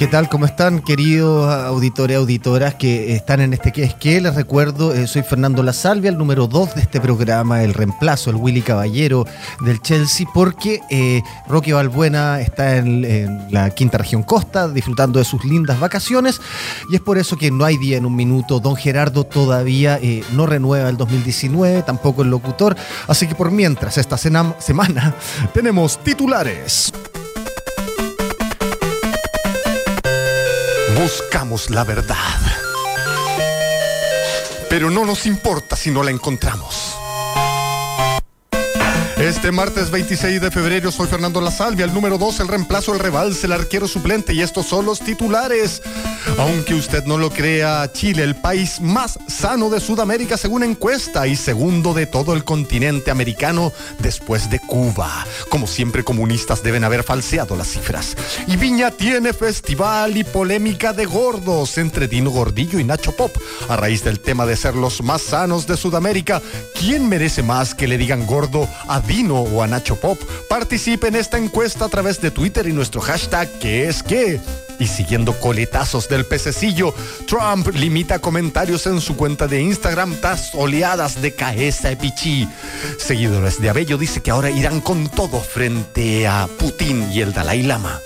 ¿Qué tal? ¿Cómo están, queridos auditores y auditoras que están en este que es que? Les recuerdo, eh, soy Fernando La Salvia, el número 2 de este programa, el reemplazo, el Willy Caballero del Chelsea, porque eh, Roque Balbuena está en, la quinta región costa, disfrutando de sus lindas vacaciones, y es por eso que no hay día en un minuto. Don Gerardo todavía eh, no renueva el 2019, tampoco el locutor, así que por mientras, esta semana tenemos titulares. Buscamos la verdad. Pero no nos importa si no la encontramos. Este martes 26 de febrero soy Fernando La Salvia, el número 2, el reemplazo, el rebalse, el arquero suplente y estos son los titulares. Aunque usted no lo crea, Chile, el país más sano de Sudamérica según encuesta y segundo de todo el continente americano después de Cuba. Como siempre, comunistas deben haber falseado las cifras. Y Viña tiene festival y polémica de gordos entre Dino Gordillo y Nacho Pop. A raíz del tema de ser los más sanos de Sudamérica, ¿quién merece más que le digan gordo a Dino o a Nacho Pop? Participe en esta encuesta a través de Twitter y nuestro hashtag que es que. Y siguiendo coletazos del pececillo, Trump limita comentarios en su cuenta de Instagram tras oleadas de Caesa Pichi. Seguidores de Abello dice que ahora irán con todo frente a Putin y el Dalai Lama.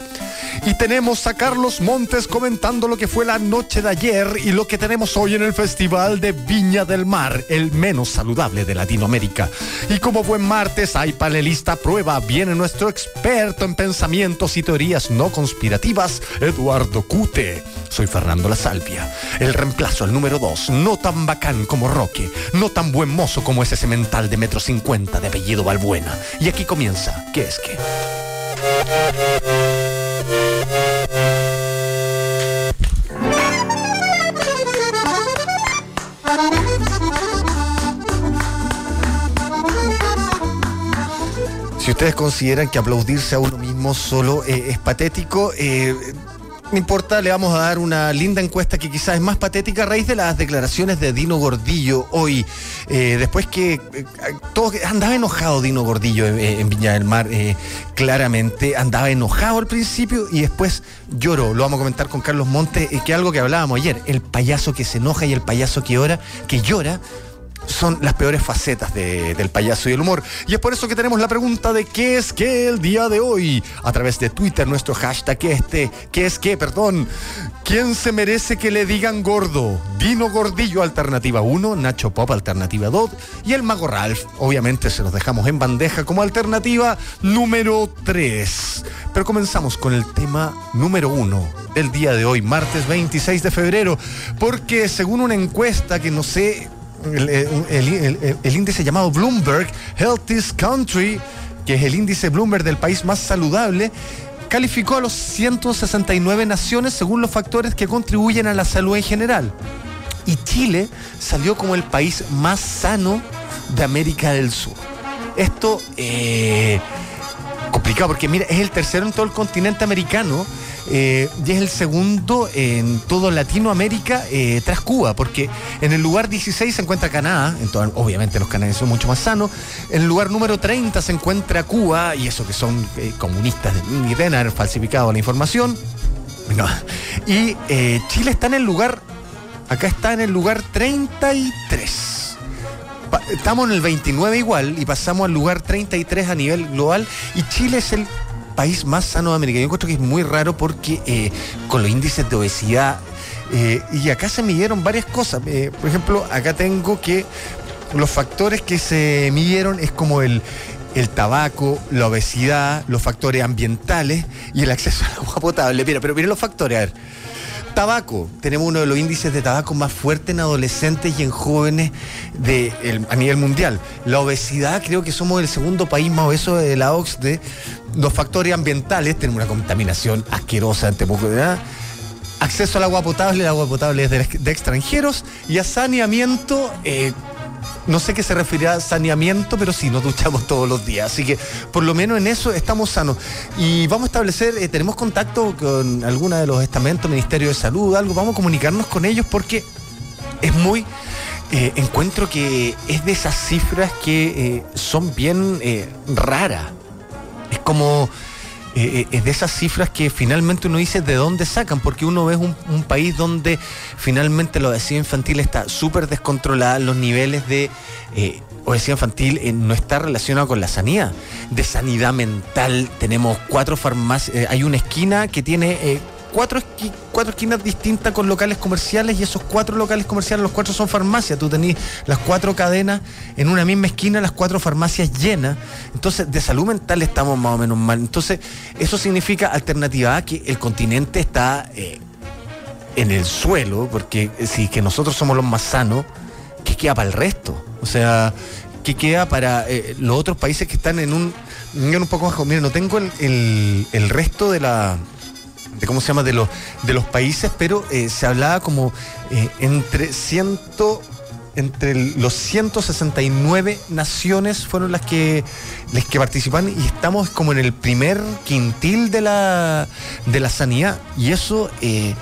Y tenemos a Carlos Montes comentando lo que fue la noche de ayer y lo que tenemos hoy en el Festival de Viña del Mar, el menos saludable de Latinoamérica. Y como buen martes hay panelista prueba, viene nuestro experto en pensamientos y teorías no conspirativas, Eduardo Cute. Soy Fernando La Salvia, el reemplazo al número 2, no tan bacán como Roque, no tan buen mozo como ese cemental de metro cincuenta de apellido Balbuena. Y aquí comienza, ¿qué es que? Si ustedes consideran que aplaudirse a uno mismo solo eh, es patético, eh, no importa, le vamos a dar una linda encuesta que quizás es más patética a raíz de las declaraciones de Dino Gordillo hoy. Eh, después que todo, andaba enojado Dino Gordillo en, Viña del Mar, claramente andaba enojado al principio y después lloró. Lo vamos a comentar con Carlos Monte, que algo que hablábamos ayer, el payaso que se enoja y el payaso que, ora, que llora son las peores facetas del payaso y el humor. Y es por eso que tenemos la pregunta de qué es qué el día de hoy. A través de Twitter, nuestro hashtag este, qué es qué, perdón. ¿Quién se merece que le digan gordo? Dino Gordillo, alternativa 1, Nacho Pop, alternativa 2, y el Mago Ralph, obviamente se los dejamos en bandeja como alternativa número 3. Pero comenzamos con el tema número 1 del día de hoy, martes 26 de febrero, porque según una encuesta que no sé el, índice llamado Bloomberg Healthiest Country, que es el índice Bloomberg del país más saludable, calificó a los 169 naciones según los factores que contribuyen a la salud en general. Y Chile salió como el país más sano de América del Sur. Esto eh, complicado porque mira, es el tercero en todo el continente americano eh, y es el segundo en todo Latinoamérica eh, tras Cuba, porque en el lugar 16 se encuentra Canadá, obviamente los canadienses son mucho más sanos, en el lugar número 30 se encuentra Cuba, y eso que son eh, comunistas ni deben haber falsificado la información. Y Chile está en el lugar, acá está en el lugar 33 estamos en el 29 igual y pasamos al lugar 33 a nivel global y Chile es el país más sano de América. Yo encuentro que es muy raro porque eh, con los índices de obesidad, eh, y acá se midieron varias cosas. Eh, por ejemplo, acá tengo que los factores que se midieron es como el, el tabaco, la obesidad, los factores ambientales y el acceso al agua potable. Mira, pero miren los factores, a ver. Tabaco, tenemos uno de los índices de tabaco más fuertes en adolescentes y en jóvenes de, a nivel mundial. La obesidad, creo que somos el segundo país más obeso de la OCDE. Los factores ambientales, tenemos una contaminación asquerosa ante poco de edad. Acceso al agua potable, el agua potable es de, extranjeros y a saneamiento. Eh, no sé qué se referirá a saneamiento, pero sí, nos duchamos todos los días. Así que por lo menos en eso estamos sanos. Y vamos a establecer, eh, tenemos contacto con alguna de los estamentos, Ministerio de Salud, algo, vamos a comunicarnos con ellos porque es muy... Eh, encuentro que es de esas cifras que eh, son bien raras. Es como eh, es de esas cifras que finalmente uno dice de dónde sacan, porque uno ve un, país donde finalmente la obesidad infantil está súper descontrolada, los niveles de obesidad infantil no está relacionado con la sanidad. De sanidad mental tenemos cuatro farmacias, hay una esquina que tiene cuatro, esquinas distintas con locales comerciales y esos cuatro locales comerciales, los cuatro son farmacias. Tú tenés las cuatro cadenas en una misma esquina, las cuatro farmacias llenas. Entonces, de salud mental estamos más o menos mal. Entonces, eso significa alternativa a que el continente está eh, en el suelo, porque eh, si que nosotros somos los más sanos, ¿qué queda para el resto? O sea, ¿qué queda para eh, los otros países que están en un, un poco bajo? Mira, no tengo el resto de la de cómo se llama, de los, de los países, pero eh, se hablaba como eh, entre ciento entre los 169 naciones fueron las que las que participan y estamos como en el primer quintil de la de la sanidad. Y eso eh,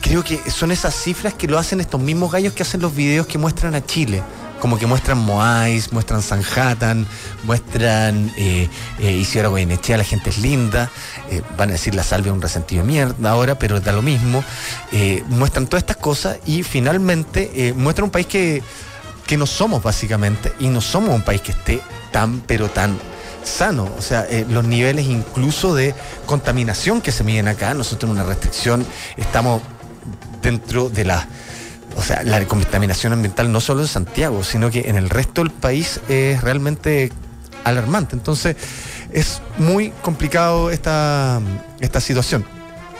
creo que son esas cifras que lo hacen estos mismos gallos que hacen los videos que muestran a Chile como que muestran Moais, muestran Sanhattan, muestran eh, eh, Isidora la gente es linda, eh, van a decir la salve un resentido de mierda ahora, pero da lo mismo. Eh, muestran todas estas cosas y finalmente muestran un país que, que no somos básicamente y no somos un país que esté tan, pero tan sano. O sea, los niveles incluso de contaminación que se miden acá, nosotros en una restricción estamos dentro de la o sea, la contaminación ambiental no solo en Santiago, sino que en el resto del país es realmente alarmante. Entonces, es muy complicado esta, esta situación.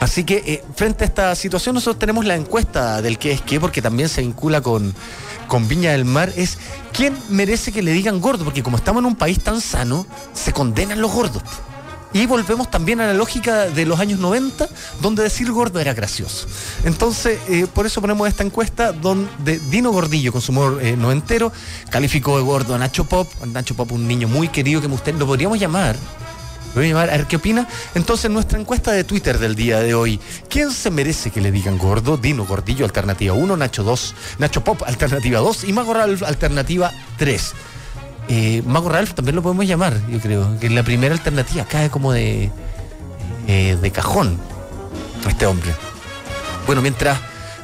Así que eh, frente a esta situación nosotros tenemos la encuesta del qué es qué, porque también se vincula con, con Viña del Mar, es quién merece que le digan gordo, porque como estamos en un país tan sano, se condenan los gordos. Y volvemos también a la lógica de los años 90, donde decir gordo era gracioso. Entonces, eh, por eso ponemos esta encuesta donde Dino Gordillo, con su humor eh, noventero, calificó de gordo a Nacho Pop. Nacho Pop, un niño muy querido que usted lo podríamos llamar. Lo voy a llamar, a ver qué opina. Entonces, nuestra encuesta de Twitter del día de hoy. ¿Quién se merece que le digan gordo? Dino Gordillo, alternativa 1, Nacho 2, Nacho Pop, alternativa 2 y Mago Ralph, alternativa 3. Eh, Mago Ralph también lo podemos llamar, yo creo, que es la primera alternativa, cae como de, eh, de cajón este hombre. Bueno, mientras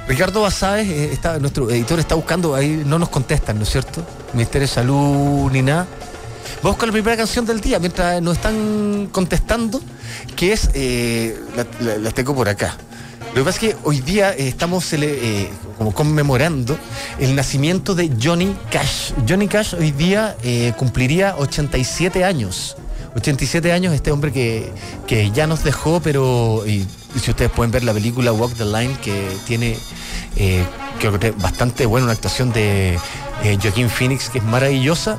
Ricardo Basáez, eh, está, nuestro editor, está buscando, ahí no nos contestan, ¿no es cierto? Ministerio de Salud ni nada. Vamos con la primera canción del día, mientras nos están contestando, que es, eh, la tengo por acá. Lo que pasa es que hoy día eh, estamos eh, como conmemorando el nacimiento de Johnny Cash. Johnny Cash hoy día eh, cumpliría 87 años. 87 años, este hombre que, que ya nos dejó, pero si ustedes pueden ver la película Walk the Line, que tiene, creo que bastante buena, una actuación de Joaquín Phoenix, que es maravillosa.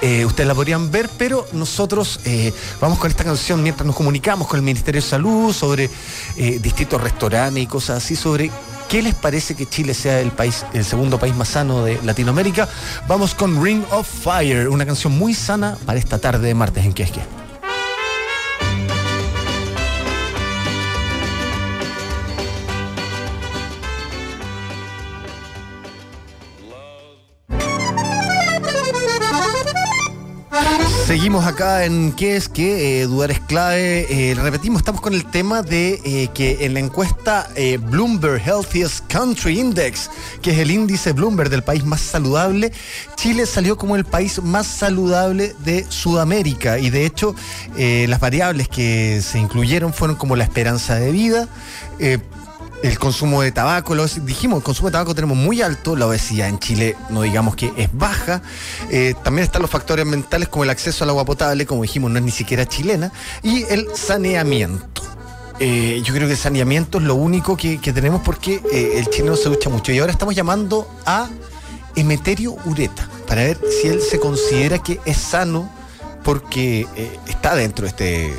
Eh, ustedes la podrían ver, pero nosotros eh, vamos con esta canción mientras nos comunicamos con el Ministerio de Salud sobre eh, distintos restaurantes y cosas así, sobre qué les parece que Chile sea el país, el segundo país más sano de Latinoamérica. Vamos con Ring of Fire, una canción muy sana para esta tarde de martes en Quesque. Seguimos acá en qué es que eh, dudar es clave. Eh, repetimos, estamos con el tema de eh, que en la encuesta Bloomberg Healthiest Country Index, que es el índice Bloomberg del país más saludable, Chile salió como el país más saludable de Sudamérica. Y de hecho, las variables que se incluyeron fueron como la esperanza de vida, el consumo de tabaco, lo dijimos, el consumo de tabaco tenemos muy alto, la obesidad en Chile no digamos que es baja, eh, también están los factores mentales como el acceso al agua potable, como dijimos, no es ni siquiera chilena, y el saneamiento. Eh, yo creo que el saneamiento es lo único que, tenemos porque eh, el chileno se ducha mucho. Y ahora estamos llamando a Emeterio Ureta para ver si él se considera que es sano porque está dentro de este...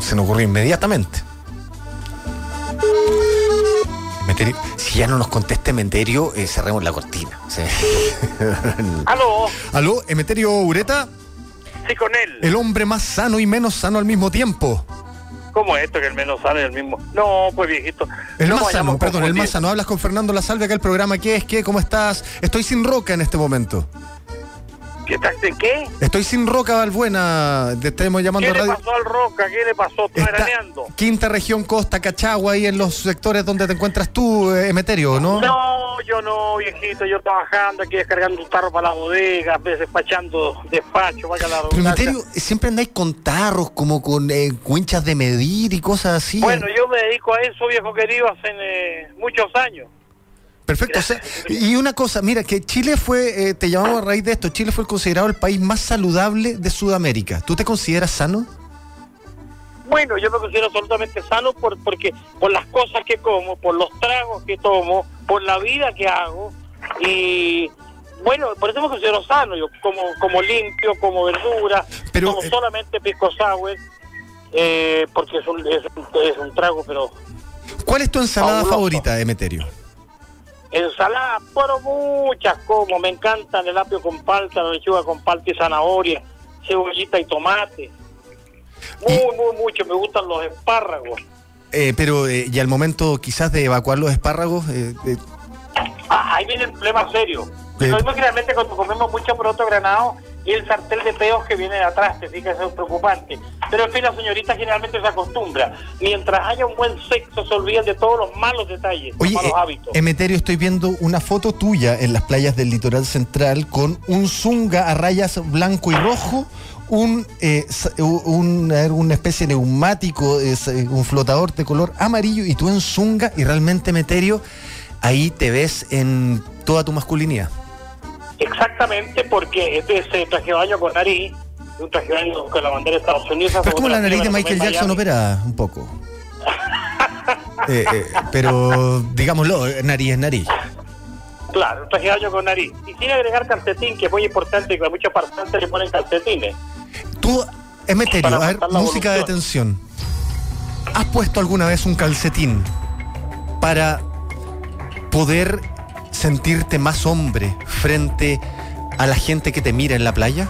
se nos ocurrió inmediatamente. Si ya no nos conteste Emeterio, eh, cerremos la cortina. ¿Aló? ¿Aló? ¿Emeterio Ureta? Sí, con él. El hombre más sano y menos sano al mismo tiempo. ¿Cómo es esto que el menos sano y el mismo? No, pues viejito. El más sano, perdón, el más sano. Hablas con Fernando La Salve acá el programa. ¿Qué es? ¿Qué? ¿Cómo estás? Estoy sin roca en este momento. ¿Qué, estás de qué? Estoy sin Roca Balbuena, te estamos llamando ¿Qué a le radio. pasó al Roca? ¿Qué le pasó? ¿Está Está veraneando? quinta región Costa, Cachagua, ahí en los sectores donde te encuentras tú, eh, Emeterio, ¿no? No, yo no, viejito. Yo trabajando aquí, descargando un tarro para la bodega, despachando despacho, vaya la Pero. Emeterio, siempre andáis con tarros, como con eh, winchas de medir y cosas así. Bueno, yo me dedico a eso, viejo querido, hace eh, muchos años. Perfecto. o sea, y una cosa, mira, que Chile fue, eh, te llamamos a raíz de esto, Chile fue considerado el país más saludable de Sudamérica. ¿Tú te consideras sano? Bueno, yo me considero absolutamente sano por, porque por las cosas que como, por los tragos que tomo, por la vida que hago y bueno, por eso me considero sano. Yo como como limpio, como verdura, Pero, como eh, solamente pisco sour eh, porque es un, es, un, es un trago, pero ¿Cuál es tu ensalada Fabuloso. favorita, Emeterio? Ensalada, pero muchas como. Me encantan el apio con palta, la lechuga con palta y zanahoria, cebollita y tomate. Muy, Y- muy, mucho. Me gustan los espárragos. Eh, pero, eh, y al momento quizás de evacuar los espárragos, eh, eh, Ah, ahí viene el problema serio. Lo mismo generalmente cuando comemos mucho poroto granado y el sartén de peos que viene de atrás, te fijas, es preocupante. Pero en fin, la señorita generalmente se acostumbra. Mientras haya un buen sexo, se olvidan de todos los malos detalles, Oye, los malos eh, hábitos. Emeterio, estoy viendo una foto tuya en las playas del litoral central con un zunga a rayas blanco y rojo, un, eh, un- ver, una especie de neumático, eh, un flotador de color amarillo y tú en zunga y realmente, Emeterio, ahí te ves en toda tu masculinidad. Exactamente, porque este es ese traje de baño con nariz, un traje de baño con la bandera de Estados Unidos. Pero es como la nariz de Michael Jackson Miami. operada, un poco. Eh, eh, pero digámoslo, eh, nariz es nariz. Claro, un traje de baño con nariz. Y sin agregar calcetín, que es muy importante, que a muchos participantes le ponen calcetines. Tú, Emeterio, Para a ver, música de tensión. ¿Has puesto alguna vez un calcetín para poder sentirte más hombre frente a la gente que te mira en la playa?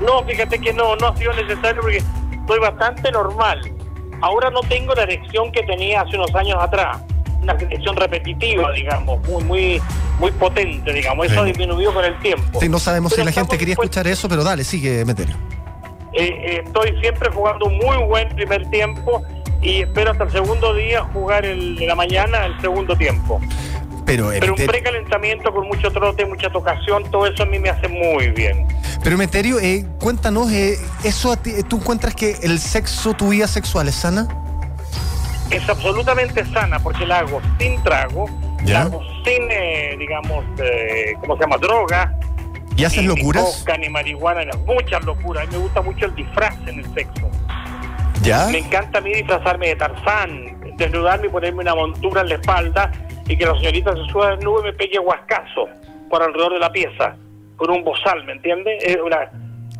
No, fíjate que no, no ha sido necesario porque estoy bastante normal. Ahora no tengo la erección que tenía hace unos años atrás. Una erección repetitiva, digamos, muy, muy, muy potente, digamos. Eso Sí. ha disminuido con el tiempo. Sí, no sabemos Pero si la gente quería escuchar eso, pero dale, sigue, Emeterio. Eh, eh, estoy siempre jugando un muy buen primer tiempo y espero hasta el segundo día jugar el, la mañana el segundo tiempo. Pero, Pero un precalentamiento con mucho trote, mucha tocación, todo eso a mí me hace muy bien. pero Emeterio, eh, cuéntanos, eh, eso a ti- ¿tú encuentras que el sexo, tu vida sexual es sana? es absolutamente sana porque la hago sin trago, ¿Ya? la hago sin, eh, digamos, eh, ¿cómo se llama? Droga. ¿Y haces ni- locuras? Ni coca, ni marihuana, ni- muchas locuras. A mí me gusta mucho el disfraz en el sexo. ¿Ya? Me encanta a mí disfrazarme de Tarzán, desnudarme y ponerme una montura en la espalda y que la señorita se suba del nube y me pegue guascazo por alrededor de la pieza, con un bozal, ¿me entiende? Es una,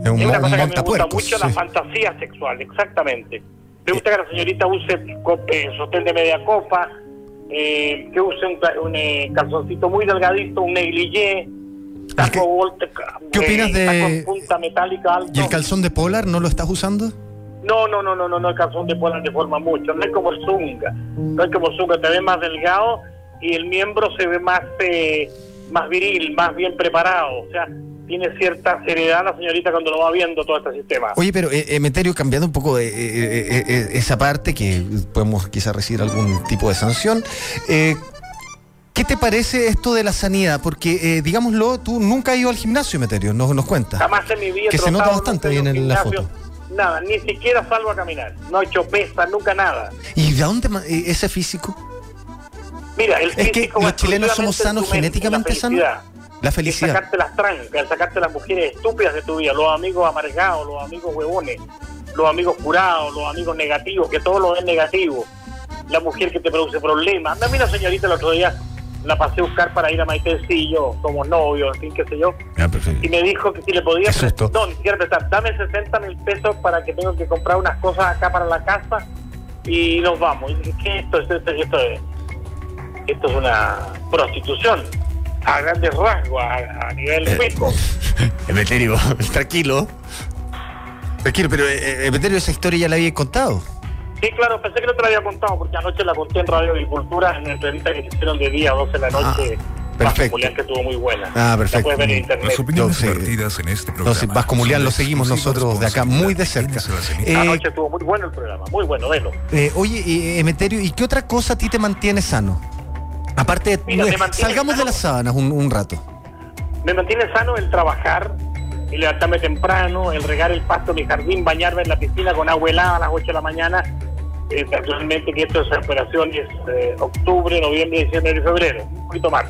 Es un, es una un cosa que me gusta mucho, la sí. fantasía sexual, exactamente. Me gusta que la señorita use eh, sostén de media copa, eh, que use un, un, eh, calzoncito muy delgadito, un negligé, taco qué- volte- qué opinas de- taco en punta metálica alto. ¿Y el calzón de polar no lo estás usando? No, no, no, no, no, no, el calzón de polar deforma mucho, no es como el zunga, no es como el zunga, te ve más delgado y el miembro se ve más, eh, más viril, más bien preparado, o sea, tiene cierta seriedad la señorita cuando lo va viendo todo este sistema. Oye, pero eh, Emeterio, cambiando un poco de, eh, eh, eh, esa parte, que podemos quizás recibir algún tipo de sanción, eh, ¿qué te parece esto de la sanidad? Porque, eh, digámoslo, tú nunca has ido al gimnasio, Emeterio, nos, nos cuentas. Jamás en mi vida Que se nota bastante bien en la gimnasio, Nada, ni siquiera salgo a caminar, no he hecho pesas, nunca nada. ¿Y de dónde eh, ese físico? Mira, el Es que los chilenos somos sanos genéticamente la sanos. felicidad. La Es felicidad. sacarte las trancas, sacarte las mujeres estúpidas de tu vida, los amigos amargados, los amigos huevones, los amigos curados, los amigos negativos, que todo lo es negativo. La mujer que te produce problemas. A mí la señorita el otro día la pasé a buscar para ir a Maitecillo, somos novios, en fin, qué sé yo. Perfecto. Y me dijo que si le podía susto. prestar, no, ni siquiera prestar, dame 60 mil pesos para que tengo que comprar unas cosas acá para la casa y nos vamos. Y dije, ¿qué es esto? Esto, esto, esto es, esto es una prostitución a grandes rasgos, a, a nivel Eh, físico. Emeterio, tranquilo. Tranquilo, pero eh, Emeterio, esa historia ya la había contado. Sí, claro, pensé que no te la había contado porque anoche la conté en Radio Agricultura en una entrevista que se hicieron de día a 12 de la noche Perfecto. Julián, que estuvo muy buena. Ah, perfecto. La en. Las opiniones Entonces- vertidas en este programa. Entonces, Vasco Mulián lo seguimos nosotros de acá muy de cerca. Eh, Anoche estuvo muy bueno el programa, muy bueno, velo. Eh, oye, eh, Emeterio, ¿y qué otra cosa a ti te mantiene sano? Aparte de... Mira, me salgamos de las sábanas un, un rato. Me mantiene sano el trabajar, el levantarme temprano, el regar el pasto en mi jardín, bañarme en la piscina con agua helada a las 8 de la mañana. Eh, actualmente que esto es operaciones eh, octubre, noviembre, diciembre y febrero, un poquito más.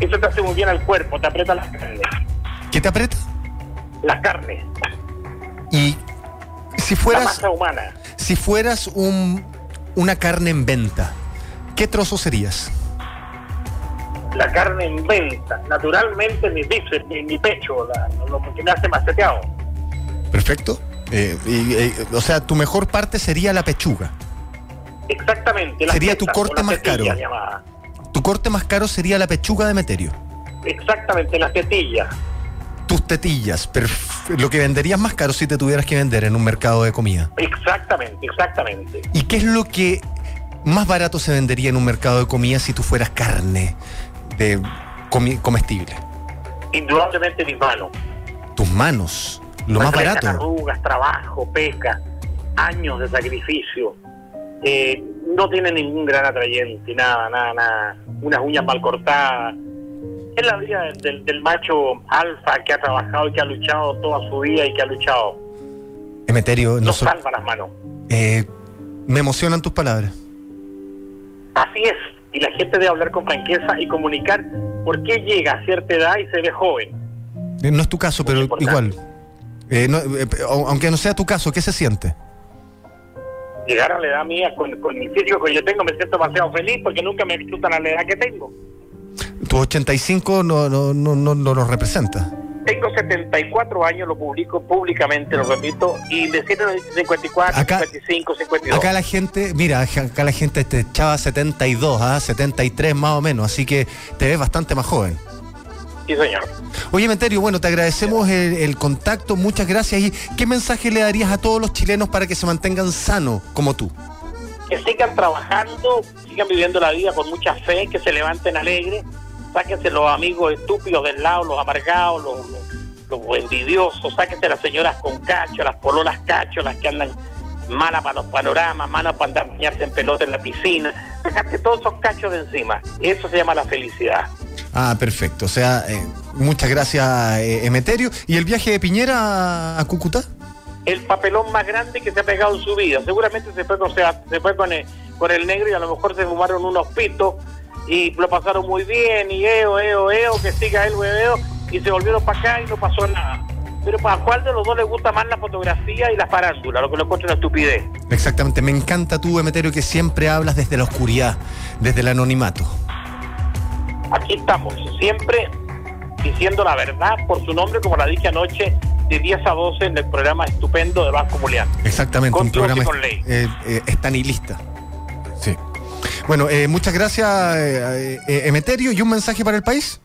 Eso te hace muy bien al cuerpo, te aprieta las carnes. ¿Qué te aprieta? Las carnes, Y si la fueras, masa humana. si fueras un, una carne en venta, ¿qué trozo serías? La carne en venta, naturalmente mi bíceps, mi, mi pecho, la- lo que me hace maceteado. Perfecto. Eh, y, eh, o sea, tu mejor parte sería la pechuga. Exactamente. las Sería tu corte más caro. Tu corte más caro sería la pechuga de Emeterio. Exactamente, las tetillas. Tus tetillas, lo que venderías más caro si te tuvieras que vender en un mercado de comida. Exactamente, exactamente. ¿Y qué es lo que más barato se vendería en un mercado de comida si tú fueras carne de comestible? Indudablemente mis manos. Tus manos, lo más barato. arrugas, trabajo, pesca, años de sacrificio. Eh, no tiene ningún gran atrayente, nada, nada, nada. Unas uñas mal cortadas. Es la vida del, del macho alfa que ha trabajado y que ha luchado toda su vida y que ha luchado. Emeterio, No no so- salva las manos. eh, me emocionan tus palabras. Así es. Y la gente debe hablar con franqueza y comunicar por qué llega a cierta edad y se ve joven. Eh, No es tu caso, pero importante. igual. Eh, no, eh, au- aunque no sea tu caso, ¿qué se siente? Llegar a la edad mía con, con el físico que yo tengo me siento demasiado feliz porque nunca me disfrutan a la edad que tengo. Tu 85 no, no, no, no, no lo representa. Tengo 74 años, lo publico públicamente, lo repito, y de 54, Acá- 55, 52. Acá la gente, mira, acá la gente te echaba 72, ¿ah? 73 más o menos, así que te ves bastante más joven. Sí, señor. Oye, Menterio, bueno, te agradecemos el, el contacto, muchas gracias. ¿Y qué mensaje le darías a todos los chilenos para que se mantengan sanos como tú? Que sigan trabajando, sigan viviendo la vida con mucha fe, que se levanten alegres, sáquense los amigos estúpidos del lado, los amargados, los, los, los envidiosos, sáquense las señoras con cacho, las pololas cacho, las que andan malas para los panoramas, malas para andar bañarse en pelota en la piscina. Sácate todos esos cachos de encima. Eso se llama la felicidad. Ah, perfecto. O sea, eh, muchas gracias, eh, Emeterio. ¿Y el viaje de Piñera a, Cúcuta? el papelón más grande que se ha pegado en su vida. Seguramente se fue con, se fue con, el, con el negro y a lo mejor se fumaron unos pitos y lo pasaron muy bien y eo, eo, eo, que siga el hueveo y se volvieron para acá y no pasó nada. Pero ¿para cuál de los dos le gusta más la fotografía y la farándula? Lo que lo encuentro una estupidez. Exactamente. Me encanta tú, Emeterio, que siempre hablas desde la oscuridad, desde el anonimato. Aquí estamos, siempre diciendo la verdad por su nombre, como la dije anoche, de 10 a 12 en el programa estupendo de Vasco Mulián. Exactamente, Con un programa con ley. eh, eh, estanilista. Sí. Bueno, eh, muchas gracias, eh, eh, Emeterio. ¿Y un mensaje para el país?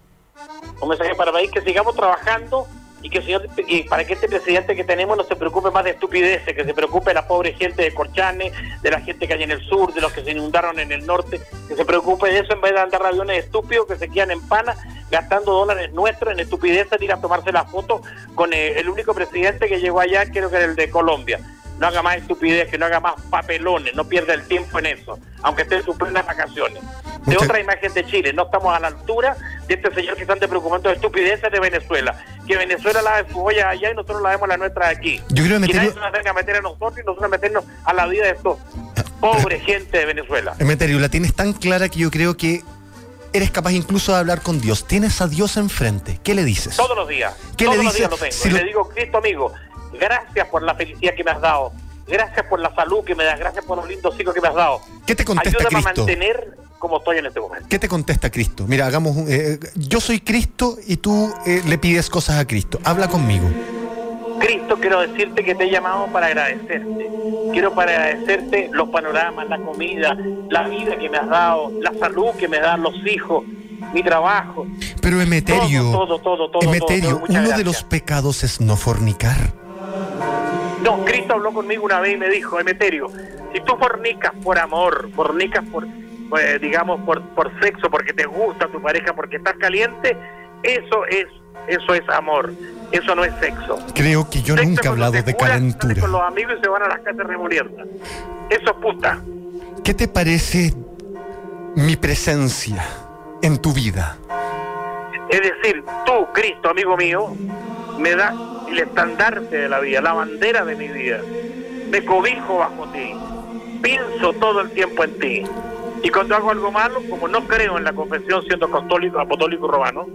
un mensaje para el país que sigamos trabajando y que señor y para que este presidente que tenemos no se preocupe más de estupideces, que se preocupe de la pobre gente de Corchane, de la gente que hay en el sur, de los que se inundaron en el norte, que se preocupe de eso en vez de andar aviones estúpidos que se quedan en pana gastando dólares nuestros en estupideces de ir a tomarse la foto con eh, el único presidente que llegó allá, creo que era el de Colombia. No haga más estupidez, que no haga más papelones, no pierda el tiempo en eso, aunque esté en sus plenas vacaciones. De otra imagen de Chile, no estamos a la altura de este señor que están preocupando de estupideces de Venezuela. Que Venezuela la de su allá y nosotros la vemos la nuestra aquí. Yo creo, y nadie nos venga a meter a nosotros y nosotros a meternos a la vida de estos pobre gente de Venezuela. Emeterio, la tienes tan clara que yo creo que eres capaz incluso de hablar con Dios. Tienes a Dios enfrente. ¿Qué le dices? Todos los días. ¿Qué todos le los dice? días lo tengo. Si lo- le digo, Cristo amigo, gracias por la felicidad que me has dado. Gracias por la salud que me das. Gracias por los lindos hijos que me has dado. ¿Qué te contesta Ayúdame a Cristo? mantener como estoy en este momento. ¿Qué te contesta Cristo? Mira, hagamos un- eh, yo soy Cristo y tú eh, le pides cosas a Cristo. Habla conmigo. Cristo, quiero decirte que te he llamado para agradecerte. Quiero para agradecerte los panoramas, la comida, la vida que me has dado, la salud que me dan los hijos, mi trabajo. Pero Emeterio, Todo, todo, todo, todo, Emeterio, uno de gracias. los pecados es no fornicar. No, Cristo habló conmigo una vez y me dijo, Emeterio, si tú fornicas por amor, fornicas por, pues, digamos, por, por sexo, porque te gusta tu pareja, porque estás caliente, eso es eso es amor, eso no es sexo. Creo que yo nunca he hablado de calentura. Con los amigos y se van a las casas removiendo. Eso es puta. ¿Qué te parece mi presencia en tu vida? Es decir, tú, Cristo, amigo mío, me das el estandarte de la vida, la bandera de mi vida. Me cobijo bajo ti. Pienso todo el tiempo en ti. Y cuando hago algo malo, como no creo en la confesión siendo católico, apostólico romano,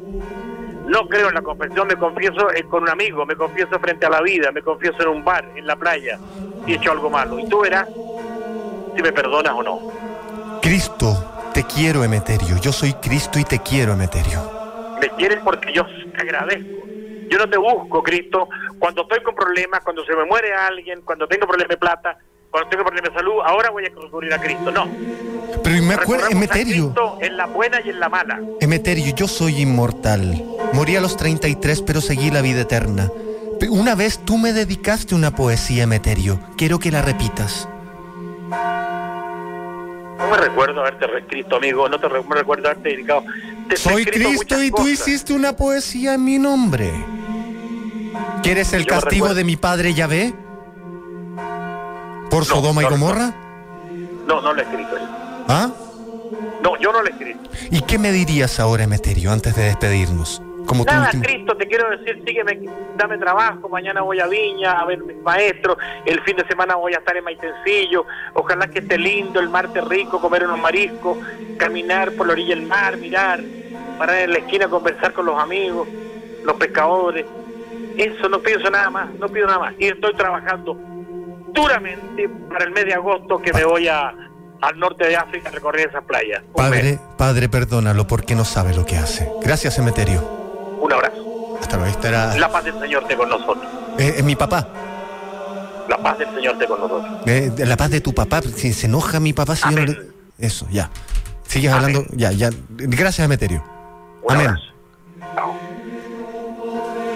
no creo en la confesión, me confieso eh, con un amigo, me confieso frente a la vida, me confieso en un bar, en la playa, y he hecho algo malo. Y tú verás si me perdonas o no. Cristo, te quiero, Emeterio. Yo soy Cristo y te quiero, Emeterio. Me quieres porque yo te agradezco. Yo no te busco, Cristo. Cuando estoy con problemas, cuando se me muere alguien, cuando tengo problemas de plata, cuando tengo problemas de salud, ahora voy a recurrir a Cristo. No. Pero me acuerdo, Emeterio. En la buena y en la mala. Emeterio, yo soy inmortal. Morí a los 33, pero seguí la vida eterna. Una vez tú me dedicaste una poesía, Emeterio. Quiero que la repitas. No me recuerdo haberte escrito, amigo. No te me recuerdo haberte dedicado. soy Cristo y tú hiciste una poesía en mi nombre. ¿Quieres el castigo de mi padre Yahvé? ¿Por Sodoma y Gomorra? No, no lo he escrito. ¿Ah? No, yo no lo he escrito. ¿Y qué me dirías ahora, Emeterio, antes de despedirnos? Como Nada, Cristo, te quiero decir, sígueme, dame trabajo, mañana voy a Viña a ver mis maestros, el fin de semana voy a estar en Maitencillo, ojalá que esté lindo, el martes rico, comer unos mariscos, caminar por la orilla del mar, mirar, parar en la esquina, conversar con los amigos, los pescadores. Eso, no pienso nada más, no pido nada más. Y estoy trabajando duramente para el mes de agosto que me voy a, al norte de África a recorrer esas playas. Padre, padre, perdónalo porque no sabe lo que hace. Gracias, Emeterio. Un abrazo. Hasta luego. Estará... La paz del Señor esté con nosotros. Eh, es mi papá. La paz del Señor esté con nosotros. Eh, la paz de tu papá. Si se enoja mi papá, si yo no Eso, ya. Sigues hablando. Ya, ya. Gracias, Emeterio. Un Amén.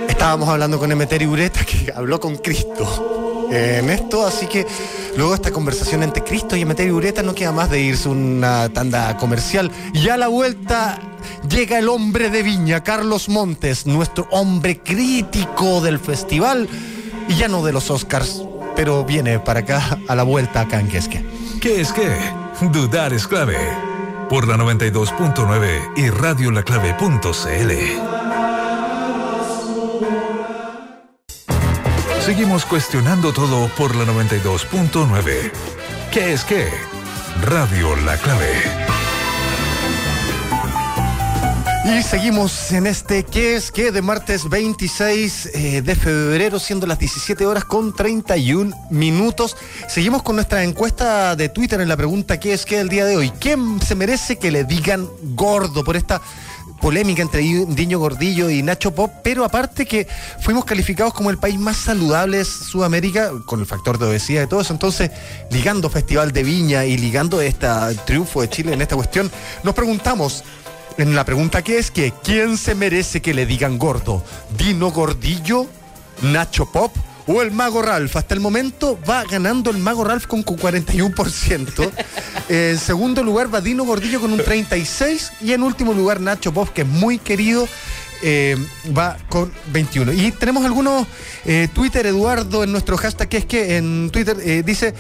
Estábamos hablando con Emeterio Ureta, que habló con Cristo en esto, así que luego esta conversación entre Cristo y Emeterio Ureta no queda más de irse una tanda comercial. Y a la vuelta llega el hombre de Viña, Carlos Montes, nuestro hombre crítico del festival y ya no de los Oscars, pero viene para acá a la vuelta acá en Quesque. ¿Qué es qué? Dudar es clave. Por la 92.9 y radiolaclave.cl. Seguimos cuestionando todo por la 92.9. ¿Qué es qué? Radio La Clave. Y seguimos en este ¿Qué es qué? de martes 26 eh, de febrero, siendo las 17 horas con 31 minutos. Seguimos con nuestra encuesta de Twitter en la pregunta ¿Qué es qué? del día de hoy. ¿Quién se merece que le digan gordo por esta polémica entre Diño Gordillo y Nacho Pop, pero aparte que fuimos calificados como el país más saludable de Sudamérica, con el factor de obesidad y todo eso, entonces ligando Festival de Viña y ligando este triunfo de Chile en esta cuestión, nos preguntamos, en la pregunta que es que, ¿quién se merece que le digan gordo? ¿Dino Gordillo? ¿Nacho Pop? O el Mago Ralph. Hasta el momento va ganando el Mago Ralph con 41%. en segundo lugar va Dino Gordillo con un 36%. Y en último lugar Nacho Pop, que es muy querido. Eh, va con 21. Y tenemos algunos eh, Twitter, Eduardo, en nuestro hashtag, que es que en Twitter eh, dice,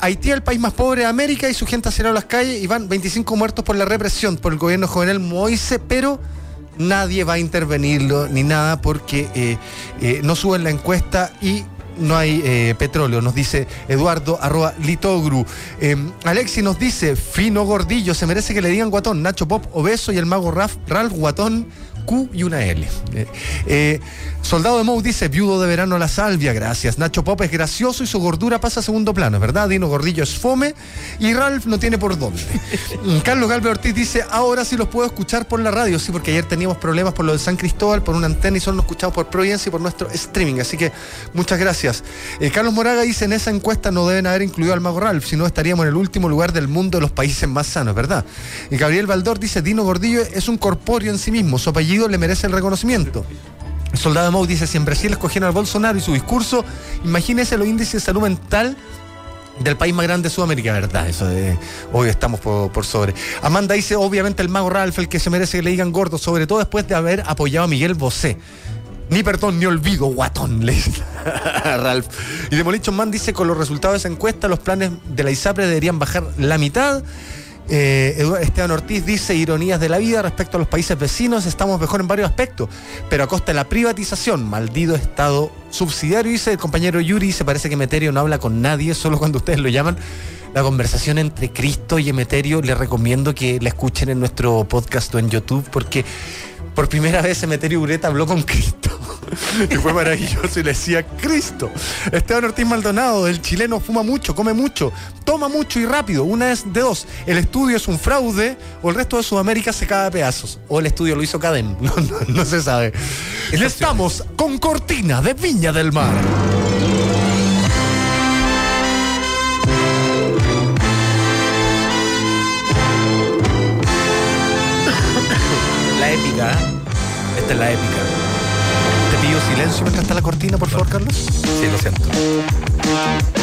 Haití es el país más pobre de América y su gente ha cerrado las calles y van 25 muertos por la represión por el gobierno jovenel Moise, pero nadie va a intervenirlo ni nada porque eh, eh, no suben la encuesta y no hay eh, petróleo, nos dice Eduardo arroba Litogru. Alexi nos dice, fino gordillo, se merece que le digan guatón, Nacho Pop obeso y el mago Ralph, Ralph guatón Q y una L. Eh, eh, Soldado de Mou dice, viudo de verano la salvia, gracias. Nacho Pop es gracioso y su gordura pasa a segundo plano, ¿verdad? Dino Gordillo es fome y Ralph no tiene por dónde. Carlos Galve Ortiz dice, ahora sí los puedo escuchar por la radio, sí, porque ayer teníamos problemas por lo de San Cristóbal, por una antena y solo nos escuchamos por Providencia y por nuestro streaming, así que muchas gracias. Eh, Carlos Moraga dice, en esa encuesta no deben haber incluido al mago Ralph, si no estaríamos en el último lugar del mundo de los países más sanos, ¿verdad? Y Gabriel Baldor dice, Dino Gordillo es un corpóreo en sí mismo, su le merece el reconocimiento. El soldado Mou dice, si en Brasil escogieron al Bolsonaro y su discurso, imagínese los índices de salud mental del país más grande de Sudamérica, verdad, eso de hoy estamos por, sobre. Amanda dice, obviamente el mago Ralph, el que se merece que le digan gordo, sobre todo después de haber apoyado a Miguel Bosé. Ni perdón ni olvido, guatón, le Ralph. Y Demolition Man dice, con los resultados de esa encuesta, los planes de la ISAPRE deberían bajar la mitad. Eh, Esteban Ortiz dice ironías de la vida respecto a los países vecinos, estamos mejor en varios aspectos, pero a costa de la privatización, maldito Estado subsidiario, dice el compañero Yuri, se parece que Emeterio no habla con nadie, solo cuando ustedes lo llaman. La conversación entre Cristo y Emeterio, les recomiendo que la escuchen en nuestro podcast o en YouTube, porque por primera vez Emeterio Ureta habló con Cristo. y fue maravilloso y le decía, Cristo. Esteban Ortiz Maldonado, el chileno fuma mucho, come mucho, toma mucho y rápido. Una es de dos. El estudio es un fraude o el resto de Sudamérica se cae a pedazos. O el estudio lo hizo Cadem. No, no, no se sabe. Estamos con Cortina de Viña del Mar. Épica. Esta es la épica. Te pido silencio mientras está la cortina, por favor, Carlos. Sí, lo siento.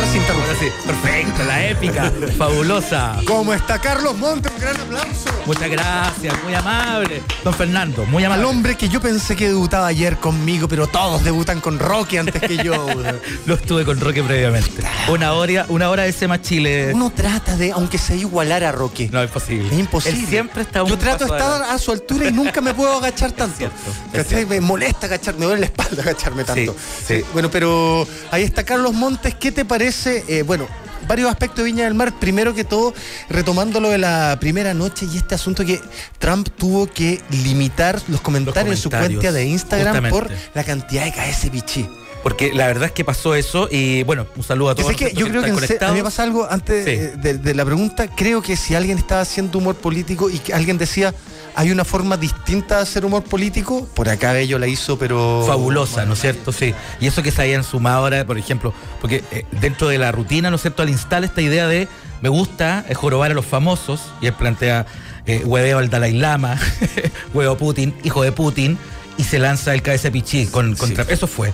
Ahora sí interrumpe. Sí, perfecto, la épica, fabulosa. ¿Cómo está Carlos Montes? Un gran aplauso. Muchas gracias, muy amable. Don Fernando, muy Al amable. hombre que yo pensé que debutaba ayer conmigo, pero todos debutan con Rocky antes que yo. Lo estuve con Roque previamente. Una hora, una hora de Sema Chile. Uno trata de, aunque se igualar a Rocky. No, es posible. Es imposible. Él siempre está un Yo trato de estar a su altura y nunca me puedo agachar tanto. cierto, es cierto. Me molesta agacharme, me duele la espalda agacharme tanto. Sí, sí. Bueno, pero ahí está Carlos Montes. ¿Qué te parece? Eh, bueno, varios aspectos de Viña del Mar. Primero que todo, retomando lo de la primera noche y este asunto que Trump tuvo que limitar los comentarios, en su cuenta de Instagram por la cantidad de KS. Porque la verdad es que pasó eso y bueno, un saludo a Que todos. que yo creo que se- a mí me pasa algo antes Sí. de, de la pregunta. Creo que si alguien estaba haciendo humor político y que alguien decía hay una forma distinta de hacer humor político, por acá Bello la hizo, pero. fabulosa, ¿no es cierto? Sí. Y eso que se hayan sumado ahora, por ejemplo, porque eh, dentro de la rutina, ¿no es cierto? Al instala esta idea de me gusta eh, jorobar a los famosos, y él plantea eh, hueveo al Dalai Lama, huevo Putin, hijo de Putin, y se lanza el KS Pichí con, contra. Eso fue.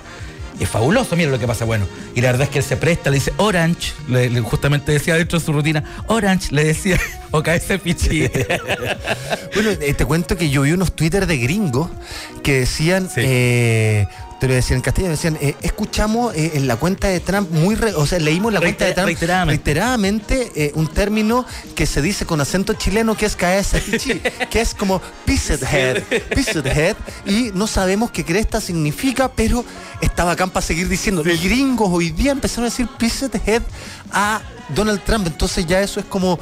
Es fabuloso, mira lo que pasa, bueno. Y la verdad es que él se presta, le dice Orange, le- le- justamente decía dentro de su rutina, Orange, le decía, o KS Pichí. Bueno, eh, te cuento que yo vi unos Twitter de gringos que decían. Sí. eh, te lo decían en castellano, decían, eh, escuchamos eh, en la cuenta de Trump muy, re- o sea, leímos la cuenta de Trump reiteradamente. reiteradamente, eh, un término que se dice con acento chileno que es KSPC, que es como pissed head, pissed head, y no sabemos qué cresta significa, pero está bacán para seguir diciendo. Gringos hoy día empezaron a decir pissed head a Donald Trump, entonces ya eso es como...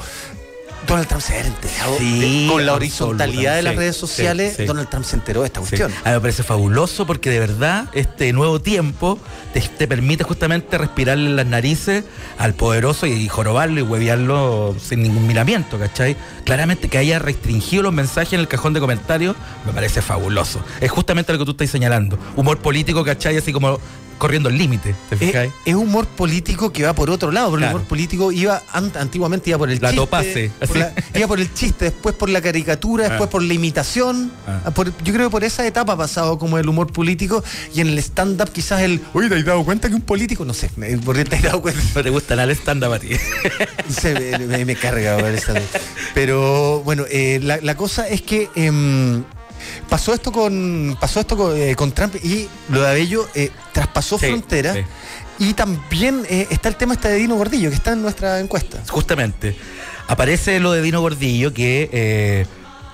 Donald Trump se ha enterado Sí, con la horizontalidad de las redes sociales, sí. Donald Trump se enteró de esta cuestión. A mí me parece fabuloso porque de verdad este nuevo tiempo te, te permite justamente respirarle en las narices al poderoso y jorobarlo y huevearlo sin ningún miramiento, ¿cachai? Claramente que haya restringido los mensajes en el cajón de comentarios me parece fabuloso. Es justamente lo que tú estás señalando. Humor político, ¿cachai? Así como corriendo el límite, ¿te Es, humor político que va por otro lado, Claro. el humor político iba an- antiguamente iba por el La chiste, topase, por la- iba por el chiste, después por la caricatura, después Ah. por la imitación. Ah. por- yo creo que por esa etapa ha pasado como el humor político y en el stand-up quizás el, oye, ¿te has dado cuenta que un político? No sé, eh, ¿por qué te has dado cuenta? No te gusta nada el stand-up a ti. Se me, me- me carga esa- Pero bueno, eh, la, la cosa es que em, pasó esto con pasó esto con, eh, con Trump y lo de Abello eh, traspasó Sí, fronteras. sí. Y también eh, está el tema este de Dino Gordillo, que está en nuestra encuesta. Justamente. Aparece lo de Dino Gordillo, que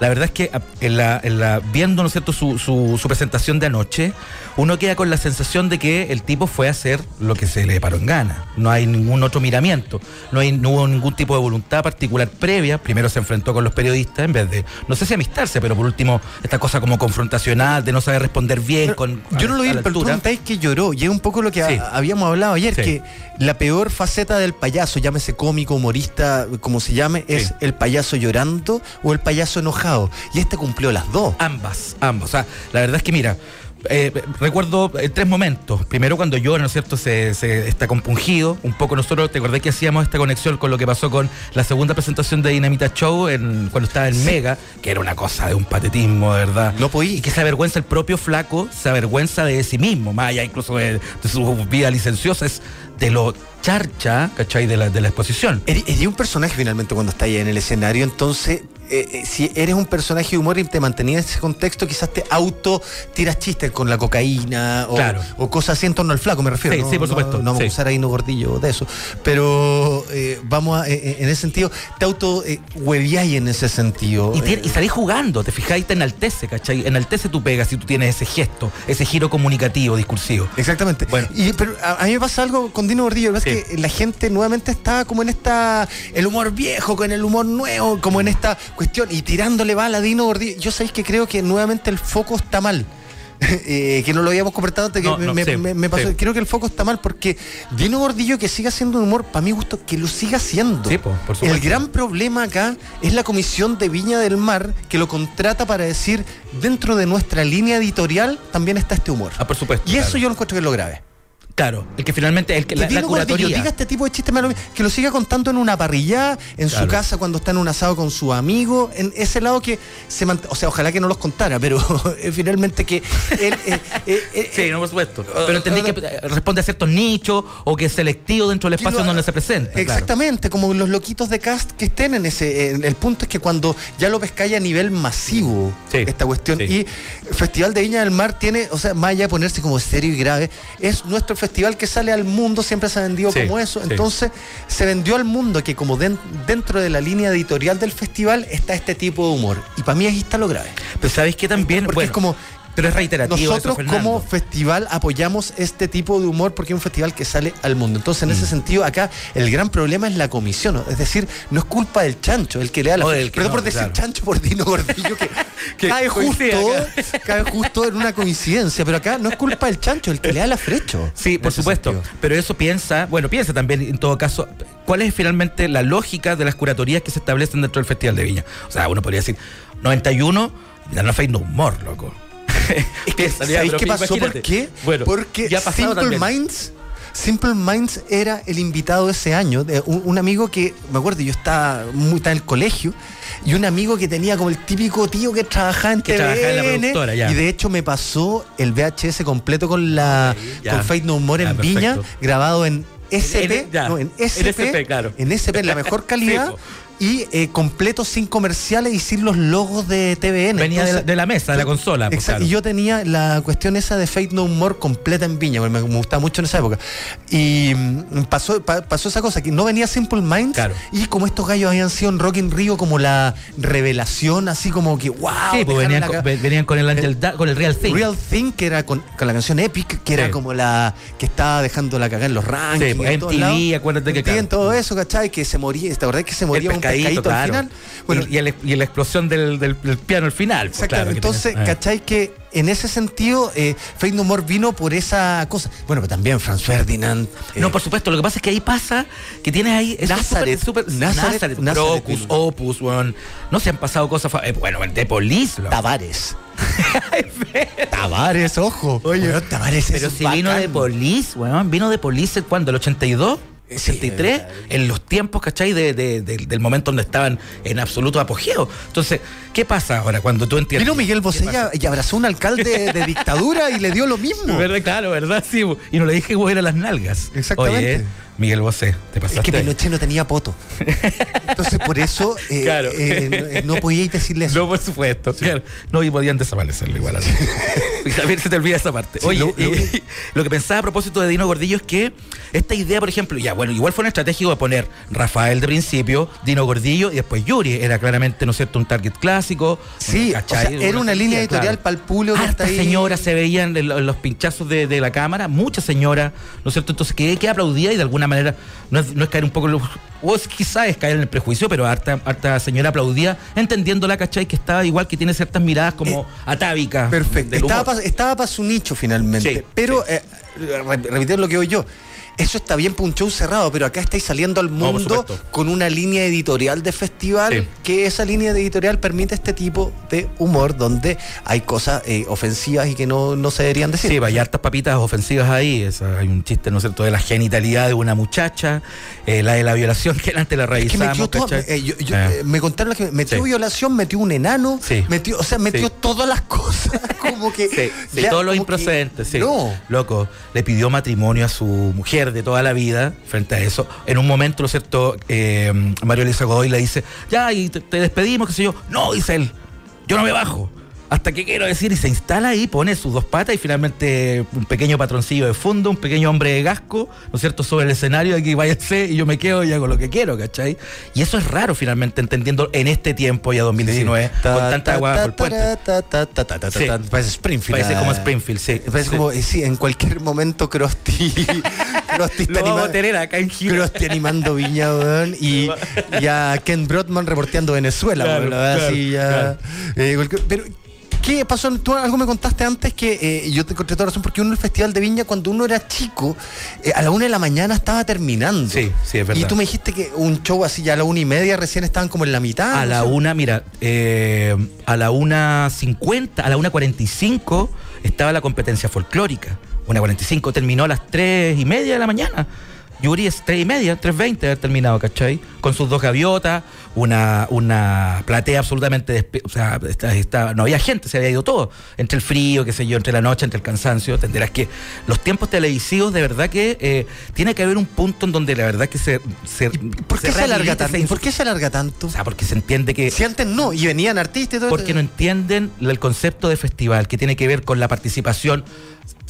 la verdad es que a- en la, en la- viendo ¿no es cierto? Su, su- su presentación de anoche, uno queda con la sensación de que el tipo fue a hacer lo que se le paró en gana. No hay ningún otro miramiento, no, hay, no hubo ningún tipo de voluntad particular previa. Primero se enfrentó con los periodistas en vez de, no sé si amistarse, pero por último, esta cosa como confrontacional, de no saber responder bien. con, Yo no lo vi, pero tú altura. contáis que lloró. Y es un poco lo que Sí. a- habíamos hablado ayer, Sí. que la peor faceta del payaso, llámese cómico, humorista, como se llame, es Sí. el payaso llorando o el payaso enojado. Y este cumplió las dos. Ambas, ambas. O sea, la verdad es que mira, Eh, recuerdo eh, tres momentos. Primero, cuando yo, ¿no es cierto?, se, se está compungido. Un poco nosotros, te acordé que hacíamos esta conexión con lo que pasó con la segunda presentación de Dinamita Show en, cuando estaba en Mega, que era una cosa de un patetismo, de verdad. No podí. Y que se avergüenza el propio flaco, se avergüenza de sí mismo, más allá incluso de, de su vida licenciosa, es de lo charcha, ¿cachai? De la, de la exposición. Eres, un personaje finalmente cuando estás ahí en el escenario, entonces eh, eh, si eres un personaje de humor y te mantenías en ese contexto, quizás te auto tiras chistes con la cocaína o, Claro. o cosas así en torno al flaco, me refiero. Sí, no, sí, por supuesto, No, vamos sí. a usar ahí no gordillo de eso. Pero eh, vamos a, eh, en ese sentido, te auto hueviáis en ese sentido. Y, salís jugando, te fijáis, te enaltece, ¿cachai? Enaltece tu pega si tú tienes ese gesto, ese giro comunicativo, discursivo. Exactamente. Bueno. Y, pero a, a mí me pasa algo con Dino Gordillo, es que la gente nuevamente está como en esta, el humor viejo con el humor nuevo, como en esta cuestión, y tirándole bala a Dino Gordillo. Yo sabéis que creo que nuevamente el foco está mal. Eh, que no lo habíamos conversado antes, que No, me, no, me- sí, me- me pasó. sí. Creo que el foco está mal porque Dino Gordillo que siga haciendo un humor, para mi gusto, que lo siga haciendo. Sí, po, por el gran problema acá es la comisión de Viña del Mar que lo contrata para decir, dentro de nuestra línea editorial también está este humor. Ah, por supuesto. Y eso yo lo encuentro que es lo grave. Claro, el que finalmente, el que, la, que la Gordillo curatoría. diga este tipo de chistes, que lo siga contando en una parrilla, en su casa cuando está en un asado con su amigo, en ese lado que se mant- o sea, ojalá que no los contara, pero eh, finalmente que él, eh, eh, eh, Sí, no, por supuesto. Pero entendí que responde a ciertos nichos o que es selectivo dentro del espacio lo- donde se presenta. claro. Exactamente, como los loquitos de cast que estén en ese. el punto es que cuando ya lo pescáis a nivel masivo, Sí, esta cuestión, sí. y Festival de Viña del Mar tiene, o sea, más allá de ponerse como serio y grave, es nuestro festival que sale al mundo, siempre se ha vendido Sí, como eso. sí. Entonces, se vendió al mundo que como den- dentro de la línea editorial del festival está este tipo de humor. Y para mí ahí está lo grave. Pero ¿sabéis que también? Porque bueno, es como. Pero es reiterativo. Nosotros eso, como festival apoyamos este tipo de humor porque es un festival que sale al mundo. Entonces, en Mm. ese sentido, acá el gran problema es la comisión. ¿no? Es decir, no es culpa del chancho, el que le da la... O del que Perdón no, por decir claro. chancho por Dino Gordillo, que, Que cae, justo, cae justo en una coincidencia. Pero acá no es culpa del chancho, el que le da la frecho. Sí, por supuesto. sentido. Pero eso piensa, bueno, piensa también en todo caso, ¿cuál es finalmente la lógica de las curatorías que se establecen dentro del Festival de Viña? O sea, uno podría decir, 91, ya no fue no humor, loco. Es que, ¿sabéis qué pasó? imagínate. ¿Por qué? Bueno, Porque ya Simple también. Minds. Simple Minds era el invitado de ese año, de un, un amigo que, me acuerdo, yo estaba muy estaba en el colegio, y un amigo que tenía como el típico tío que trabajaba en Que trabajaba en la TVN, productora, ya. y de hecho me pasó el VHS completo con la ya. con Fate No More Ya, en Viña, grabado en SP, En- ya, no, en en SP, claro. en SP, en la mejor calidad, Sí. Y eh, completo sin comerciales y sin los logos de TVN. Venía de la, Entonces, de la mesa, de la consola. pues, Exacto, claro. Y yo tenía la cuestión esa de Fate No More completa en Viña, porque me, me gustaba mucho en esa época. Y mm, pasó, pa- pasó esa cosa, que no venía Simple Minds. Claro. Y como estos gallos habían sido en Rock in Rio como la revelación, así como que, wow. Sí, pues venían, con, venían con el Angel Da- con el Real Thing. Real Thing, que era con, con la canción Epic, que era Sí. como la que estaba dejando la cagada en los rankings. Sí, pues, en MTV, acuérdate que, claro. todo eso, ¿cachai? Que se moría, ¿te acordás que se moría el un pescadito, pescadito claro. al final? Bueno, y, y el- y la explosión del, del- del piano al final. pues, Exacto, claro, que entonces, tenés- eh. ¿cachai? Que en ese sentido, eh, No More vino por esa cosa. Bueno, pero también Franz Ferdinand. eh, No, por supuesto, lo que pasa es que ahí pasa que tienes ahí. Nazareth, Nazareth, Nazareth Crocus, vino. Opus, weón. No se han pasado cosas. eh, bueno, de loco. Tavares. Tavares, ojo. Oye, Tavares Pero es si vino de Police, weón. Vino de Police, ¿cuándo? ¿El 82? Sí, 83, en los tiempos, ¿cachai? De, de- de- del momento donde estaban en absoluto apogeo. Entonces, ¿qué pasa ahora cuando tú entiendes? Vino Miguel ¿Qué Bosé pasa? y abrazó a un alcalde de dictadura y le dio lo mismo. ¿Verdad? Claro, ¿verdad? Sí, y no le dije güey, era las nalgas. Exactamente. Oye, Miguel Bosé, te Es pasaste. que ahí. Pinochet no tenía poto. Entonces, por eso eh, Claro. eh, no, no podíais decirle eso. No, por supuesto. claro. No, y podían desaparecerlo igual. así. y también se te olvida esa parte. Sí, Oye, lo- lo- que pensaba a propósito de Dino Gordillo es que esta idea, por ejemplo, ya, bueno, igual fue un estratégico de poner Rafael de principio, Dino Gordillo y después Yuri. Era claramente, ¿no es cierto?, un target clásico. Sí, o era una línea editorial para el público que está Hartas ahí. señoras se veían en lo- en los pinchazos de, de la cámara, muchas señoras, ¿no es cierto? Entonces, que, que aplaudía y de alguna manera, no es, no es caer un poco en lo- o es quizás es caer en el prejuicio, pero harta, harta señora aplaudía, entendiéndola, ¿cachai? Que estaba igual, que tiene ciertas miradas como atávicas. Perfecto. Estaba para estaba pa su nicho finalmente. Sí, Pero, eh, re- repitiendo lo que oí yo, eso está bien para un show cerrado, pero acá estáis saliendo al mundo con una línea editorial de festival, Sí. que esa línea editorial permite este tipo de humor donde hay cosas eh, ofensivas y que no, no se deberían decir. Sí, pues, hay hartas papitas ofensivas ahí. esa- hay un chiste, ¿no es cierto?, de la genitalidad de una muchacha, eh, la de la violación, que antes la Es que revisamos. metió todo, ¿cachai? eh, yo- yo- eh, me contaron que metió Sí. violación, metió un enano, Sí. metió, o sea, metió todas las cosas, como que Sí, ya todo lo que- sí. No. Loco, le pidió matrimonio a su mujer de toda la vida frente a eso. En un momento, ¿no es cierto? Eh, Mario Elisa Godoy le dice, ya, y te, te despedimos, qué sé yo. No, dice él, yo no me bajo. Hasta que quiero decir, y se instala ahí, pone sus dos patas y finalmente un pequeño patroncillo de fondo, un pequeño hombre de gasco, ¿no es cierto?, sobre el escenario, aquí váyanse y yo me quedo y hago lo que quiero, ¿cachai? Y eso es raro finalmente, entendiendo en este tiempo, ya 2019, Ta, con tanta ta, agua ta, por el puente. Sí. Parece Springfield. Parece como Springfield, sí. Parece Sí. como, eh, sí, en cualquier momento Krusty, Krusty está, Lo vamos anima- a tener acá en gira. Krusty animando Viña, weón, y, y a Ken Broadman reporteando Venezuela, Claro, weón, claro, así ya, claro. eh, pero ¿Qué pasó? Tú algo me contaste antes que eh, yo te encontré toda razón porque uno en el Festival de Viña cuando uno era chico eh, a la una de la mañana estaba terminando. Sí, sí, es verdad. Y tú me dijiste que un show así ya a la una y media recién estaban como en la mitad. A no la una, mira, eh, a la una cincuenta, a la una cuarenta y cinco estaba la competencia folclórica. Una cuarenta y cinco terminó a las tres y media de la mañana. Yuri es tres y media, tres veinte de haber terminado, ¿cachai? Con sus dos gaviotas, una, una platea absolutamente o sea, está- está- no había gente, se había ido todo. Entre el frío, qué sé yo, entre la noche, entre el cansancio. Entenderás que los tiempos televisivos, de verdad que eh, tiene que haber un punto en donde la verdad que se. se ¿Por qué se, alarga tanto? se ¿Por qué se alarga tanto? O sea, porque se entiende que. si antes no, y venían artistas y todo Porque no entienden el concepto de festival, que tiene que ver con la participación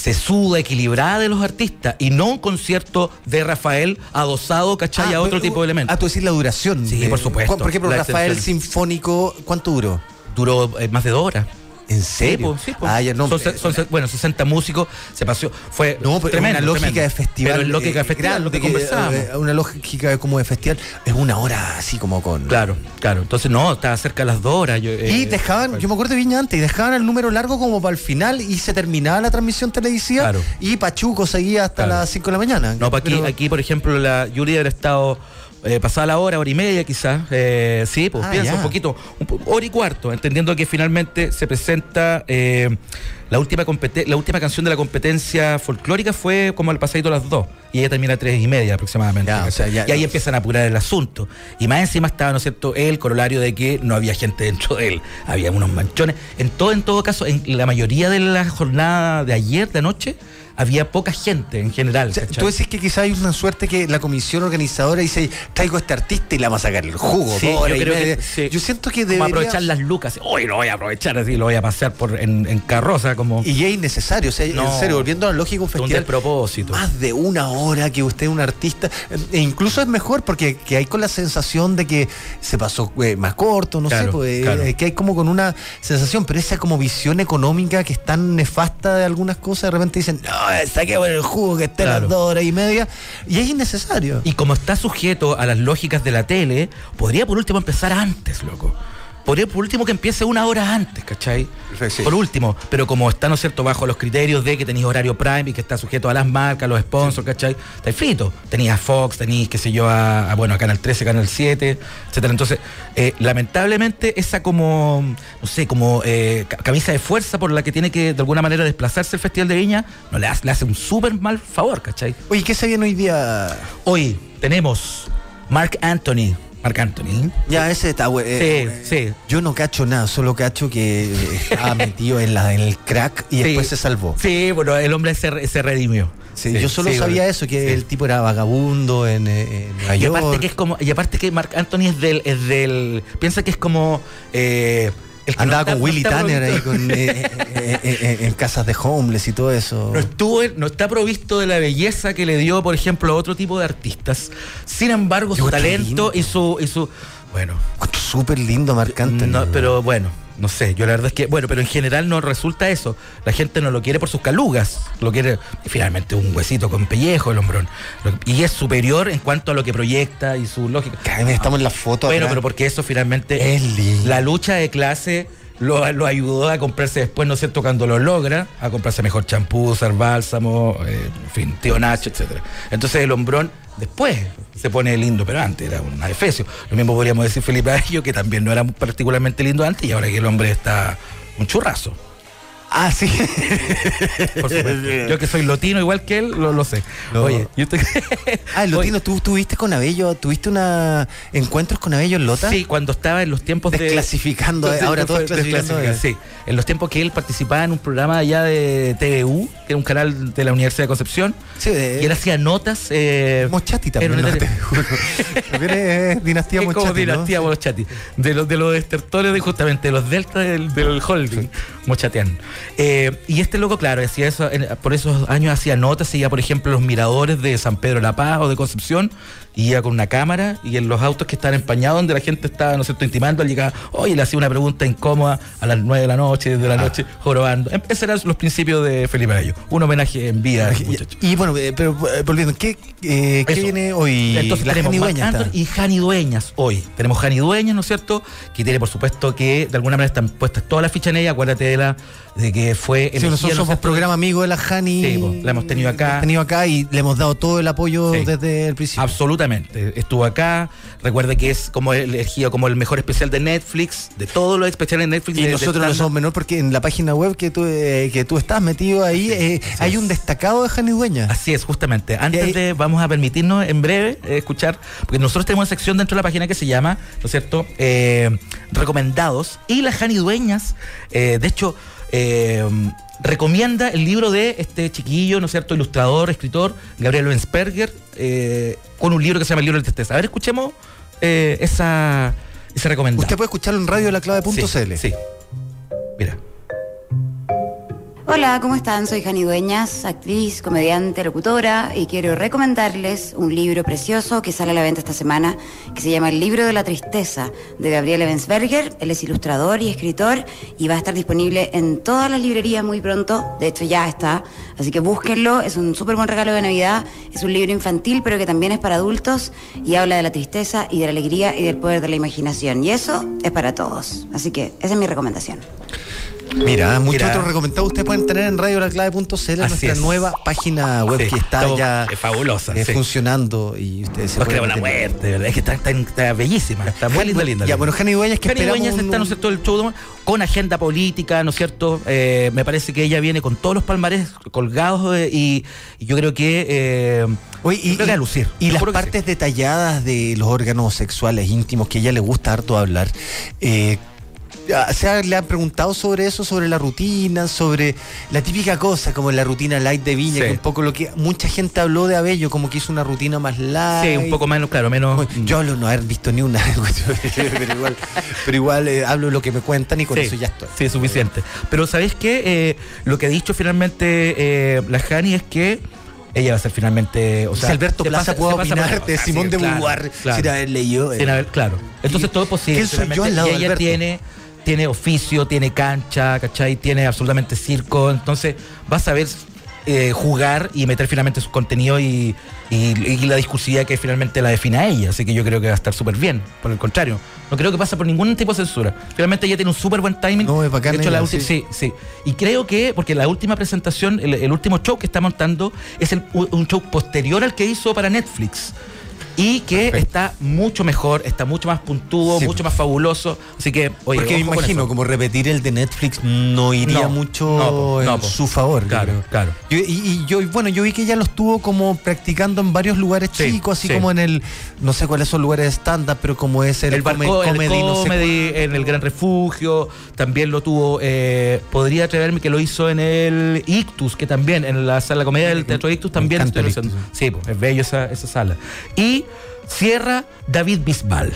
sesuda, equilibrada de los artistas, y no un concierto de Rafael adosado, ¿cachai? Ah, a otro pero- tipo de elementos. Ah, tú decís la duración. Sí, de- por supuesto. Por ejemplo, Rafael extensión. Sinfónico, ¿cuánto duró? Duró eh, más de dos horas. ¿En serio? sí, po. Ah, ya no. son, se- bueno, 60 músicos, se pasó. Fue No, pero tremendo, una lógica tremendo. de festival. Pero lógica de eh, festival, grande, lo que que, conversábamos. eh, una lógica como de festival es una hora así como con. Claro, claro. Entonces, no, estaba cerca de las dos horas. yo, Y eh, dejaban, yo me acuerdo de Viña antes, y dejaban el número largo como para el final y se terminaba la transmisión televisiva Claro. y Pachuco seguía hasta Claro. las 5 de la mañana. No, para aquí, Pero- aquí, por ejemplo, la Yuri habrá estado eh, pasada la hora, hora y media quizás. Eh, sí, pues Ah, piensa ya. un poquito, un hora y cuarto, entendiendo que finalmente se presenta eh, la última la última canción de la competencia folclórica fue como al pasadito a las dos y ella termina a tres y media aproximadamente. Ya, o sea, ya- y ahí empiezan a apurar el asunto. Y más encima estaba, ¿no es cierto?, el corolario de que no había gente dentro de él. Había unos manchones. En todo, en todo caso, en la mayoría de la jornada de ayer, de anoche, había poca gente en general. O sea, tú decís que quizá hay una suerte que la comisión organizadora dice, traigo a este artista y le vamos a sacar el jugo. Sí, yo horas y creo que media". sí. Yo siento que Como debería... aprovechar las lucas. Hoy lo voy a aprovechar así, lo voy a pasear por en, en carroza como Y es innecesario, o sea, No. en serio, volviendo a la lógica un un festival, despropósito. más de una hora que usted es un artista, e incluso es mejor porque que hay con la sensación de que se pasó eh, más corto, no sé, Claro, pues, eh, claro. que hay como con una sensación, pero esa como visión económica que es tan nefasta de algunas cosas, de repente dicen, no, saquemos el jugo que esté a Claro. las dos horas y media, y es innecesario. Y como está sujeto a las lógicas de la tele, podría por último empezar antes, loco. Podría por último que empiece una hora antes, ¿cachai? Sí. Por último, pero como está, ¿no es cierto?, bajo los criterios de que tenéis horario prime y que está sujeto a las marcas, los sponsors, ¿cachai? Estáis frito. Tenías a Fox, tenéis, qué sé yo, a, a, bueno, a Canal 13, Canal 7, etcétera. Entonces, eh, lamentablemente, esa como, no sé, como eh, ca- camisa de fuerza por la que tiene que, de alguna manera, desplazarse el Festival de Viña, no le hace, le hace un súper mal favor, ¿cachai? Oye, ¿qué se viene hoy día? Hoy tenemos Mark Anthony. Mark Anthony. Ya, ese está, güey. eh, Sí, sí. Yo no cacho nada, solo cacho que estaba metido en, la, en el crack y Sí. después se salvó. Sí, bueno, el hombre se, se redimió. Sí, Sí, yo solo sí, sabía bueno, eso, que sí. el tipo era vagabundo en, eh, en Nueva Y York. aparte que es como, y aparte que Mark Anthony es del, es del, piensa que es como eh, Andaba no con Willy Tanner ahí con, eh, eh, eh, en casas de homeless y todo eso. No estuvo, no está provisto de la belleza que le dio, por ejemplo, a otro tipo de artistas. Sin embargo, Yo, su talento lindo. y su, y su, bueno, Súper lindo Marc Anthony. No, pero bueno, no sé, yo la verdad es que, bueno, pero en general no resulta eso. La gente no lo quiere por sus calugas, lo quiere finalmente un huesito con pellejo, el hombrón. Y es superior en cuanto a lo que proyecta y su lógica. Vez estamos en la foto Bueno, acá. pero porque eso finalmente Es lindo. la lucha de clase lo, ayudó a comprarse después, ¿no es cierto?, cuando lo logra, a comprarse mejor champú, usar bálsamo, eh, en fin, tío Nacho, etcétera. Entonces el hombrón después se pone lindo, pero antes era un adefesio. Lo mismo podríamos decir Felipe Ayo, que también no era particularmente lindo antes, y ahora que el hombre está un churrazo. Ah, sí. Por supuesto. Yo que soy lotino igual que él, lo, lo sé. No. Oye, ¿y usted Ah, el Oye, Lotino, ¿tú tuviste con Abello? ¿Tuviste una encuentros con Abello en Lota? Sí, cuando estaba en los tiempos de. Desclasificando, eh, ahora todo es clasificando, eh. Sí, en los tiempos que él participaba en un programa allá de TVU, que era un canal de la Universidad de Concepción, Sí, de- y él hacía notas. Eh, Mochati también, era una ¿no? Te juro. También es dinastía es como Mochati, ¿no? dinastía Mochati, de los de los estertores de justamente de los deltas del, del holding Mochatean. Eh, y este loco, claro, hacía eso, en- por esos años hacía notas, seguía por ejemplo los miradores de San Pedro de la Paz o de Concepción, y iba con una cámara y en los autos que estaban empañados donde la gente estaba, ¿no es cierto?, intimando, él llegaba, oye, le hacía una pregunta incómoda a las 9 de la noche, de la Ah. noche, jorobando. Em- Esos eran los principios de Felipe Gallo. Un homenaje en vida a este Y, muchacho. y bueno, eh, pero eh, volviendo, ¿qué, eh, ¿qué viene hoy? Entonces La tenemos Jani y Jani Dueñas hoy. Tenemos Jani Dueñas, ¿no es cierto? Que tiene, por supuesto, que de alguna manera están puestas todas las fichas en ella. Acuérdate de la de que fue Sí, elegida, nosotros ¿no es somos programa amigo de la Jani. Sí, la hemos tenido acá. La hemos tenido acá y le hemos dado todo el apoyo Sí. desde el principio. Absolutamente. Estuvo acá. Recuerde que es como elegido como el mejor especial de Netflix, de todos los especiales de Netflix. Y de- de nosotros no somos menor porque en la página web que tú, eh, que tú estás metido ahí eh, hay un destacado de Jani Dueña. Así es, justamente. Ahí- Antes de, vamos a permitirnos en breve eh, escuchar, porque nosotros tenemos una sección dentro de la página que se llama, ¿no es cierto?, Eh, recomendados. Y la Jani Dueñas, de hecho, eh, recomienda el libro de este chiquillo, ¿no es cierto?, ilustrador, escritor, Gabriel Wensperger, eh, con un libro que se llama El libro del tristeza. A ver, escuchemos eh, esa, esa recomendación. Usted puede escucharlo en radiolaclave.cl. Sí, sí. Hola, ¿cómo están? Soy Jani Dueñas, actriz, comediante, locutora y quiero recomendarles un libro precioso que sale a la venta esta semana que se llama El libro de la tristeza de Gabriel Evensberger. Él es ilustrador y escritor y va a estar disponible en todas las librerías muy pronto. De hecho ya está, así que búsquenlo. Es un súper buen regalo de Navidad. Es un libro infantil pero que también es para adultos y habla de la tristeza y de la alegría y del poder de la imaginación. Y eso es para todos. Así que esa es mi recomendación. Mira, muchos otros recomendados ustedes pueden tener en radiolaclave.cl, nuestra es. nueva página web Sí, que está ya es fabulosa, eh, sí. funcionando y ustedes se Nos pueden muerte, verdad. Es que está, está- está bellísima. Está muy linda, linda. Ya, bueno, Jani Dueñas que Jani esperamos Dueñas un- está, ¿no es cierto?, el show con agenda política, ¿no es cierto? Eh, me parece que ella viene con todos los palmares colgados eh, y, y yo creo que... eh, Oye, y, creo que a lucir. y las partes detalladas de los órganos sexuales íntimos que a ella le gusta harto hablar. ¿Se ha- ¿Le han preguntado sobre eso, sobre la rutina, sobre la típica cosa como la rutina light de Viña, Sí. que un poco lo que mucha gente habló de Abello, como que hizo una rutina más light? Sí, un poco menos, claro, menos... Bueno, Yo hablo no haber visto ni una, pero igual, pero igual eh, hablo lo que me cuentan y con Sí, eso ya estoy. Sí, suficiente. Pero ¿sabes qué? Eh, lo que ha dicho finalmente eh, la Jani es que ella va a ser finalmente... O sea, si Alberto se Plaza pasa- puede opinar de Simón de claro, Beauvoir claro. sin haber leído. eh, Sin haber- claro. Entonces todo es posible. ¿Quién soy yo al lado y ella tiene, tiene oficio, tiene cancha, ¿cachai? Tiene absolutamente circo. Entonces va a saber eh, jugar y meter finalmente su contenido y, y- y la discursividad que finalmente la define a ella. Así que yo creo que va a estar súper bien. Por el contrario, no creo que pase por ningún tipo de censura. Finalmente ella tiene un súper buen timing. No, es bacán De hecho, ella, sí. sí, sí. Y creo que, porque la última presentación, el, el último show que está montando es el- un show posterior al que hizo para Netflix. Y que Perfecto. está mucho mejor, está mucho más puntudo, Sí. mucho más fabuloso. Así que, oye, Porque me imagino, como repetir el de Netflix no iría No, mucho no, en no, su favor. Claro, creo. claro. Yo- y, y yo, bueno, yo vi que ella lo estuvo como practicando en varios lugares Sí, chicos, así sí. como en el, no sé cuáles son lugares de stand-up, pero como es el, el barco, el comedy, no sé comedy, en el Gran Refugio, también lo tuvo, eh, podría atreverme que lo hizo en el Ictus, que también, en la sala de comedia del Teatro Ictus también estoy haciendo. Sí, es bello esa, esa sala. Y cierra David Bisbal.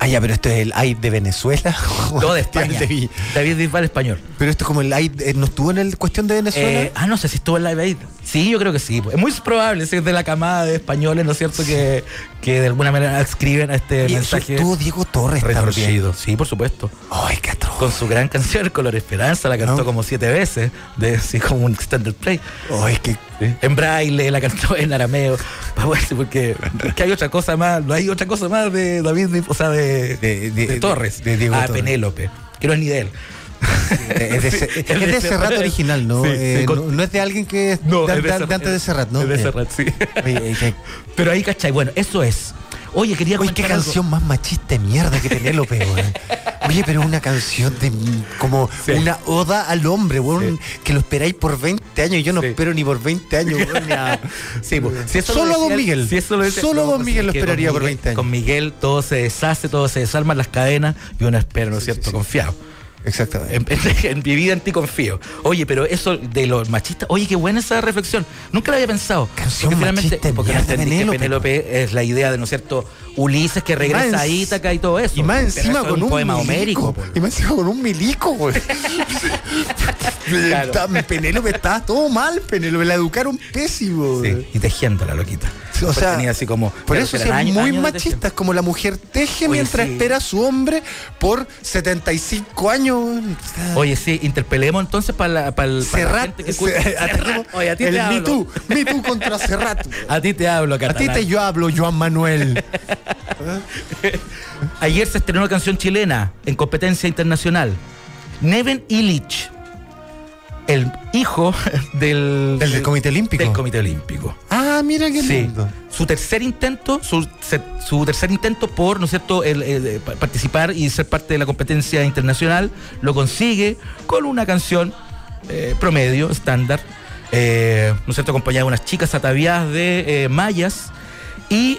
Ah, ya, pero esto es el AI de Venezuela. Todo de es el España. David Bisbal español. Pero esto es como el AI, eh, ¿no estuvo en el cuestión de Venezuela? Eh, ah, no sé si estuvo en Live Aid. Sí, yo creo que sí. pues. Es muy probable, si es de la camada de españoles, ¿no es cierto? Que, que de alguna manera escriben a este y eso mensaje estuvo Diego Torres retorcido. Sí, por supuesto. Ay, qué atroz. Con su gran canción Color Esperanza, la cantó No. como siete veces, de así como un standard play. Ay, qué... En braille, la cantó en arameo. Si- Porque que hay otra cosa más, no hay otra cosa más de David, o sea, de, De- de- de Torres. de Diego ah, Torres. Penélope. que no es ni de él. Es de, ese- es de Serrat original, ¿no? Sí, Eh, sí, con- no, no es de alguien que es No, de, es de de- antes de Serrat, ¿no? Es de Eh, Serrat, sí. Eh, Pero ahí, ¿cachai? Bueno, eso es. Oye, quería oye, qué algo. canción más machista de mierda que Penélope, weón. Oye, pero una canción de como Sí. una oda al hombre, weón, que lo esperáis por 20 años. Yo no Sí. espero ni por 20 años, weón, a- Sí, pues, si eso lo Solo a Don Miguel. si eso lo Solo no, Don pues, Miguel lo esperaría por Miguel- 20 años. Con Miguel todo se deshace, todo se desarman las cadenas y uno espera, ¿no es cierto? Confiado. Exactamente. En, en- en mi vida en ti confío. Oye, pero eso de los machistas, oye, qué buena esa reflexión. Nunca la había pensado. Canción Porque finalmente- porque mierda, entendí que Penélope. Penélope es la idea de, ¿no es cierto? Ulises que regresa más a Ítaca y todo eso. Y más encima con un, poema homérico. Y más encima con un milico, güey. Claro. Penélope estaba todo mal, Penélope. La educaron pésimo. Sí, y tejiendo la loquita. O sea, tenía así como. Por eso es años- muy años machista, es como la mujer teje Oye, mientras sí. espera a su hombre por 75 años. Oye, sí, interpelemos entonces para la, para el- para la Serrat, gente que escucha. se- Serrat. ataquemos Oye, a ti el te Me. Too, Me Too contra Serrat. A ti te hablo, A ti Catalán. te yo hablo, Joan Manuel. Ayer se estrenó una canción chilena en competencia internacional. Neven Illich, el hijo del, ¿Del del Comité Olímpico? Del Comité Olímpico. Ah, mira qué Sí. lindo. Su tercer intento, su, su tercer intento por, ¿no es cierto?, el, el, eh, pa- participar y ser parte de la competencia internacional, lo consigue con una canción eh, promedio, estándar, eh, ¿no es cierto?, acompañada de unas chicas ataviadas de eh, mallas. Y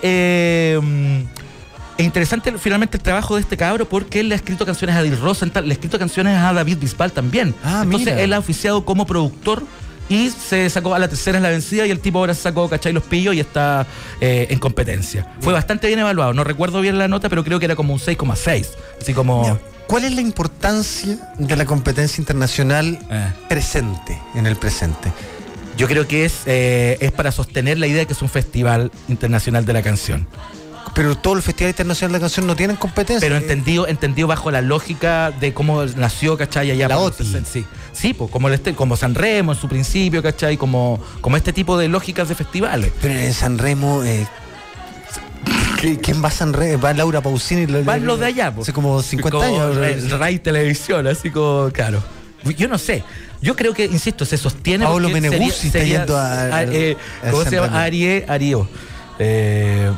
es interesante finalmente el trabajo de este cabro porque él le ha escrito canciones a Dil Rosenthal, le ha escrito canciones a David Bisbal también. Ah, Entonces mira. él ha oficiado como productor y se sacó a la tercera en la vencida y el tipo ahora se sacó, ¿cachai? Los pillos y está eh, en competencia. Fue bastante bien evaluado, no recuerdo bien la nota, pero creo que era como un 6,6. Así como... Mira, ¿Cuál es la importancia de la competencia internacional Eh. presente, en el presente? Yo creo que es, eh, es para sostener la idea de que es un festival internacional de la canción. Pero todo el Festival Internacional de la Canción no tienen competencia. Pero entendido, entendido bajo la lógica de cómo nació, ¿cachai? Allá La OTI. los 60, Sí, sí pues, como, el este, como San Remo en su principio, ¿cachai? Como, como este tipo de lógicas de festivales. Pero en San Remo, eh, ¿qué- ¿quién va a San Remo? Va Laura Pausini. Van lo- los de allá, pues. Hace como 50 Como años. Ray, Ray Televisión, así como, claro. Yo no sé. Yo creo que, insisto, se sostiene. Porque Meneguzzi está yendo a- a- eh, ¿Cómo se llama? Arie, Ario. Eh,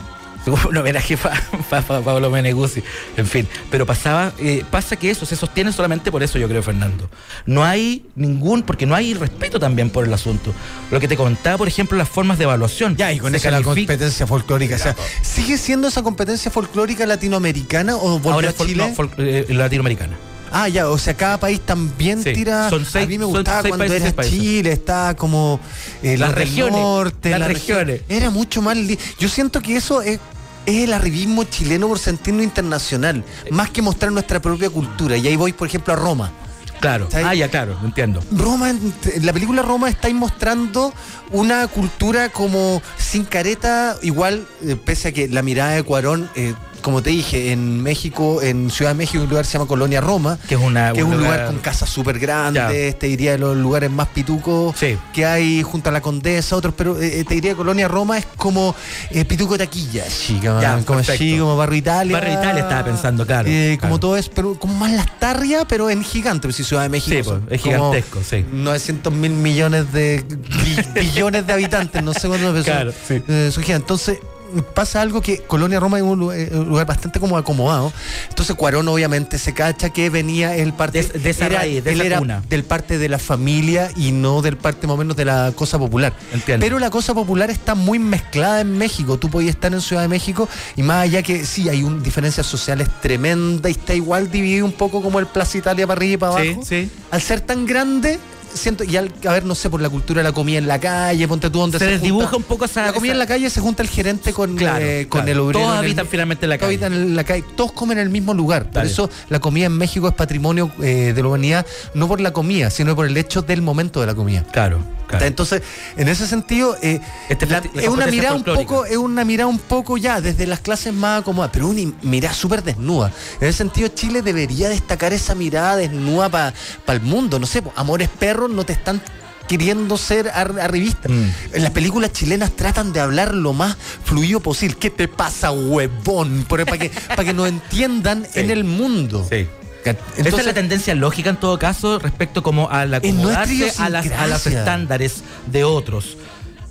un homenaje para Pablo Meneguzzi. En fin. Pero pasaba, eh, pasa que eso se sostiene solamente por eso, yo creo, Fernando. No hay ningún, porque no hay respeto también por el asunto. Lo que te contaba, por ejemplo, las formas de evaluación. Ya, y con esa la competencia folclórica. O sea, ¿sigue siendo esa competencia folclórica latinoamericana o volvió Ahora a Chile? no, eh, latinoamericana. Ah, ya, o sea, cada país también Sí, tira. son seis- a mí me gustaba cuando países, era. Chile, estaba como eh, Las regiones, norte, las la regiones. Era mucho más. Yo siento que eso es, es el arribismo chileno por sentirnos internacional, más que mostrar nuestra propia cultura. Y ahí voy, por ejemplo, a Roma. Claro. ¿Sabes? Ah, ya, claro, entiendo. Roma, en la película Roma estáis mostrando una cultura como sin careta, igual, eh, pese a que la mirada de Cuarón, eh, como te dije, en México, en Ciudad de México, hay un lugar que se llama Colonia Roma, Que es una- que es un un lugar, lugar- con casas súper grandes, Ya. te diría de los lugares más pitucos Sí. que hay junto a la Condesa, otros, pero eh, te diría Colonia Roma es como eh, pituco de taquilla, chica, Ya, como así, como Barrio Italia. Barrio Italia estaba pensando, claro, Eh, claro. Como todo es, pero como más las tarrias, pero en gigante, pues si Ciudad de México Sí, son pues, es como gigantesco, sí. 900 mil millones de bi- billones de habitantes, no sé cuántos. Claro, sí. eh, son gigantes. Entonces, pasa algo que Colonia Roma es un eh, un lugar, bastante como acomodado. Entonces, Cuarón obviamente se cacha que venía el parte De- de esa era- raíz, de él esa era cuna. del parte de la familia y no del parte más o menos de la cosa popular. Entiendo. Pero la cosa popular está muy mezclada en México. Tú podías estar en Ciudad de México y más allá que sí hay un, diferencias sociales tremendas y está igual dividido un poco como el Plaza Italia para arriba y para Sí, abajo sí. al ser tan grande, siento, y al, a ver, no sé, por la cultura de la comida en la calle, ponte tú donde Se se, desdibuja junta- un poco esa- La comida esa- en la calle se junta el gerente con, Claro, eh, con claro. el obrero. Todos el- habitan finalmente en la calle. Todos habitan en la calle, todos comen en el mismo lugar. Por eso la comida en México es patrimonio eh, de la humanidad, no por la comida, sino por el hecho del momento de la comida. Claro, claro. Entonces, en ese sentido, eh, Este la- festi- la es una mirada un poco, es una mirada un poco ya desde las clases más acomodadas, pero una mirada súper desnuda. En ese sentido, Chile debería destacar esa mirada desnuda para el mundo. No sé, Amores Perros no te están queriendo ser ar- arribista. Mm. En las películas chilenas tratan de hablar lo más fluido posible. ¿Qué te pasa, huevón? Para que, para que nos entiendan Sí. en el mundo. Sí. Esa es la tendencia lógica en todo caso respecto como a la acomodarse a, las, a los estándares de otros.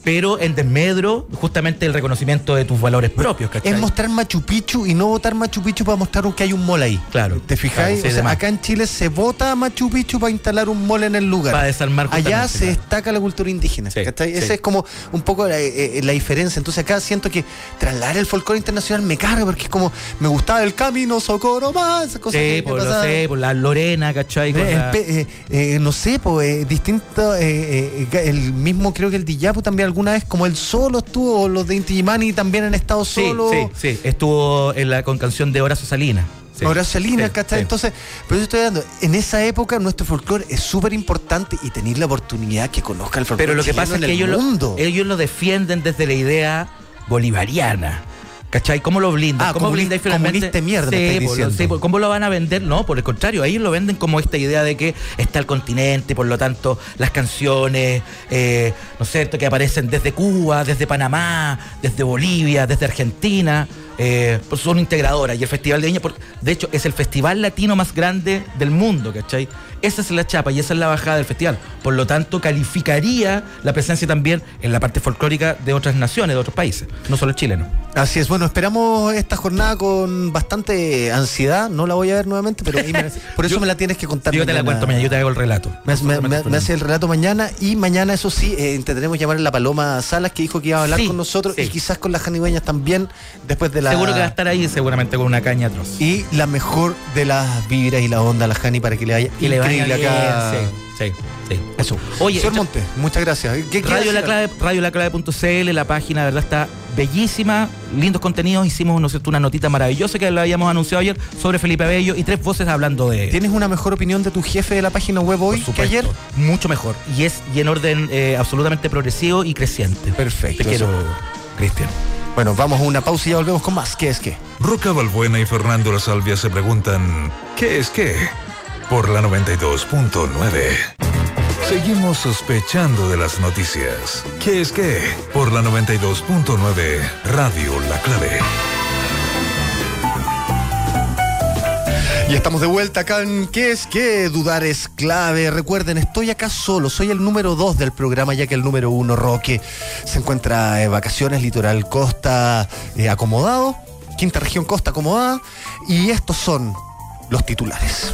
Pero en desmedro, justamente el reconocimiento de tus valores propios, ¿cachai? Es mostrar Machu Picchu y no votar Machu Picchu para mostrar que hay un mall ahí. Claro, ¿Te fijáis? claro, sí, O sea, de más. acá en Chile se vota Machu Picchu para instalar un mall en el lugar. Para desarmar Allá se claro. destaca la cultura indígena. Sí. Esa es como un poco la, eh, eh, la diferencia. Entonces acá siento que trasladar el folclore internacional me carga porque es como me gustaba el camino Socorro más, esas cosas que- por, lo pasaban. sé, por la Lorena, ¿cachai? Eh, la- no sé, pues distinto, el mismo creo que el Diyapu también alguna vez, como el solo estuvo, los de Inti Illimani también han estado solo. sí, sí. Estuvo en la, con canción de Horacio Salinas. Sí. Ahora Salinas, Sí. Entonces, pero yo estoy dando, en esa época nuestro folclore es súper importante y tenéis la oportunidad que conozca el folclore. Pero lo que pasa es que el ellos lo, mundo. ellos lo defienden desde la idea bolivariana. ¿Cachai? ¿Cómo lo blindan? Ah, ¿Cómo comuni- blindáis finalmente? comunista de mierda, me Sí, estáis por lo- diciendo. sí, por- ¿Cómo lo van a vender? No, por el contrario, ellos lo venden como esta idea de que está el continente, por lo tanto, las canciones, eh, ¿no es cierto?, que aparecen desde Cuba, desde Panamá, desde Bolivia, desde Argentina, eh, pues son integradoras. Y el Festival de Viña, por- de hecho, es el festival latino más grande del mundo, ¿cachai? Esa es la chapa y esa es la bajada del festival. Por lo tanto, calificaría la presencia también en la parte folclórica de otras naciones, de otros países, no solo el chileno. Así es, bueno, esperamos esta jornada con bastante ansiedad. No la voy a ver nuevamente, pero me- por eso Yo- me la tienes que contar. Yo te la cuento mañana, yo te hago el relato. Me, me- me- me hace el relato mañana y mañana, eso sí, eh, intentaremos llamar a la Paloma Salas que dijo que iba a hablar Sí, con nosotros sí. y quizás con las janibeñas también después de la. Seguro que va a estar ahí, seguramente con una caña atroz. Y la mejor de las vibras y la onda a la Jani para que le vaya Y le vaya acá. Sí, sí, sí. Eso. Oye, Señor esto- Monte, muchas gracias. ¿Qué quiere Radio La? Clave, radiolaclave.cl, la página, de verdad, está bellísima, lindos contenidos. Hicimos, ¿no cierto?, una notita maravillosa que la habíamos anunciado ayer sobre Felipe Abello y tres voces hablando de. ¿Tienes una mejor opinión de tu jefe de la página web hoy que ayer? Mucho mejor. Y es y en orden eh, absolutamente progresivo y creciente. Perfecto, Te quiero. Cristian. Bueno, vamos a una pausa y ya volvemos con más. ¿Qué es qué? Roca Balbuena y Fernando La Salvia se preguntan, ¿qué es qué? Por la 92.9. Seguimos sospechando de las noticias. ¿Qué es qué? Por la 92.9 Radio La Clave. Y estamos de vuelta acá en ¿Qué es qué? Dudar es clave. Recuerden, estoy acá solo, soy el número dos del programa, ya que el número uno, Roque, se encuentra en vacaciones, litoral costa eh, acomodado, quinta región costa acomodada, y estos son los titulares.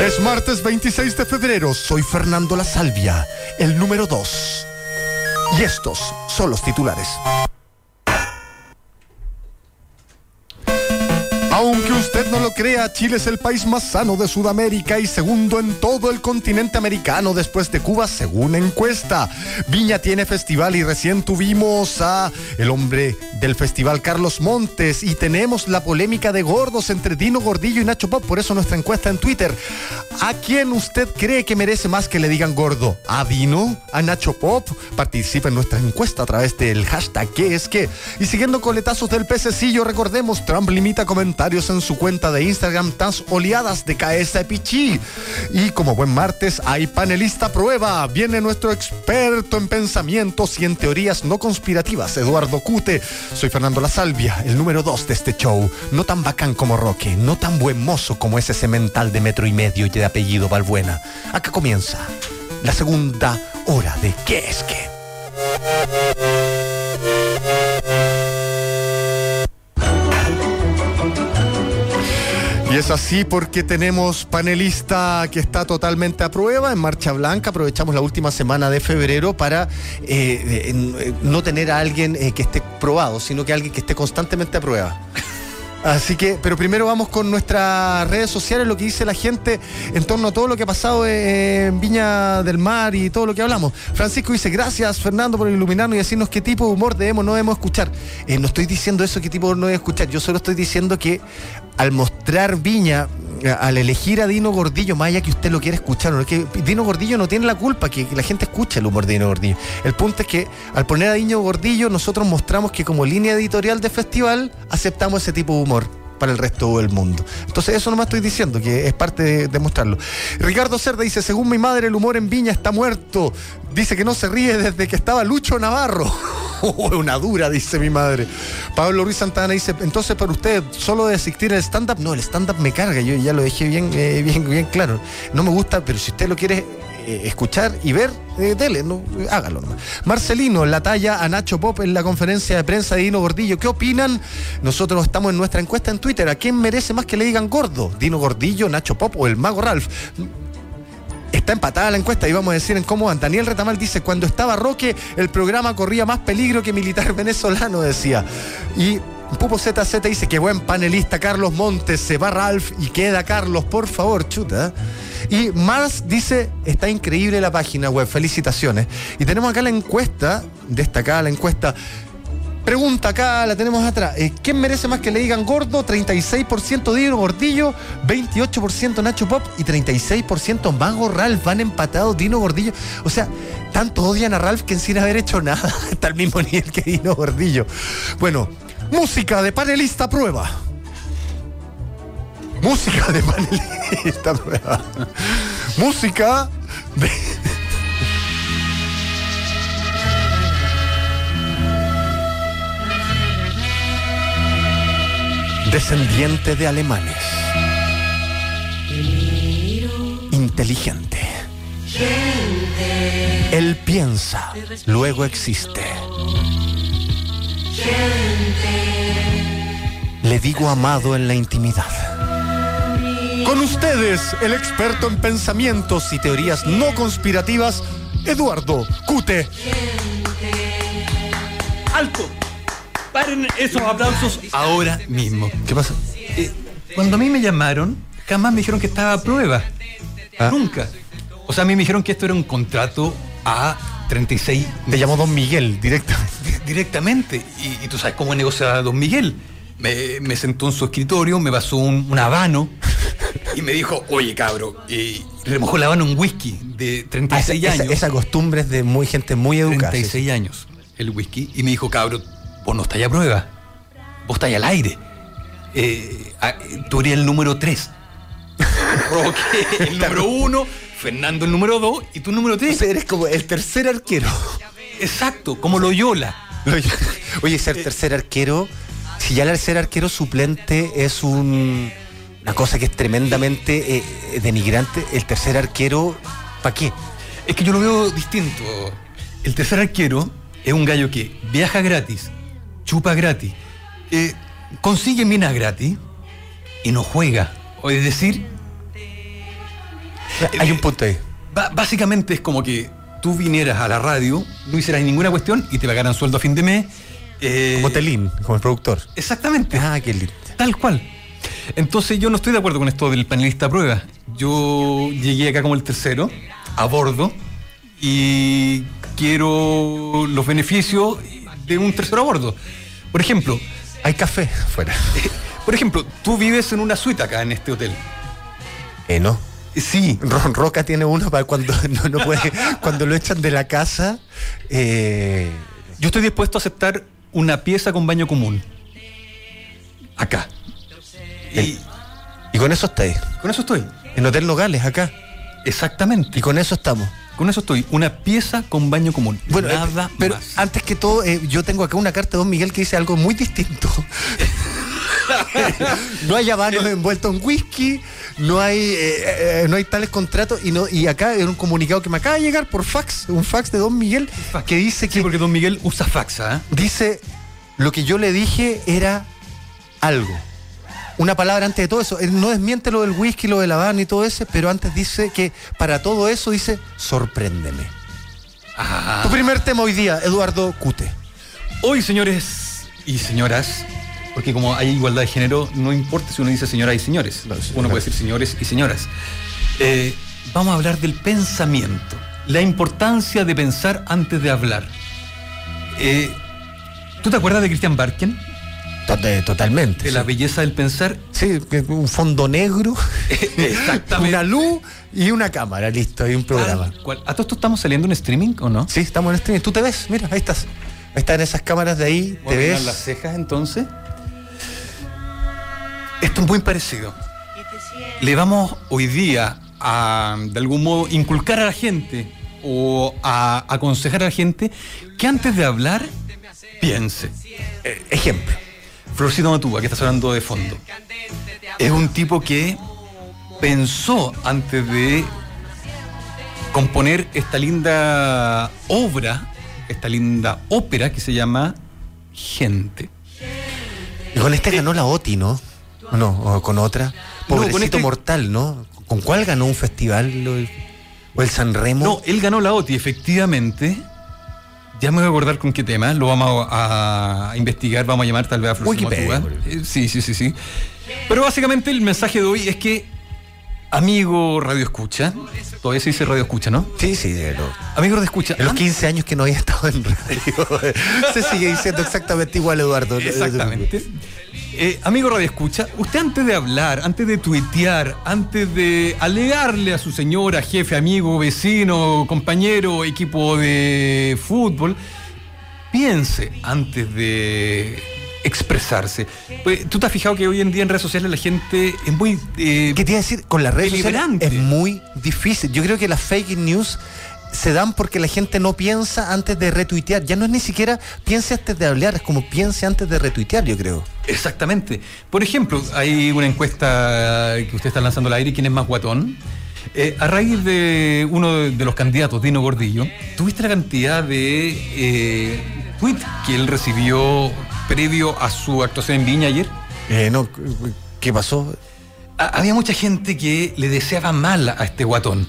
Es martes 26 de febrero, soy Fernando La Salvia, el número dos. Y estos son los titulares. Aunque usted no lo crea, Chile es el país más sano de Sudamérica y segundo en todo el continente americano después de Cuba, según encuesta. Viña tiene festival y recién tuvimos a el hombre del festival Carlos Montes y tenemos la polémica de gordos entre Dino Gordillo y Nacho Pop, por eso nuestra encuesta en Twitter. ¿A quién usted cree que merece más que le digan gordo? ¿A Dino? ¿A Nacho Pop? Participa en nuestra encuesta a través del hashtag ¿Qué es qué? Y siguiendo coletazos del pececillo, recordemos, Trump limita comentarios en su cuenta de Instagram tan oleadas de de pichí. Y como buen martes, hay panelista prueba. Viene nuestro experto en pensamientos y en teorías no conspirativas, Eduardo Cute. Soy Fernando La Salvia, el número dos de este show. No tan bacán como Roque, no tan buen mozo como ese cemental de metro y medio y de apellido Balbuena. Acá comienza la segunda hora de ¿Qué es qué? Es así porque tenemos panelista que está totalmente a prueba en Marcha Blanca. Aprovechamos la última semana de febrero para eh, eh, no tener a alguien eh, que esté probado, sino que alguien que esté constantemente a prueba. Así que, pero primero vamos con nuestras redes sociales, lo que dice la gente en torno a todo lo que ha pasado en Viña del Mar y todo lo que hablamos. Francisco dice, gracias Fernando por iluminarnos y decirnos qué tipo de humor debemos, no debemos escuchar. Eh, no estoy diciendo eso, qué tipo de no debemos escuchar, yo solo estoy diciendo que al mostrar Viña, al elegir a Dino Gordillo, más allá que usted lo quiera escuchar, no, es que Dino Gordillo no tiene la culpa que la gente escuche el humor de Dino Gordillo. El punto es que al poner a Dino Gordillo, nosotros mostramos que como línea editorial de festival aceptamos ese tipo de humor para el resto del mundo. Entonces eso no me estoy diciendo, que es parte de, mostrarlo. Ricardo Cerda dice, según mi madre, el humor en Viña está muerto. Dice que no se ríe desde que estaba Lucho Navarro. una dura, dice mi madre. Pablo Ruiz Santana dice, entonces para usted, solo de asistir al stand-up, no, el stand-up me carga, yo ya lo dejé bien, eh, bien, bien claro. No me gusta, pero si usted lo quiere eh, escuchar y ver, eh, dele, no, hágalo nomás. Marcelino, la talla a Nacho Pop en la conferencia de prensa de Dino Gordillo. ¿Qué opinan? Nosotros estamos en nuestra encuesta en Twitter. ¿A quién merece más que le digan gordo? ¿Dino Gordillo, Nacho Pop o el mago Ralph? Está empatada la encuesta y vamos a decir en cómo van. Daniel Retamal dice, cuando estaba Roque, el programa corría más peligro que militar venezolano, decía. Y Pupo ZZ dice que buen panelista Carlos Montes, se va Ralph y queda Carlos, por favor, chuta. Y Mars dice, está increíble la página web, felicitaciones. Y tenemos acá la encuesta, destacada la encuesta. Pregunta acá, la tenemos atrás. Eh, ¿Quién merece más que le digan gordo? 36% Dino Gordillo, 28% Nacho Pop y 36% Mago Ralph. Van empatados Dino Gordillo. O sea, tanto odian a Ralph que sin haber hecho nada está al mismo nivel que Dino Gordillo. Bueno, música de panelista prueba. Música de panelista prueba. música de. descendiente de alemanes. Inteligente. Él piensa, luego existe. Le digo amado en la intimidad. Con ustedes, el experto en pensamientos y teorías no conspirativas, Eduardo Cute. ¡Alto! Paren esos aplausos ahora mismo. ¿Qué pasa? Eh, cuando a mí me llamaron, jamás me dijeron que estaba a prueba. Ah. Nunca. O sea, a mí me dijeron que esto era un contrato a 36 Te llamó Don Miguel directamente. di- directamente. Y, y tú sabes cómo negocia Don Miguel. Me, me sentó en su escritorio, me pasó un, un habano y me dijo, oye cabro, y remojó el habano en whisky de Ah, 36 esa, esa- años. esa costumbre es de muy gente muy educada. sí, 36 años el whisky y me dijo, cabro, vos no estáis a prueba, vos estáis al aire. Eh, ah, tú eres el número 3. Roque, el número 1, Fernando el número 2 y tú el número O 3. sea, eres como el tercer arquero. Exacto, como Loyola. Oye, ser tercer arquero, si ya el tercer arquero suplente es un- una cosa que es tremendamente eh, denigrante, el tercer arquero, ¿para qué? Es que yo lo veo distinto. El tercer arquero es un gallo que viaja gratis, chupa gratis, eh, consigue minas gratis y no juega. O es decir, Hay un punto ahí. Básicamente es como que tú vinieras a la radio, no hicieras ninguna cuestión y te pagaran sueldo a fin de mes. eh, Como Telín, como el productor. Exactamente. Ah, qué lindo. Tal cual. Entonces yo no estoy de acuerdo con esto del panelista a prueba. Yo llegué acá como el tercero, a bordo, y quiero los beneficios de un tercero a bordo. Por ejemplo, Hay café fuera. por ejemplo, tú vives en una suite acá en este hotel. Eh, no. Sí, Ron Roca tiene uno para cuando no, no puede, cuando lo echan de la casa. eh, yo estoy dispuesto a aceptar una pieza con baño común. Acá. Y y con eso estáis. con eso estoy. En Hotel Nogales, acá. Exactamente. Y con eso estamos. Con eso estoy. Una pieza con baño común. Bueno, eh, Nada pero más. antes que todo, eh, yo tengo acá una carta de Don Miguel que dice algo muy distinto. no hay habanos envueltos en whisky, no hay, eh, eh, no hay tales contratos y no y acá es un comunicado que me acaba de llegar por fax, un fax de Don Miguel que dice Sí, que porque don Miguel usa faxa. ¿eh? dice lo que yo le dije era algo. Una palabra antes de todo eso. Él no desmiente lo del whisky, lo del habano y todo eso, pero antes dice que para todo eso dice sorpréndeme. Ah. Tu primer tema hoy día, Eduardo Cute. Hoy, señores y señoras, porque como hay igualdad de género, no importa si uno dice señoras y señores. Sí, uno claro. puede decir señores y señoras. Eh, vamos a hablar del pensamiento. La importancia de pensar antes de hablar. Eh, ¿Tú te acuerdas de Christian Barken? Tot- Totalmente. De la belleza del pensar. Sí, un fondo negro, Exactamente. una luz y una cámara, listo, hay un programa. Cual. ¿A todo esto estamos saliendo en streaming o no? Sí, estamos en streaming. Tú te ves, mira, ahí estás. Ahí están esas cámaras de ahí, te ves. las cejas entonces. Esto es muy parecido. Le vamos hoy día a, de algún modo, inculcar a la gente o a aconsejar a la gente que antes de hablar piense. Eh, ejemplo. Florcito Matúa, que está sonando de fondo, es un tipo que pensó antes de componer esta linda obra, esta linda ópera que se llama Gente. Y con este ganó la OTI, ¿no? ¿O no? ¿O con otra? Pobrecito con este- Mortal, ¿no? ¿Con cuál ganó un festival? ¿O el, San Remo? No, él ganó la OTI, efectivamente. Ya me voy a acordar con qué tema, lo vamos a, a investigar, vamos a llamar tal vez a por Eh, Sí, sí, sí, sí. Pero básicamente el mensaje de hoy es que, amigo Radio Escucha, todavía se dice Radio Escucha, ¿no? Sí, sí, de lo- Amigo Radio Escucha, En los antes- 15 años que no había estado en radio. Se sigue diciendo exactamente igual, Eduardo. Exactamente. Eh, amigo Radio Escucha, usted antes de hablar, antes de tuitear, antes de alegarle a su señora, jefe, amigo, vecino, compañero, equipo de fútbol, piense antes de expresarse. Pues, ¿Tú te has fijado que hoy en día en redes sociales la gente es muy... eh, ¿Qué te iba a decir? Con las redes sociales es muy difícil. Yo creo que las fake news se dan porque la gente no piensa antes de retuitear. Ya no es ni siquiera piense antes de hablar, es como piense antes de retuitear, yo creo. Exactamente. Por ejemplo, hay una encuesta que usted está lanzando al aire, ¿quién es más guatón? Eh, a raíz de uno de, los candidatos, Dino Gordillo, ¿tuviste la cantidad de eh, tweets que él recibió previo a su actuación en Viña ayer? Eh, no, ¿Qué pasó? Ha- había mucha gente que le deseaba mal a este guatón.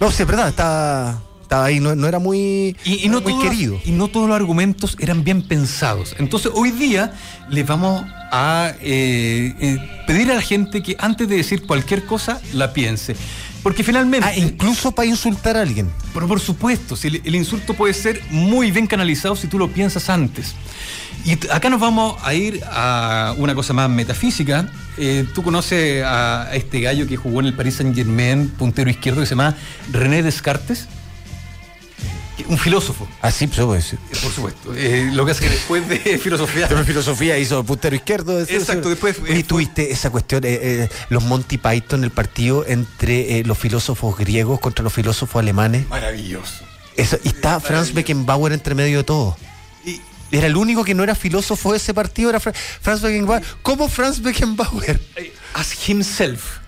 No, sí, es verdad, estaba, estaba ahí, no, no era muy, Y, y no muy todos- querido. Y no todos los argumentos eran bien pensados. Entonces, hoy día les vamos a eh, eh, pedir a la gente que antes de decir cualquier cosa, la piense. Porque finalmente. Ah, incluso para insultar a alguien. Pero por supuesto, si el, el insulto puede ser muy bien canalizado si tú lo piensas antes. Y acá nos vamos a ir a una cosa más metafísica. Eh, tú conoces a este gallo que jugó en el Paris Saint Germain, puntero izquierdo, que se llama René Descartes. Un filósofo, Así se puede decir. eh, por supuesto. Eh, lo que hace que después de filosofía. Pero filosofía hizo puntero izquierdo. eso- Exacto, después, eh, tuviste esa cuestión, eh, los Monty Python, el partido entre los filósofos griegos contra los filósofos alemanes. Maravilloso. Eso, y está Franz Beckenbauer entre medio de todo. Era el único que no era filósofo de ese partido, era Fra- Franz Beckenbauer. ¿Cómo Franz Beckenbauer? eh, as himself.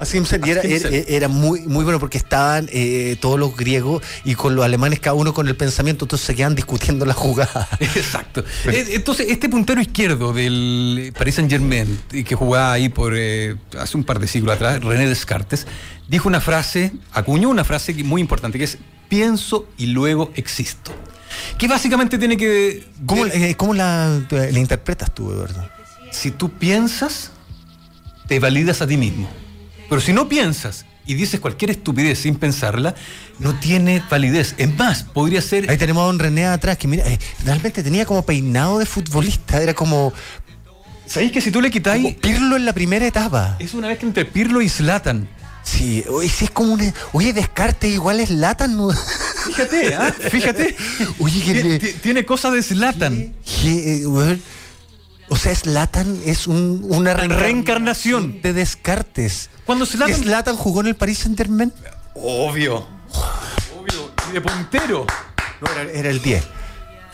Y era, As himself. era, era muy, muy bueno porque estaban eh, todos los griegos y con los alemanes cada uno con el pensamiento, entonces se quedan discutiendo la jugada. Exacto. Eh, Entonces, este puntero izquierdo del Paris Saint Germain, que jugaba ahí por eh, hace un par de siglos atrás, René Descartes, dijo una frase, acuñó una frase muy importante, que es pienso y luego existo. Que básicamente tiene que... ¿Cómo, de- eh, cómo la, la interpretas tú, Eduardo? si tú piensas, te validas a ti mismo. Pero si no piensas y dices cualquier estupidez sin pensarla, no tiene validez. Es más, podría ser... Ahí tenemos a don René atrás, que mira, eh, realmente tenía como peinado de futbolista, era como, ¿Sabéis que si tú le quitáis... como Pirlo en la primera etapa. Es una vez que entre Pirlo y Zlatan. Sí, oye, sí es como un. Oye, Descartes igual es Latan. ¿no? Fíjate, ¿ah? Fíjate. Oye, que Tiene, le- ti- tiene cosas de Zlatan. que, eh, o sea, Slatan es un, una Reencarnación. de Descartes. Cuando Zlatan... Slatan jugó en el Paris Saint Germain. Obvio. Obvio. Y de puntero. No, era, era el 10.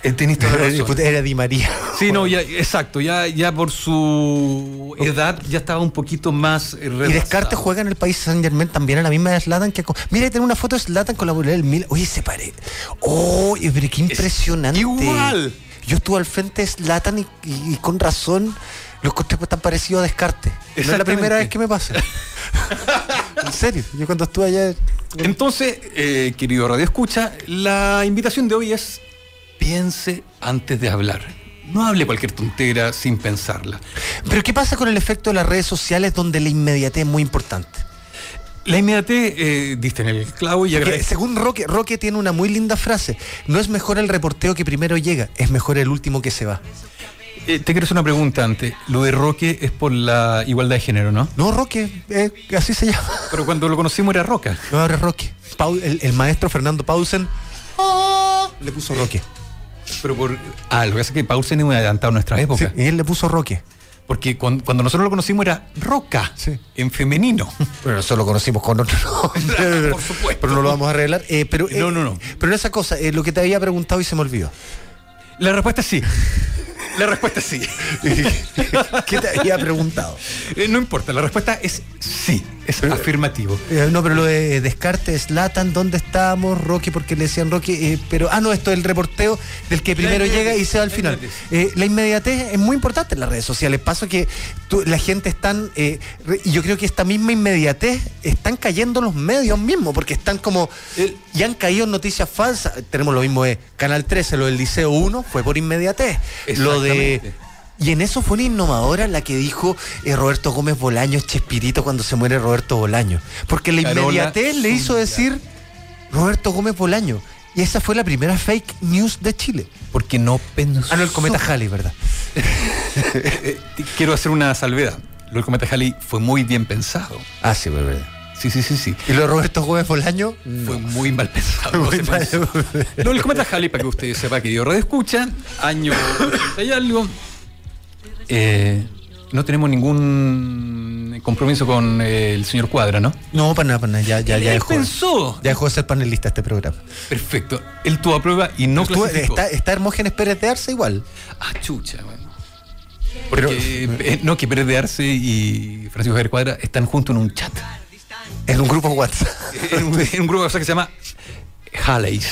Eh, tenés toda la Era, razón. era Di María. Sí, no, ya, exacto. Ya, ya por su edad ya estaba un poquito más eh, Y. Descartes juega en el Paris Saint Germain también a la misma de Slatan que con- Mira, tiene una foto de Slatan con la bolera del Milan. Oye, se pare. Oh, pero qué impresionante. igual. Yo estuve al frente de Slatan y, y- y con razón lo encontré tan parecido a Descartes. No es la primera vez que me pasa. en serio, yo cuando estuve allá. Entonces, eh, querido Radio Escucha, la invitación de hoy es piense antes de hablar. No hable cualquier tontera sin pensarla. Pero ¿qué pasa con el efecto de las redes sociales donde la inmediatez es muy importante? La inmediatez, eh, diste en el clavo y agradezco. según Roque, Roque tiene una muy linda frase. No es mejor el reporteo que primero llega, es mejor el último que se va. Eh, te quiero hacer una pregunta antes. Lo de Roque es por la igualdad de género, ¿no? No, Roque, eh, así se llama. Pero cuando lo conocimos era Roca. No, ahora Roque. Pau- el, el maestro Fernando Pausen le puso Roque. Pero por. Ah, lo que pasa es que Paulsen es muy adelantado a nuestra época. Sí, y él le puso Roque. Porque cuan- cuando, nosotros lo conocimos era Roca. Sí. En femenino. Bueno, nosotros lo conocimos con otro nombre. Por supuesto. Pero no lo vamos a arreglar. Eh, pero, eh, No, no, no. Pero esa cosa, eh, lo que te había preguntado y se me olvidó. La respuesta es sí. La respuesta es sí. ¿Qué te había preguntado? Eh, no importa, la respuesta es sí, es afirmativo. Eh, no, pero lo de Descartes, Latan, ¿dónde estamos? Rocky, porque le decían Rocky. eh, pero, ah, no, esto es el reporteo del que primero llega y se va al final. Eh, la inmediatez es muy importante en las redes sociales. Paso que tú- la gente están, eh, re- y yo creo que esta misma inmediatez están cayendo los medios mismos, porque están como, El- y han caído noticias falsas. Tenemos lo mismo de Canal 13, lo del Liceo 1, fue por inmediatez. Lo de... Y en eso fue una innovadora la que dijo eh, Roberto Gómez Bolaños, Chespirito, cuando se muere Roberto Bolaño. Porque la Carola inmediatez le hizo decir Roberto Gómez Bolaño. Y esa fue la primera fake news de Chile. Porque no pensó. Ah, no, el cometa Halley, ¿verdad? Quiero hacer una salvedad. Lo del cometa Halley fue muy bien pensado. Ah, sí, verdad. Sí, sí, sí, sí. Y lo de Roberto Gómez Bolaño, Fue muy mal pensado. Muy se mal. No, el cometa Halley, para que usted sepa que dio radio escucha, año 80 y algo. eh, no tenemos ningún compromiso con eh, el señor Cuadra, ¿no? No, para nada, para nada. Ya, ya, dejó. pensó. Ya dejó de ser panelista este programa. Perfecto. Él tuvo a prueba y no Estuvo- clasificó. está, está Hermógenes Pérez de Arce igual. Ah, chucha, bueno. Pero- eh, no, que Pérez de Arce y Francisco Javier Cuadra están juntos en un chat. En un grupo WhatsApp. En un, en un grupo sea, que se llama Halleys.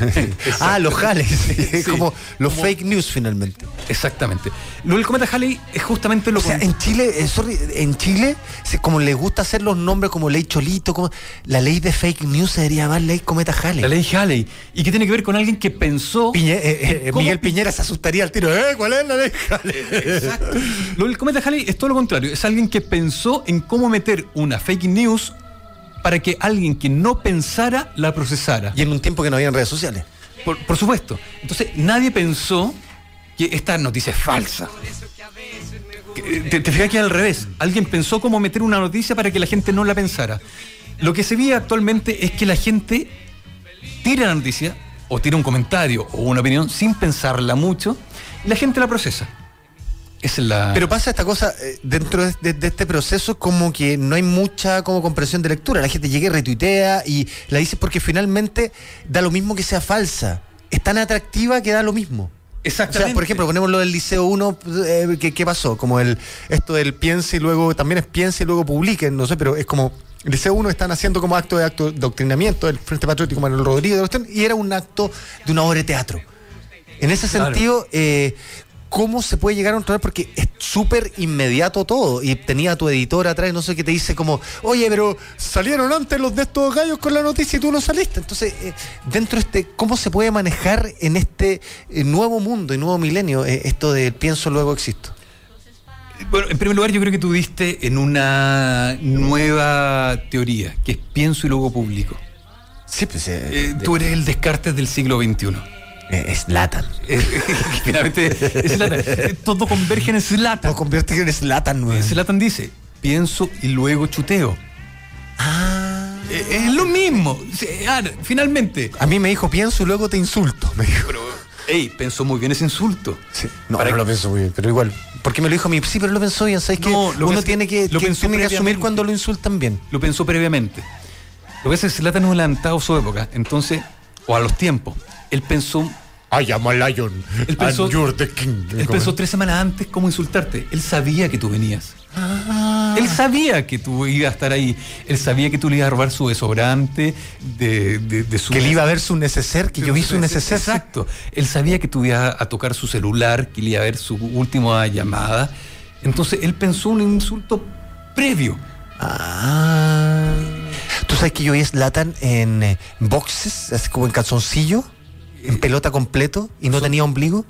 ah, los Halley. Es Sí. como los fake news finalmente. Exactamente. Lo del cometa Halley es justamente lo O sea, con- en Chile, eh, sorry, en Chile, como les gusta hacer los nombres como ley Cholito, como la ley de fake news se debería llamar ley Cometa Halley. la ley Halley. ¿Y que tiene que ver con alguien que pensó. Piñe- eh, eh, ¿Cómo Miguel pi- Piñera se asustaría al tiro. ¿Eh? ¿Cuál es la ley Halley? Exacto. Lo del cometa Halley es todo lo contrario. Es alguien que pensó en cómo meter una fake news para que alguien que no pensara la procesara. Y en un tiempo que no había redes sociales. Por, por supuesto. Entonces, nadie pensó que esta noticia es falsa. Te, te fijas que al revés. Alguien pensó cómo meter una noticia para que la gente no la pensara. Lo que se ve actualmente es que la gente tira la noticia, o tira un comentario, o una opinión, sin pensarla mucho, y la gente la procesa. Esa es la. Pero pasa esta cosa, eh, dentro de, de- de este proceso, como que no hay mucha como comprensión de lectura. La gente llega y retuitea y la dice porque finalmente da lo mismo que sea falsa. Es tan atractiva que da lo mismo. O Exactamente. sea, por ejemplo, ponemos lo del Liceo 1, eh, ¿qué, qué pasó? Como el esto del piense y luego, también es piense y luego publiquen, no sé, pero es como, el Liceo 1 están haciendo como acto de acto de doctrinamiento del Frente Patriótico Manuel Rodríguez, y era un acto de una obra de teatro. En ese Claro. sentido, eh, ¿cómo se puede llegar a controlar? Porque es súper inmediato todo. Y tenía a tu editor atrás, no sé qué te dice como, oye, pero salieron antes los de estos gallos con la noticia y tú no saliste. Entonces, eh, dentro de este, ¿cómo se puede manejar en este eh, nuevo mundo y nuevo milenio eh, esto de pienso luego existo? Bueno, en primer lugar, yo creo que tú diste en una nueva teoría, que es pienso y luego publico. Sí, pues tú eres el Descartes del siglo XXI. Es Latan. Eh, finalmente, es Zlatan. Eh, Todo converge en Zlatan. Lo convierte en Slatan, Eh, weón. Zlatan dice, pienso y luego chuteo. Ah. Eh, es lo mismo. Ah, finalmente. A mí me dijo pienso y luego te insulto. Me dijo. Pero, hey, pensó muy bien ese insulto. Sí, no, Para no que- lo pensó muy bien, pero igual. Porque me lo dijo a mí, sí, pero lo pensó bien. ¿Sabes No, que Uno tiene que, lo que- pensó tiene que asumir cuando lo insultan bien. Lo pensó previamente. Lo que pasa es que Zlatan es un adelantado a su época, entonces, o a los tiempos. Él pensó I am a lion. Él pensó- and you're the king. Él pensó tres semanas antes cómo insultarte. Él sabía que tú venías. Ah. Él sabía que tú ibas a estar ahí. Él sabía que tú le ibas a robar su desodorante, de, de, de su. que él iba a ver su neceser, que yo vi su neceser. Exacto. Él sabía que tú ibas a tocar su celular, que le iba a ver su última llamada. Entonces él pensó un insulto previo. Ah. Tú sabes que yo vi Slatan en eh, boxes, así como en calzoncillo, en pelota completo, y no Son- tenía ombligo.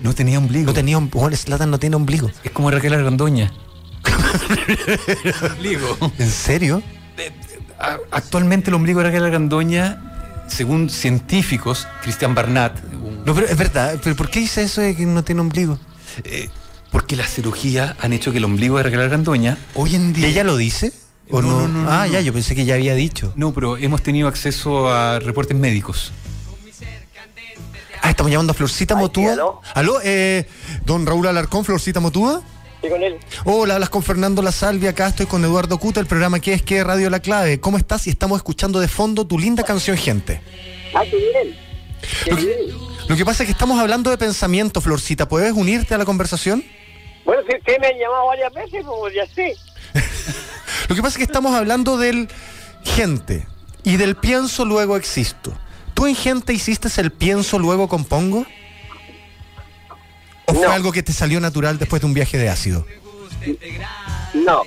No tenía ombligo. No tenía ombligo. Zlatan no tiene ombligo. Es como Raquel Argandoña. ombligo. ¿En serio? Actualmente el ombligo de Raquel Argandoña, según científicos, Cristian Barnat, un- No, pero es verdad. ¿Pero por qué dice eso de que no tiene ombligo? eh, porque las cirugías han hecho que el ombligo de Raquel Argandoña hoy en ¿Y día... ella lo dice? ¿O No, no? no, no, ah, no. ya, yo pensé que ya había dicho. No, pero hemos tenido acceso a reportes médicos. Ah, estamos llamando a Florcita Ay, sí, Motúa. ¿aló? ¿Aló? Eh, don Raúl Alarcón, Florcita Motúa. Sí, con él. Hola, hablas con Fernando La Salvia, acá estoy con Eduardo Cuta, el programa que es que Radio La Clave. ¿Cómo estás? Y estamos escuchando de fondo tu linda canción, gente. Ah, qué bien. Qué Lo que, bien. Lo que pasa es que estamos hablando de pensamiento, Florcita. ¿Puedes unirte a la conversación? Bueno, si ustedes me han llamado varias veces, pues ya sé. Lo que pasa es que estamos hablando del gente y del pienso luego existo. ¿Tú en gente hiciste el pienso luego compongo? ¿O fue algo que te salió natural después de un viaje de ácido? No.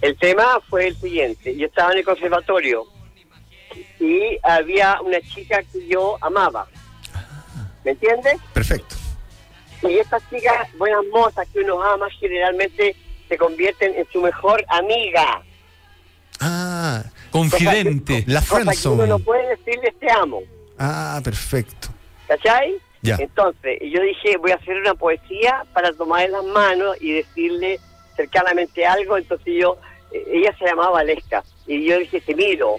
El tema fue el siguiente. Yo estaba en el conservatorio y había una chica que yo amaba. ¿Me entiendes? Perfecto. Y estas chicas, buenas mozas que uno ama, generalmente se convierten en su mejor amiga. Ah, Confidente. la Cosa friend que uno no puede decirles te amo. Ah, perfecto. ¿Cachai? Ya. Entonces, yo dije, voy a hacer una poesía para tomar en las manos y decirle cercanamente algo. Entonces yo, eh, ella se llamaba Valesca. Y yo dije, te miro,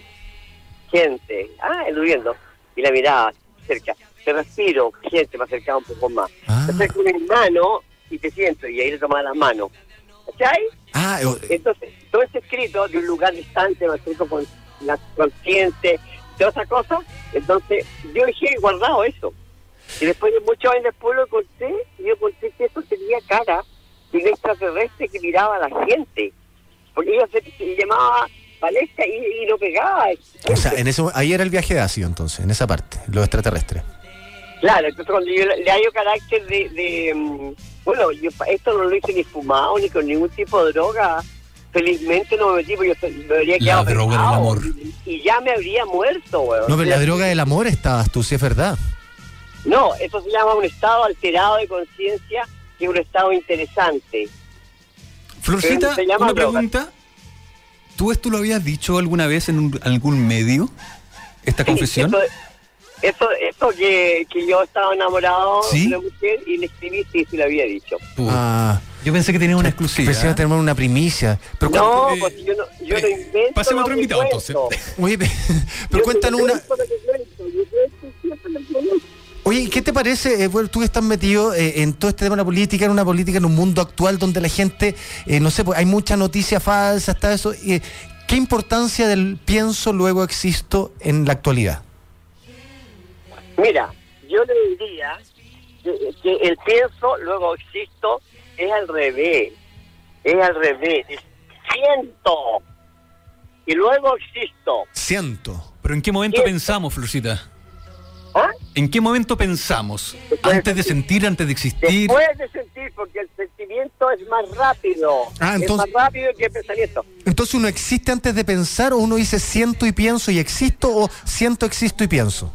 gente. Ah, eludiendo. Y la miraba cerca. Te respiro, gente, me acercaba un poco más. Ah. Te acerco mi mano y te siento. Y ahí le tomaba las manos. ¿Cachai? Ah, eh, Entonces, todo este escrito de un lugar distante, me acerco con la consciente, todas esas cosas. Entonces, yo dejé guardado eso. Y después de muchos años después lo conté, y yo conté que eso tenía cara de un extraterrestre que miraba a la gente. Porque ella se, se llamaba Valesca y, y no pegaba. o sea, en ese, ahí era el viaje de ácido entonces, en esa parte, lo extraterrestre. Claro, entonces cuando yo le, hallo carácter de, de, mm, bueno, yo esto no lo hice ni fumado ni con ningún tipo de droga. Felizmente no me metí porque yo me habría La quedado droga del amor. Y, y ya me habría muerto, weón. No, pero la droga del amor estabas tú, si es verdad. No, eso se llama un estado alterado de conciencia, es un estado interesante. Florcita, Se llama una droga. pregunta. ¿Tú esto lo habías dicho alguna vez en un- algún medio? ¿Esta confesión? Eso, eso que, que yo estaba enamorado ¿Sí? de una mujer y le escribí, sí, sí lo había dicho. Ah, Yo pensé que tenía una exclusiva. pensé que tenemos una primicia. Pero No, eh, pues yo no, yo no eh, invento. pasemos a lo otro que invitado, cuento. Oye, pe- pero cuéntanos no una. Oye, ¿qué te parece? eh, bueno, tú que estás metido eh, en todo este tema de la política, en una política en un mundo actual donde la gente, eh, no sé, pues hay mucha noticia falsa, está eso. eh, ¿Qué importancia del pienso luego existo en la actualidad? Mira, yo le diría que, que el pienso, luego existo, es al revés. Es al revés. Es siento. Y luego existo. Siento. ¿Pero en qué momento pensamos, Florcita? ¿Ah? ¿En qué momento pensamos? Después ¿Antes de sentir, antes de existir? Después de sentir, porque el sentimiento es más rápido. Ah, entonces- Es más rápido que el pensamiento. Entonces uno existe antes de pensar o uno dice siento y pienso y existo o siento, existo y pienso.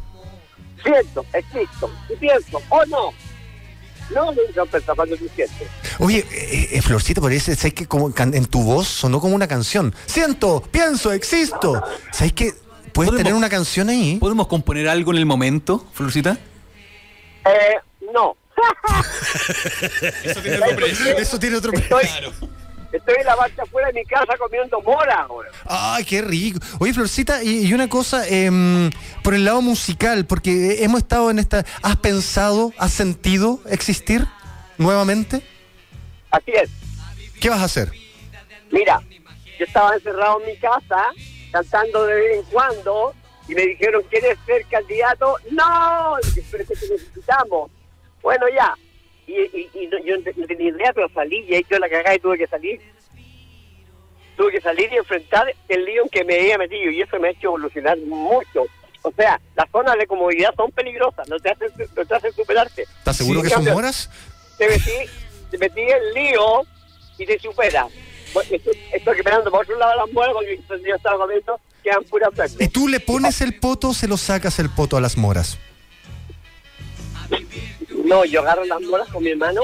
Siento, existo. Y pienso, o no. No, nunca pensar cuando tú sientes. Oye, eh, eh, Florcita, parece, ¿sabes que como can- en tu voz sonó como una canción? Siento, pienso, existo. ¿Sabes que puedes ¿Podemos- tener una canción ahí? ¿Podemos componer algo en el momento, Florcita? Eh, no. Eso tiene nombre. Eso tiene otro Estoy, estoy en la parte afuera de mi casa comiendo mora ahora. Ay, qué rico. Oye, Florcita, y, y una cosa, em, por el lado musical, porque hemos estado en esta... ¿Has pensado, has sentido existir nuevamente? Así es. ¿Qué vas a hacer? Mira, yo estaba encerrado en mi casa, cantando de vez en cuando, y me dijeron, ¿quieres ser candidato? ¡No! Pero es que te necesitamos. Bueno, ya. Y, y- y no- yo no tenía idea, pero salí y ahí yo la cagada y tuve que salir. Tuve que salir y enfrentar el lío en que me había metido, y eso me ha hecho evolucionar mucho. O sea, las zonas de comodidad son peligrosas, no te hacen, no te hacen superarte. ¿Estás seguro Sí, que son moras? te metí, te metí en el lío y te supera. Estoy, estoy esperando por otro lado las muelas porque yo estaba comiendo, quedan puras ¿Y tú le pones el poto o se lo sacas el poto a las moras? No, yo agarro las muelas con mi hermano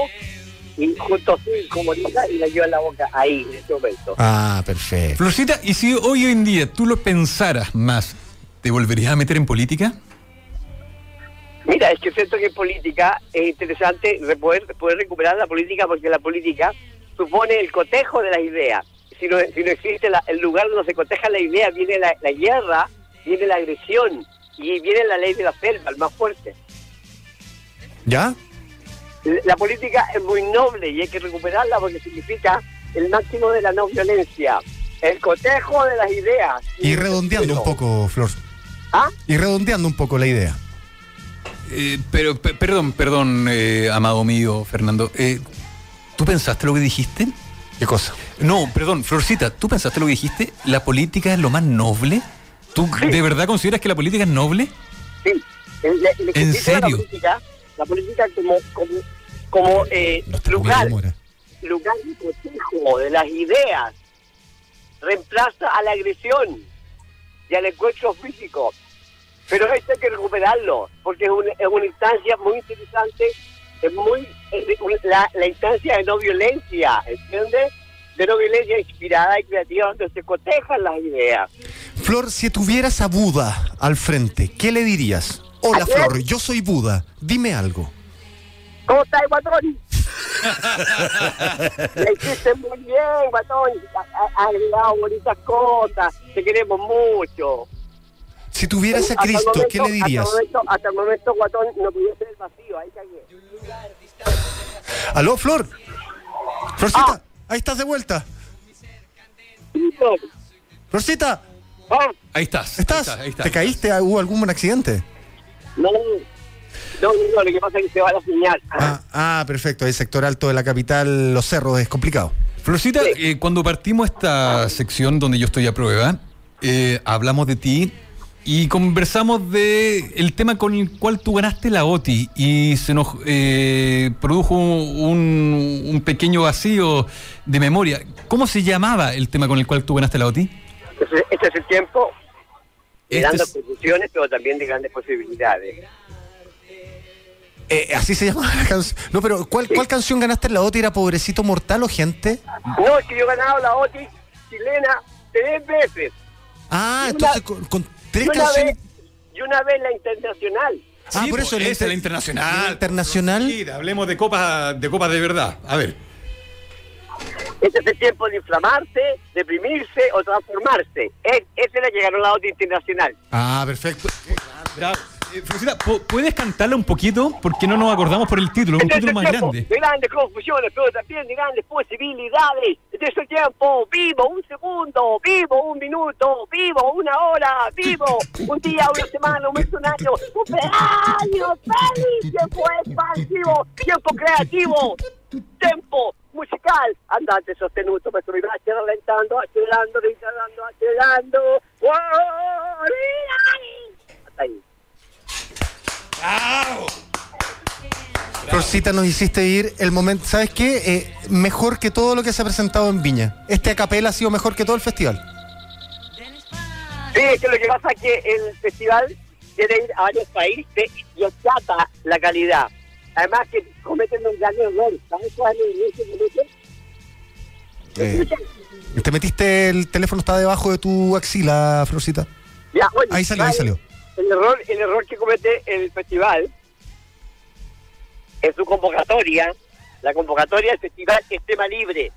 y junto así como lisa y la llevo en la boca ahí en este momento. Ah, perfecto. Florcita, ¿y si hoy en día tú lo pensaras más, ¿te volverías a meter en política? Mira, es que siento que en política es interesante re- poder, poder recuperar la política porque la política supone el cotejo de las ideas. Si no, si no existe la- el lugar donde se coteja la idea, viene la, la guerra, viene la agresión y viene la ley de la selva, el más fuerte. ¿Ya? La política es muy noble y hay que recuperarla porque significa el máximo de la no violencia, el cotejo de las ideas. Y redondeando un poco, Flor. ¿Ah? Y redondeando un poco la idea. Eh, pero, pe- perdón, perdón, eh, amado mío, Fernando. Eh, ¿Tú pensaste lo que dijiste? ¿Qué cosa? No, perdón, Florcita, ¿tú pensaste lo que dijiste? ¿La política es lo más noble? ¿Tú de verdad consideras que la política es noble? Sí, el, el ¿En ejercicio de serio? La política, la política como, como, como eh, lugar, lugar de cotejo de las ideas, reemplaza a la agresión y al encuentro físico. Pero esto hay que recuperarlo, porque es una, es una instancia muy interesante, es muy es un- la, la instancia de no violencia, ¿entiendes? De no violencia inspirada y creativa, donde se cotejan las ideas. Flor, si tuvieras a Buda al frente, ¿qué le dirías? Hola. Flor, yo soy Buda, dime algo. ¿Cómo estás, Guatón? Le hiciste muy bien, Guatón. Ha- ha agregado bonitas cosas. Te queremos mucho. Si tuvieras a Cristo, momento- ¿qué le dirías? Hasta el momento, hasta el momento Guatón, no podía ser el vacío. Ahí cagué. ¿Aló, Flor? Florcita, Ah. ahí estás de vuelta. Florcita, Ah, Ahí estás. ¿estás? Ahí. ¿Te caíste? ¿Hubo algún accidente? No, no, no, lo que pasa es que se va la señal. Ah, ah, perfecto. El sector alto de la capital, Los Cerros, es complicado. Florcita, eh, cuando partimos esta sección donde yo estoy a prueba, eh, hablamos de ti y conversamos de el tema con el cual tú ganaste la OTI y se nos eh, produjo un, un pequeño vacío de memoria. ¿Cómo se llamaba el tema con el cual tú ganaste la OTI? Este, este es el tiempo de Este grandes es- posiciones, pero también de grandes posibilidades. Eh, así se llama la canción. No, pero ¿cuál, ¿cuál canción ganaste en la OTI? ¿Era Pobrecito Mortal o Gente? No, es que yo he ganado la OTI chilena tres veces. Ah, Y una- entonces con, con tres y una canciones. vez y una vez la internacional. Ah, por pues, eso la es la inter- internacional. la internacional. Mira, hablemos de copas de copas de verdad. A ver. Este es el tiempo de inflamarse, deprimirse o transformarse. Es, esa es la que ganó la OTI internacional. Ah, perfecto. Bravo. Eh, Florcita, ¿pu- ¿puedes cantarla un poquito? Porque no nos acordamos por el título, un Este título más tiempo grande. de grandes confusiones, pero también de grandes posibilidades. Este es el tiempo vivo, un segundo, vivo, un minuto, vivo, una hora, vivo, un día, una semana, un mes, un año, un año feliz, tiempo expansivo, tiempo creativo, tiempo musical, andante sostenuto, me estoy ralentando, acelerando, acelerando, acelerando. ¡Wow! Hasta ahí. Florcita, nos hiciste ir el momento. ¿Sabes qué? Eh, mejor que todo lo que se ha presentado en Viña. Este acapela ha sido mejor que todo el festival. Sí, es que lo que pasa es que el festival quiere ir a varios países y achata la calidad. Además que cometen un gran error. ¿Sabes cuál es el error que cometen? Eh, ¿Te metiste el teléfono está debajo de tu axila, Florcita? Ya, Ahí salió, ahí salió. El error, el error que comete el festival en su convocatoria, la convocatoria del festival es tema libre.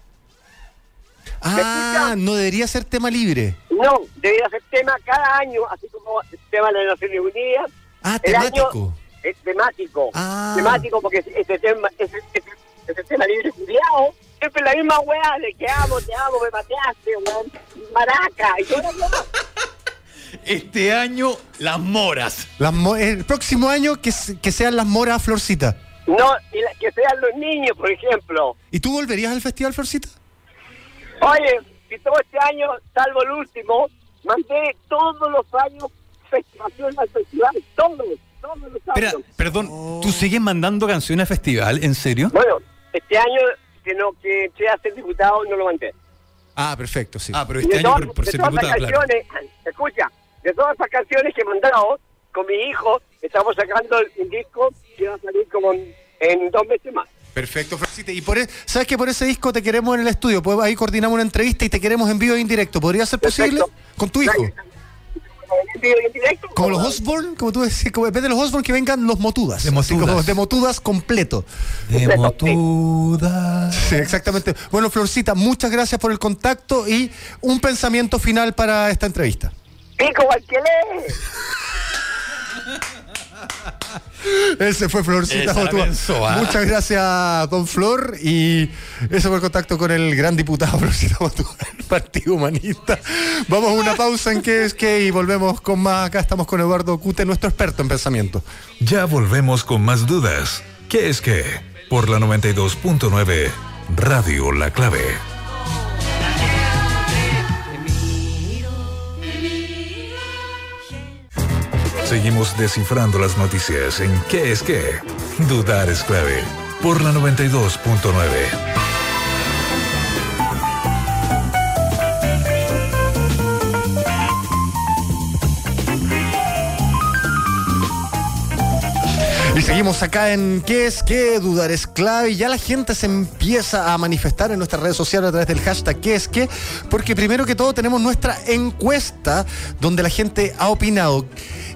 Ah, no debería ser tema libre. No, debería ser tema cada año, así como el tema de las Naciones Unidas. Ah, El año- temático. Es temático. Ah. Temático porque ese tema, ese, ese, ese tema libre culiado, siempre la misma weá de que amo, te amo, me pateaste, weón, maraca, y weá. Este año, las moras. Las mo- el próximo año que, que sean las moras Florcita. No, y la- que sean los niños, por ejemplo. ¿Y tú volverías al festival, Florcita? Oye, si todo este año, salvo el último, mandé todos los años festivación al festival, todos, Espera, perdón, ¿tú sigues mandando canciones a festival? ¿En serio? Bueno, este año que no que entré a ser diputado no lo mandé. Ah, perfecto, sí. Ah, pero este de año todas- por, por de ser todas diputado, claro. canciones, escucha, de todas esas canciones que he mandado con mi hijo, estamos sacando un disco que va a salir como en, en dos meses más. Perfecto, Florcita. Y por e- ¿sabes que por ese disco te queremos en el estudio? Pues ahí coordinamos una entrevista y te queremos en vivo e indirecto. ¿Podría ser posible? Perfecto. Con tu hijo. En vivo y en directo. Como los Osborne, como tú decías, como en vez de los Osborne que vengan los motudas. De motudas. como de motudas completo. De motuda. Sí, exactamente. Bueno, Florcita, muchas gracias por el contacto y un pensamiento final para esta entrevista. Pico Gualquelé. Ese fue Florcita pensó, ¿ah? Muchas gracias, don Flor. Y ese fue el contacto con el gran diputado Florcita Botúa del Partido Humanista. Vamos a una pausa en que es que y volvemos con más. Acá estamos con Eduardo Cute, nuestro experto en pensamiento. Ya volvemos con más dudas. ¿Qué es qué? Por la 92.9 Radio La Clave. Seguimos descifrando las noticias en ¿Qué es qué? Dudar es clave. Por la 92.9. Y seguimos acá en ¿Qué es qué? Dudar es clave. Y ya la gente se empieza a manifestar en nuestras redes sociales a través del hashtag ¿Qué es qué? Porque primero que todo tenemos nuestra encuesta donde la gente ha opinado.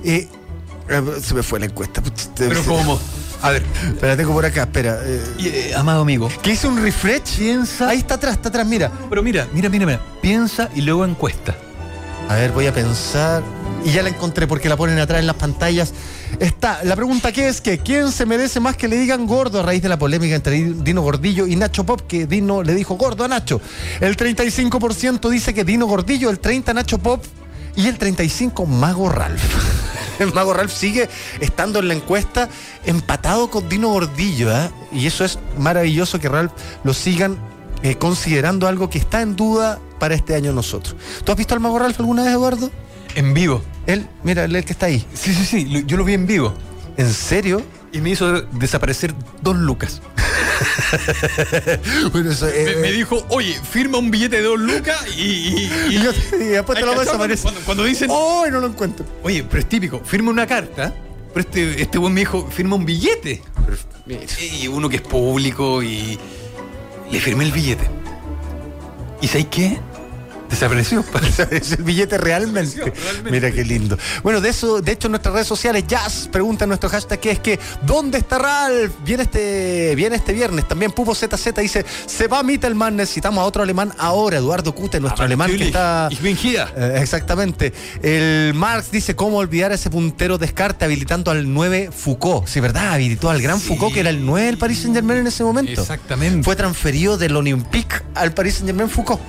Eh, eh, se me fue la encuesta. Pero ¿cómo? A ver, Espera, tengo por acá, espera. eh, eh, amado amigo, que hice un refresh. Piensa- Ahí está atrás, está atrás, mira. pero mira, mira, mira, mira. Piensa y luego encuesta. A ver, voy a pensar. Y ya la encontré porque la ponen atrás en las pantallas. Está, la pregunta que es que ¿quién se merece más que le digan gordo a raíz de la polémica entre Dino Gordillo y Nacho Pop? Que Dino le dijo gordo a Nacho. El 35% dice que Dino Gordillo, el 30% Nacho Pop y el 35% Mago Ralph. El Mago Ralph sigue estando en la encuesta empatado con Dino Gordillo, ¿ah? Y eso es maravilloso que Ralph lo sigan eh, considerando algo que está en duda para este año nosotros. ¿Tú has visto al Mago Ralph alguna vez, Eduardo? En vivo. Él, mira, el que está ahí. Sí, sí, sí. Yo lo vi en vivo. ¿En serio? Y me hizo desaparecer dos lucas. Bueno, eso, eh, Me, me dijo, oye, firma un billete de dos lucas y. y- y, yo- después te lo ¿Has vas a desaparecer. Cuando, cuando dicen, ¡Oh! no lo encuentro. oye, pero es típico, firma una carta, pero este, este buen me dijo, firma un billete. Y uno que es público y le firmé el billete. ¿Y sabes qué? Desapareció. Es el billete realmente. realmente. Mira qué lindo. Bueno, de eso, de hecho, en nuestras redes sociales, Jazz pregunta nuestro hashtag que es que ¿dónde está Ralph? Viene este, viene este viernes. También Pupo ZZ dice, se va Mittelmann, necesitamos a otro alemán ahora, Eduardo Cute, nuestro alemán que está. Eh, exactamente. El Marx dice cómo olvidar ese puntero descarte habilitando al 9 Foucault. Sí, ¿verdad? Habilitó al gran Sí. Foucault, que era el 9 del Paris Saint Germain en ese momento. Exactamente. Fue transferido del Olympique al Paris Saint Germain Foucault.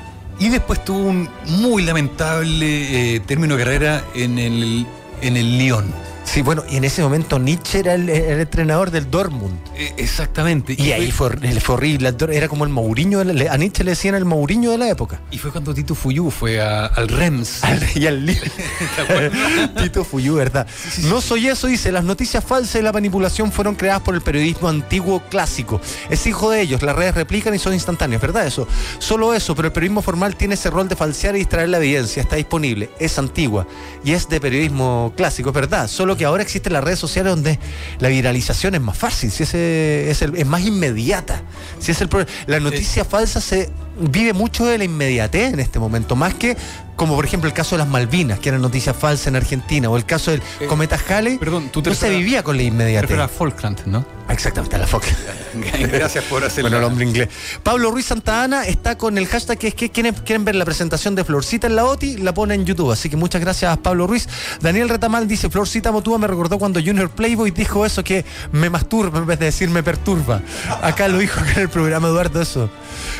Y después tuvo un muy lamentable eh, término de carrera en el, en el Lyon. Sí, bueno, y en ese momento Nietzsche era el, el entrenador del Dortmund. Eh, exactamente. Y ahí fue, fue horrible. Era como el Mourinho, a Nietzsche le decían el Mourinho de la época. Y fue cuando Tito Fuyú fue a- al Rems. Al- y al Lille. Tito Fuyú, ¿verdad? No soy eso, dice. Las noticias falsas y la manipulación fueron creadas por el periodismo antiguo clásico. Es hijo de ellos. Las redes replican y son instantáneas, ¿verdad? Eso. Solo eso, pero el periodismo formal tiene ese rol de falsear y distraer la evidencia. Está disponible, es antigua y es de periodismo clásico, verdad. Solo que ahora existen las redes sociales donde la viralización es más fácil, si ese es, el- es más inmediata. Si es el la noticia falsa se vive mucho de la inmediatez en este momento, más que como por ejemplo el caso de las Malvinas, que era noticia falsa en Argentina, o el caso del cometa Halley, perdón, tú te no se refieres a- vivía con la Me inmediatez. refiero a Falkland, ¿no? Exactamente, a la foca. Gracias por hacerlo. Bueno, el hombre inglés. Pablo Ruiz Santa Ana está con el hashtag que es que quieren, quieren ver la presentación de Florcita en la OTI, la pone en YouTube. Así que muchas gracias, Pablo Ruiz. Daniel Retamal dice, Florcita Motúa me recordó cuando Junior Playboy dijo eso que me masturba en vez de decir me perturba. Acá lo dijo en el programa Eduardo eso.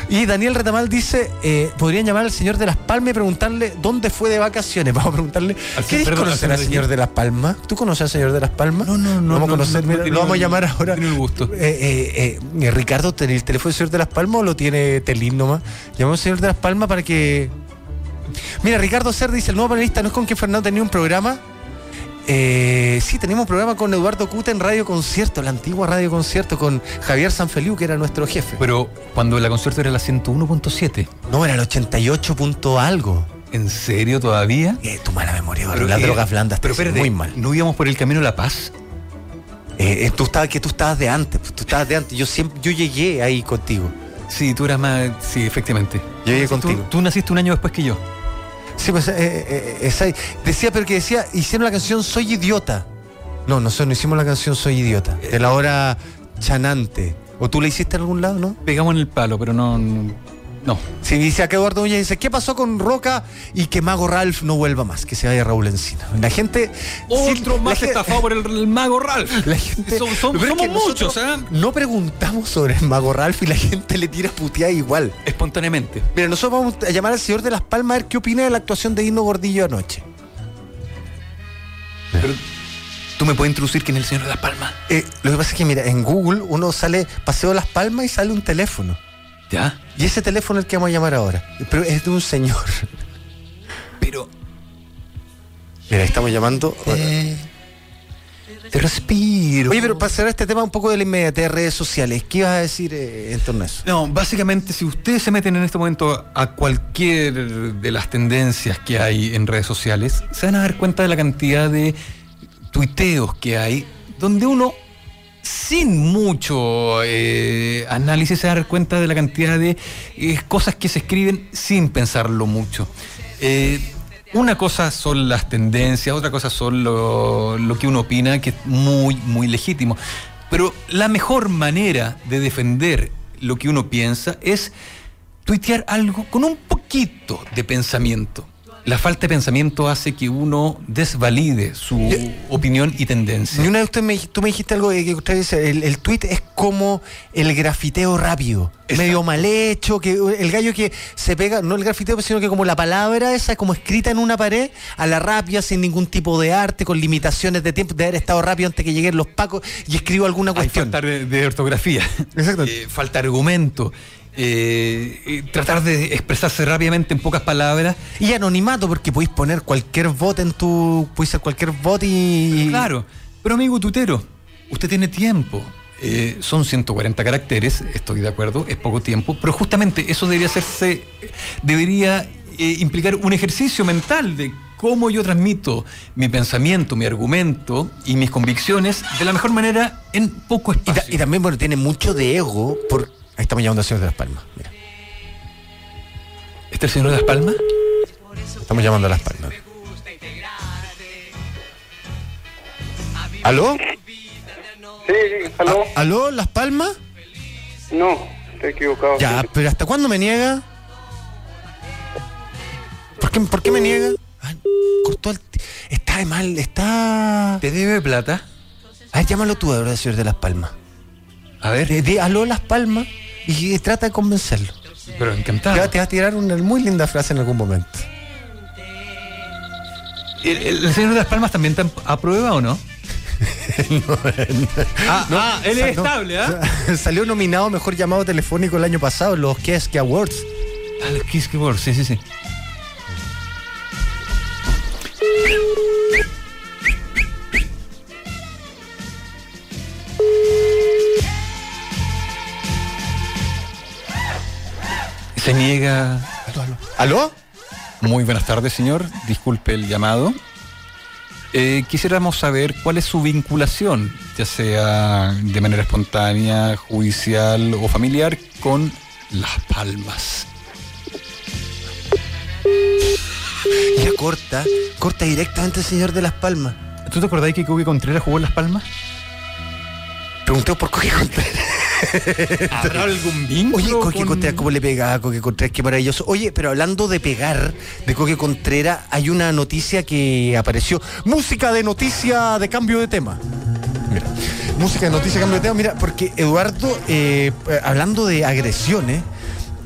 Y Daniel Retamal dice, eh, podrían llamar al señor de Las Palmas y preguntarle dónde fue de vacaciones. Vamos a preguntarle, Al ¿quieres perdón, conocer al señor de Las Palmas? ¿Tú conoces al señor de Las Palmas? No, no, no, Vamos a no, conocer, no, no mira, he lo vamos a llamar ahora. tenido el gusto. Eh, eh, eh, Ricardo, ¿tiene el teléfono del señor de Las Palmas o lo tiene Telín nomás? Llamamos al señor de Las Palmas para que. Mira, Ricardo Cer dice: el nuevo panelista no es con que Fernando tenía un programa. Eh, sí, teníamos un programa con Eduardo Cuta en Radio Concierto, la antigua Radio Concierto, con Javier Sanfeliu, que era nuestro jefe. Pero cuando la concierto era la 101.7. No, era el 88 punto algo. ¿En serio todavía? Eh, tu mala memoria, Pero, las eh, drogas blandas, pero espérate, muy mal. ¿No íbamos por el camino de la paz? Eh, eh, tú estabas, que tú estabas de antes, pues, tú estabas de antes. Yo siempre, yo llegué ahí contigo. Sí, tú eras más. Sí, efectivamente. Yo llegué Tú- contigo. Tú, naciste un año después que yo. Sí, pues eh, eh, esa- decía, pero que decía, hicieron la canción Soy Idiota. No, nosotros no hicimos la canción Soy Idiota. De la hora chanante. ¿O tú la hiciste en algún lado, no? Pegamos en el palo, pero no. no- No. Si dice acá Eduardo Núñez, dice, ¿qué pasó con Roca y que Mago Ralph no vuelva más? Que se vaya Raúl Encina. La gente... Otro más la estafado por el, el mago Ralph. La gente, es que muchos, ¿eh? No preguntamos sobre el Mago Ralph y la gente le tira puteada igual. Espontáneamente. Mira, nosotros vamos a llamar al señor de Las Palmas a ver qué opina de la actuación de Hino Gordillo anoche. Pero tú me puedes introducir quién es el señor de Las Palmas. Eh, lo que pasa es que, mira, en Google uno sale Paseo de Las Palmas y sale un teléfono. ¿Ya? Y ese teléfono es el que vamos a llamar ahora. Pero es de un señor. Pero. Mira, estamos llamando. Te respiro. Oye, pero para cerrar este tema un poco de la inmediatez de redes sociales, ¿qué ibas a decir eh, en torno a eso? No, básicamente, si ustedes se meten en este momento a cualquier de las tendencias que hay en redes sociales, se van a dar cuenta de la cantidad de tuiteos que hay, donde uno, sin mucho eh, análisis, se dar cuenta de la cantidad de eh, cosas que se escriben sin pensarlo mucho. Eh, una cosa son las tendencias, otra cosa son lo, lo que uno opina, que es muy, muy legítimo. Pero la mejor manera de defender lo que uno piensa es tuitear algo con un poquito de pensamiento. La falta de pensamiento hace que uno desvalide su opinión y tendencia. Y una vez usted me, tú me dijiste algo de que usted dice, el, el tweet es como el grafiteo rápido, Exacto. medio mal hecho, que el gallo que se pega, no el grafiteo, sino que como la palabra esa, como escrita en una pared, a la rápida, sin ningún tipo de arte, con limitaciones de tiempo, de haber estado rápido antes que lleguen los pacos y escribo alguna Hay cuestión. falta de, de ortografía. Exacto. Eh, falta argumento. Eh, tratar de expresarse rápidamente en pocas palabras. Y anonimato, porque podéis poner cualquier bot en tu. Podéis ser cualquier bot y. Claro, pero amigo tutero, usted tiene tiempo. Eh, son 140 caracteres, estoy de acuerdo, es poco tiempo, pero justamente eso debería hacerse, debería eh, implicar un ejercicio mental de cómo yo transmito mi pensamiento, mi argumento y mis convicciones de la mejor manera en poco Y, ta- espacio. y también, bueno, tiene mucho de ego. Por... Ahí estamos llamando al señor de Las Palmas. Mira, ¿Este es el señor de las Palmas? estamos llamando a Las Palmas. ¿Aló? Sí, sí, aló. ¿A- ¿Aló, Las Palmas? No, estoy equivocado. Ya, pero ¿hasta cuándo me niega? ¿Por qué, por qué me niega? Ay, cortó el... t- Está de mal, está... ¿Te debe plata? A ver, llámalo tú ahora, señor de Las Palmas. A ver, De, de aló Las Palmas y, trata de convencerlo. pero Te, va- encantado. te va a tirar una muy linda frase en algún momento. ¿El, el- señor de las Palmas también te aprueba o no? ah, ah, él es no, estable, ¿ah? sa- Salió nominado mejor llamado telefónico el año pasado en los Keski Awards. Ah, el Kiss Keyboard, sí, sí, sí. Se niega. ¿Aló? Muy buenas tardes, señor. Disculpe el llamado. Eh, quisiéramos saber cuál es su vinculación, ya sea de manera espontánea, judicial o familiar, con Las Palmas. Ya corta, corta directamente el señor de Las Palmas. ¿Tú te acordás que Coque Contreras jugó en Las Palmas? Pregunté por Coque Contreras. ¿Habrá algún vínculo? Oye, Coque con- Contreras, ¿cómo le pega a Coque Contreras? Qué maravilloso. Oye, pero hablando de pegar de Coque Contreras, hay una noticia que apareció. Música de noticia de cambio de tema. Mira, música de noticia de cambio de tema. Mira, porque Eduardo, eh, eh, hablando de agresiones,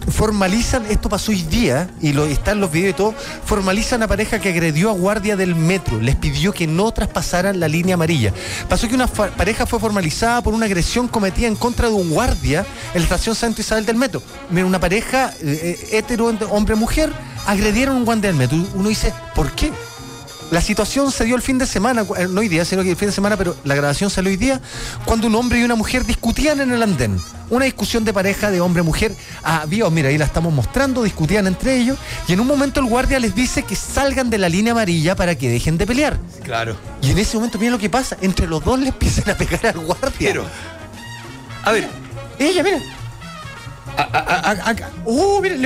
formalizan, esto pasó hoy día, y lo, está en los videos y todo, formalizan a pareja que agredió a guardia del metro, les pidió que no traspasaran la línea amarilla. Pasó que una pareja fue formalizada por una agresión cometida en contra de un guardia en la estación Santa Isabel del metro. Mira, una pareja eh, eh, hetero, hombre-mujer, agredieron a un guardia del metro. Uno dice, ¿por qué? La situación se dio el fin de semana, eh, no hoy día, sino que el fin de semana, pero la grabación salió hoy día, cuando un hombre y una mujer discutían en el andén. Una discusión de pareja de hombre-mujer. Había, mira, ahí la estamos mostrando, discutían entre ellos, y en un momento el guardia les dice que salgan de la línea amarilla para que dejen de pelear. Claro. Y en ese momento, mira lo que pasa, entre los dos le empiezan a pegar al guardia. Pero, a ver, Ella, mira.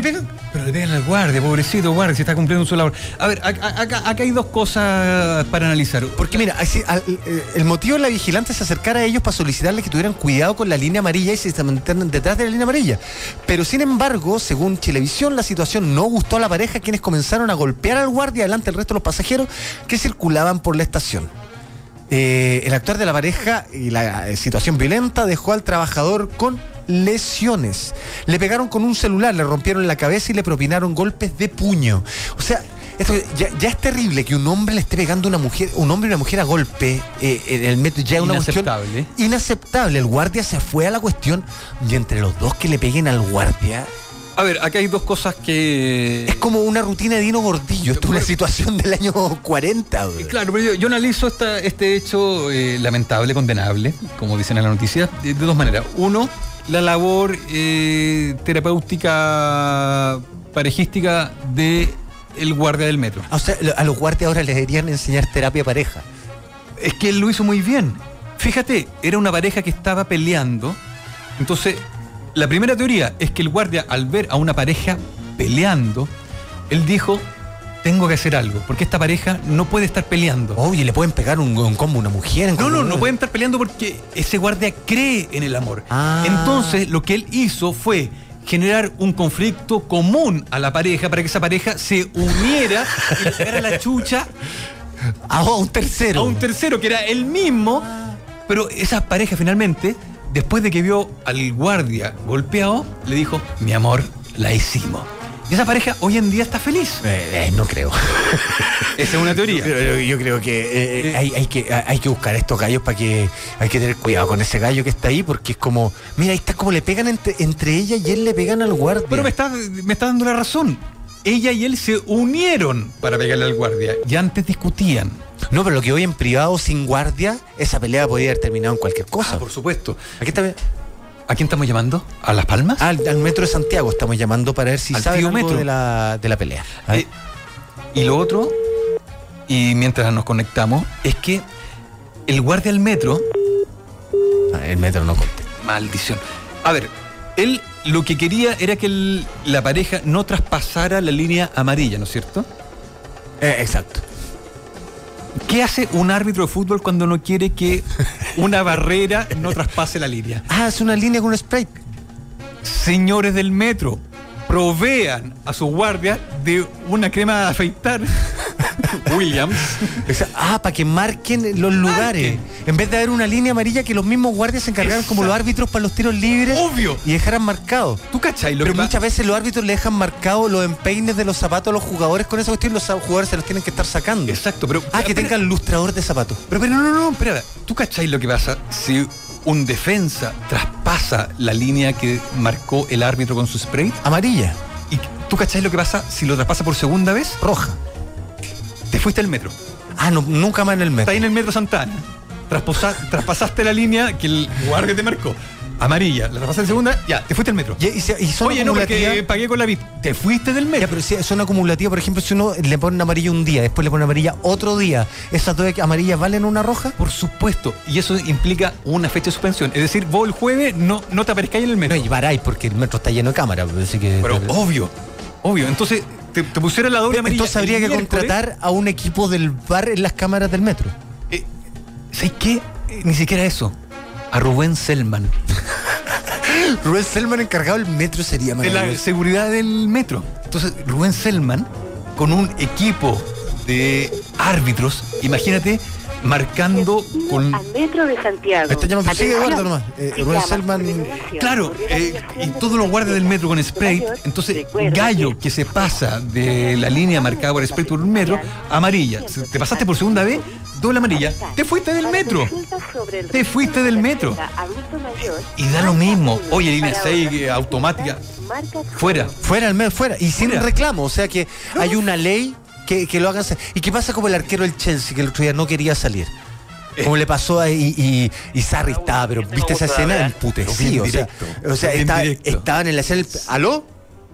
Pegan. Pero le pegan al guardia, pobrecito guardia, si está cumpliendo su labor. A ver, acá, hay dos cosas para analizar. Porque mira, eh, el motivo de la vigilante es acercar a ellos para solicitarles que tuvieran cuidado con la línea amarilla y se mantengan detrás de la línea amarilla. Pero sin embargo, según Chilevisión, la situación no gustó a la pareja quienes comenzaron a golpear al guardia delante del resto de los pasajeros que circulaban por la estación. Eh, el actuar de la pareja y la eh, situación violenta dejó al trabajador con lesiones. Le pegaron con un celular, le rompieron la cabeza y le propinaron golpes de puño. O sea, esto ya, ya es terrible que un hombre le esté pegando a una mujer, un hombre y una mujer a golpe eh, en el metro, ya es una cuestión Inaceptable. inaceptable. El guardia se fue a la cuestión y entre los dos que le peguen al guardia A ver, acá hay dos cosas que. es como una rutina de Dino Gordillo. Esto es una situación del año 40. güey. Claro, pero yo, yo analizo esta- este hecho eh, lamentable, condenable, como dicen en la noticia, de, de dos maneras. Uno, la labor eh, terapéutica parejística de el guardia del metro. O sea, a los guardias ahora les deberían enseñar terapia pareja. Es que él lo hizo muy bien. Fíjate, era una pareja que estaba peleando. Entonces, la primera teoría es que el guardia, al ver a una pareja peleando, él dijo, tengo que hacer algo, porque esta pareja no puede estar peleando. Oye, le pueden pegar un, un combo a una mujer. en No, no, no pueden estar peleando porque ese guardia cree en el amor. Ah. Entonces, lo que él hizo fue generar un conflicto común a la pareja para que esa pareja se uniera y le pegara la chucha Ah, un tercero. a un tercero que era el mismo, pero esa pareja finalmente, después de que vio al guardia golpeado, le dijo, mi amor, la hicimos. Y esa pareja hoy en día está feliz. Eh, eh, no creo. Esa es una teoría. Pero yo, yo creo que, eh, hay, hay que hay que buscar a estos gallos para que hay que tener cuidado con ese gallo que está ahí porque es como, mira, ahí está como le pegan entre, entre ella y él le pegan al guardia. Pero me está, me está dando la razón. Ella y él se unieron para pegarle al guardia y antes discutían. No, pero lo que hoy en privado sin guardia, esa pelea podría haber terminado en cualquier cosa. Ah, por supuesto. Aquí está ¿A quién estamos llamando? ¿A Las Palmas? al, al metro de Santiago estamos llamando para ver si Al saben algo metro. de la, de la pelea. Eh, y lo otro, y mientras nos conectamos, es que el guardia del metro Ah, el metro no conté. Maldición. A ver, él lo que quería era que el- la pareja no traspasara la línea amarilla, ¿no es cierto? Eh, exacto. ¿Qué hace un árbitro de fútbol cuando no quiere que una barrera no traspase la línea? Ah, es una línea con un spray. Señores del metro, provean a sus guardias de una crema de afeitar. Williams. Ah, para que marquen los lugares. En vez de haber una línea amarilla que los mismos guardias se encargaran como los árbitros para los tiros libres. Obvio. Y dejaran marcados. ¿Tú cachai lo Pero que muchas veces los árbitros le dejan marcados los empeines de los zapatos a los jugadores con esa cuestión. Los jugadores se los tienen que estar sacando. Exacto, pero. Ah, que pero- tengan lustrador de zapatos. Pero, pero no, no, no, espera. ¿Tú cachai lo que pasa si un defensa traspasa la línea que marcó el árbitro con su spray? Amarilla, ¿Y tú cachai lo que pasa si lo traspasa por segunda vez? roja. Te fuiste al metro. Ah, no, nunca más en el Está metro. ahí en el metro Santana. Trasposa- traspasaste la línea que el guardia te marcó. Amarilla. La traspasaste en segunda, ya, te fuiste al metro. Y, y se- y son Oye, no, porque pagué con la VIP. Te fuiste del metro. Ya, pero si son acumulativas, por ejemplo, si uno le pone amarilla un día, después le pone amarilla otro día, ¿esas dos amarillas valen una roja? Por supuesto. Y eso implica una fecha de suspensión. Es decir, vos el jueves no, no te aparezcáis en el metro. No, y varáis porque el metro está lleno de cámaras. Así que, Pero obvio, obvio. Entonces, te, te pusieron la doble amarilla. Entonces habría que contratar a un equipo del bar en las cámaras del metro. Eh, ¿Sabes qué? Eh, ni siquiera eso. A Rubén Selman. Rubén Selman encargado del metro sería De la seguridad del metro. Entonces, Rubén Selman, con un equipo de árbitros, imagínate, marcando con. Al metro de Santiago. Está llamando, sigue. Eduardo nomás. Eh, Rubén Selman- Claro, eh, y todos los guardias del metro con spray. Entonces, gallo que se pasa de la línea marcada por spray por un metro, amarilla. Te pasaste por segunda vez, doble amarilla. Te fuiste del metro. el Te fuiste del metro. Y da lo mismo. Oye, línea Para 6 otras automática. Fuera. Fuera al metro, fuera. Y sin reclamo. O sea que hay una ley que, que lo hagan. ¿Y qué pasa como el arquero del Chelsea que el otro día no quería salir? Como le pasó a y, y, y Sarri estaba, pero viste esa escena emputecido. O sea, o sea estaba- estaban en la escena. ¿Aló?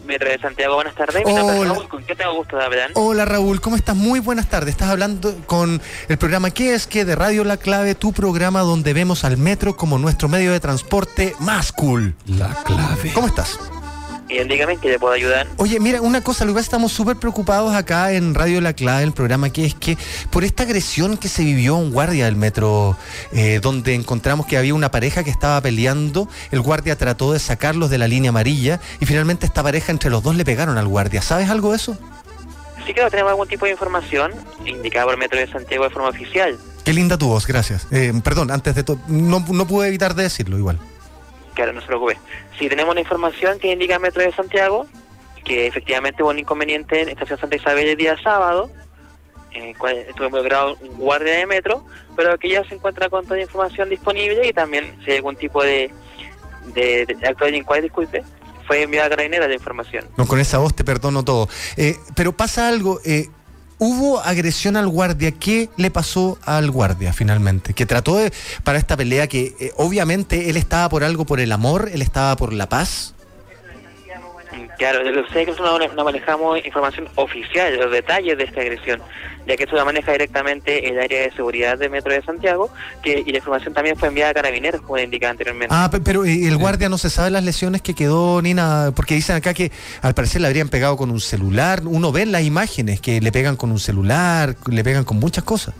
Metro de Santiago, buenas tardes. Mi nombre es Hola. Raúl, ¿Con qué tengo gusto de hablar? Hola Raúl, ¿cómo estás? Muy buenas tardes. Estás hablando con el programa ¿Qué es que de Radio La Clave? Tu programa donde vemos al metro como nuestro medio de transporte más cool. La clave. ¿Cómo estás? Bien, dígame qué le puedo ayudar. Oye, mira, una cosa, lo que que estamos súper preocupados acá en Radio La Clave, el programa que es que por esta agresión que se vivió a un guardia del metro, eh, donde encontramos que había una pareja que estaba peleando, el guardia trató de sacarlos de la línea amarilla y finalmente esta pareja entre los dos le pegaron al guardia. ¿Sabes algo de eso? Sí que tenemos algún tipo de información indicada por Metro de Santiago de forma oficial. Qué linda tu voz, gracias. Eh, perdón, antes de todo, no, no pude evitar de decirlo igual. Claro, no se preocupe. Si tenemos una información que indica Metro de Santiago, que efectivamente hubo un inconveniente en Estación Santa Isabel el día sábado, cual estuvo involucrado un guardia de metro, pero que ya se encuentra con toda la información disponible y también si hay algún tipo de, de, de acto de delincuencia, disculpe, fue enviada a Carabinera la información. No, con esa voz te perdono todo. Eh, pero pasa algo, eh, hubo agresión al guardia. ¿Qué le pasó al guardia finalmente? Que trató de, para esta pelea, que eh, obviamente él estaba por algo, por el amor, él estaba por la paz. Claro, de lo que sé que nosotros no, no manejamos información oficial, los detalles de esta agresión, ya que eso la maneja directamente el área de seguridad del Metro de Santiago, que y la información también fue enviada a Carabineros, como indicaba anteriormente. Ah, pe- pero eh, el guardia no se sabe las lesiones que quedó ni nada, porque dicen acá que al parecer le habrían pegado con un celular. Uno ve las imágenes que le pegan con un celular, le pegan con muchas cosas.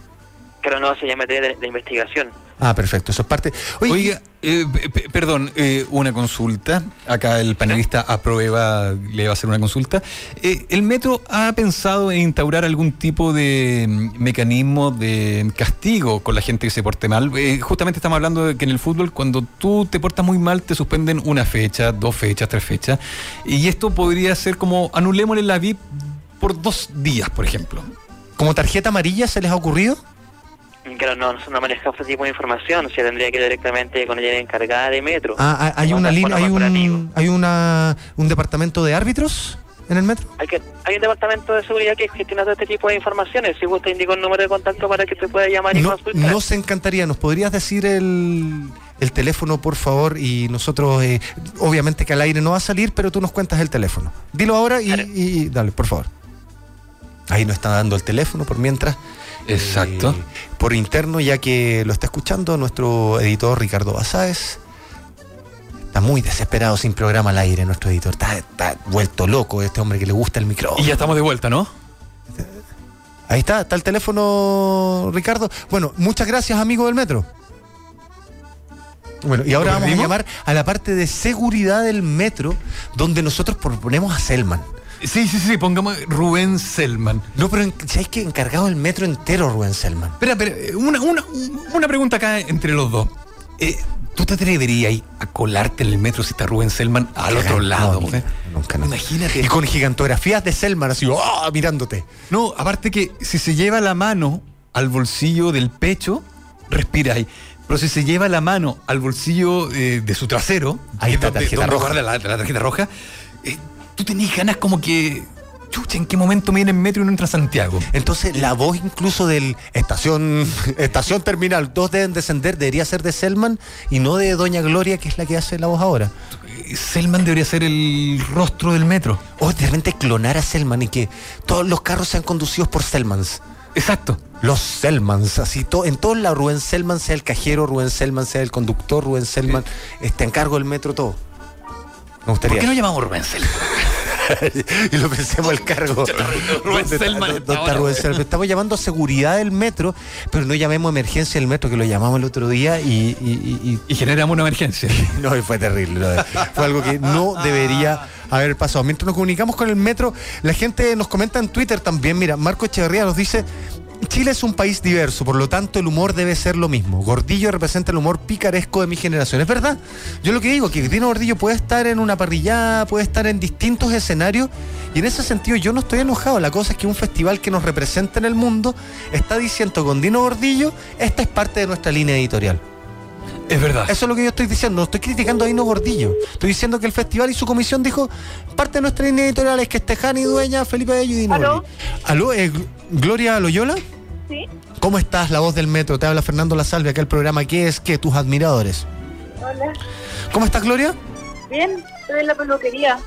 Claro, no, se llama materia de, de investigación. Ah, perfecto, eso es parte. Oye, Oiga, eh, pe- pe- perdón, eh, una consulta. Acá el panelista aprueba, le va a hacer una consulta. Eh, ¿El metro ha pensado en instaurar algún tipo de mm, mecanismo de castigo con la gente que se porte mal? Eh, justamente estamos hablando de que en el fútbol, cuando tú te portas muy mal, te suspenden una fecha, dos fechas, tres fechas. Y esto podría ser como anulémosle la VIP por dos días, por ejemplo. ¿como tarjeta amarilla se les ha ocurrido? Claro, no, no manejamos ese tipo de información, o sea, tendría que ir directamente con ella encargada de Metro. Ah, ah, hay una línea, hay un, hay una, un departamento de árbitros en el metro. Hay, que, hay un departamento de seguridad que gestiona todo este tipo de informaciones. Si gusta, indico el número de contacto para que te pueda llamar y No, consultar. nos encantaría, ¿nos podrías decir el, el teléfono, por favor? Y nosotros, eh, obviamente que al aire no va a salir, pero tú nos cuentas el teléfono. Dilo ahora y, y- y dale, por favor. Ahí nos está dando el teléfono por mientras. Exacto. Eh, por interno, ya que lo está escuchando nuestro editor Ricardo Basáez. Está muy desesperado sin programa al aire, nuestro editor. Está, está vuelto loco este hombre que le gusta el micrófono. Y ya estamos de vuelta, ¿no? Ahí está, está el teléfono, Ricardo. Bueno, muchas gracias, amigo del metro. Bueno, y ahora ¿Lo vamos a llamar a la parte de seguridad del metro, donde nosotros proponemos a Selman. Sí, sí, sí, pongamos Rubén Selman. No, pero ¿sabes qué? Encargado del metro entero, Rubén Selman. Espera, espera, una, una, una pregunta acá entre los dos. Eh, ¿Tú te atreverías a colarte en el metro si está Rubén Selman al otro lado? no, eh? nunca, no. Imagínate. Y con gigantografías de Selman, así, ¡ah! mirándote. No, aparte que si se lleva la mano al bolsillo del pecho, respira ahí. Pero si se lleva la mano al bolsillo eh, de su trasero, Ahí está, es donde- tarjeta roja. La, la tarjeta roja, eh, tú tenés ganas como que. Chucha, ¿en qué momento me viene en metro y no entra a Santiago? Entonces, la voz incluso del estación, estación terminal, dos deben descender, debería ser de Selman y no de Doña Gloria, que es la que hace la voz ahora. Eh, Selman debería ser el rostro del metro. O de repente clonar a Selman y que todos los carros sean conducidos por Selmans. Exacto. Los Selmans, así, to- en todos lados, Rubén Selman sea el cajero, Rubén Selman sea el conductor, Rubén Selman esté en cargo del metro, todo. Me ¿Por gustaría. qué no llamamos Rubén Selman? y lo pensemos el cargo. Rubén ¿Dónde está- Selman? Estamos llamando a seguridad del metro, pero no llamemos emergencia del metro, que lo llamamos el otro día y, y- y- Y generamos una emergencia. no, y fue terrible. no, fue algo que no debería haber pasado. Mientras nos comunicamos con el metro, la gente nos comenta en Twitter también. Mira, Marco Echeverría nos dice. Chile es un país diverso, por lo tanto el humor debe ser lo mismo. Gordillo representa el humor picaresco de mi generación. Es verdad. Yo lo que digo, que Dino Gordillo puede estar en una parrillada, puede estar en distintos escenarios, y en ese sentido yo no estoy enojado. La cosa es que un festival que nos representa en el mundo está diciendo con Dino Gordillo, esta es parte de nuestra línea editorial. Es verdad. Eso es lo que yo estoy diciendo, no estoy criticando a Dino Gordillo. Estoy diciendo que el festival y su comisión dijo, parte de nuestra línea editorial es que esté Jani Dueña, Felipe Bello y Dino ¿Aló? ¿Aló? eh, Gl- ¿Gloria Loyola? Sí. ¿Cómo estás? La voz del metro. Te habla Fernando La Salve, acá el programa ¿Qué es que Tus admiradores. Hola. ¿Cómo estás, Gloria? Bien, estoy en la peluquería.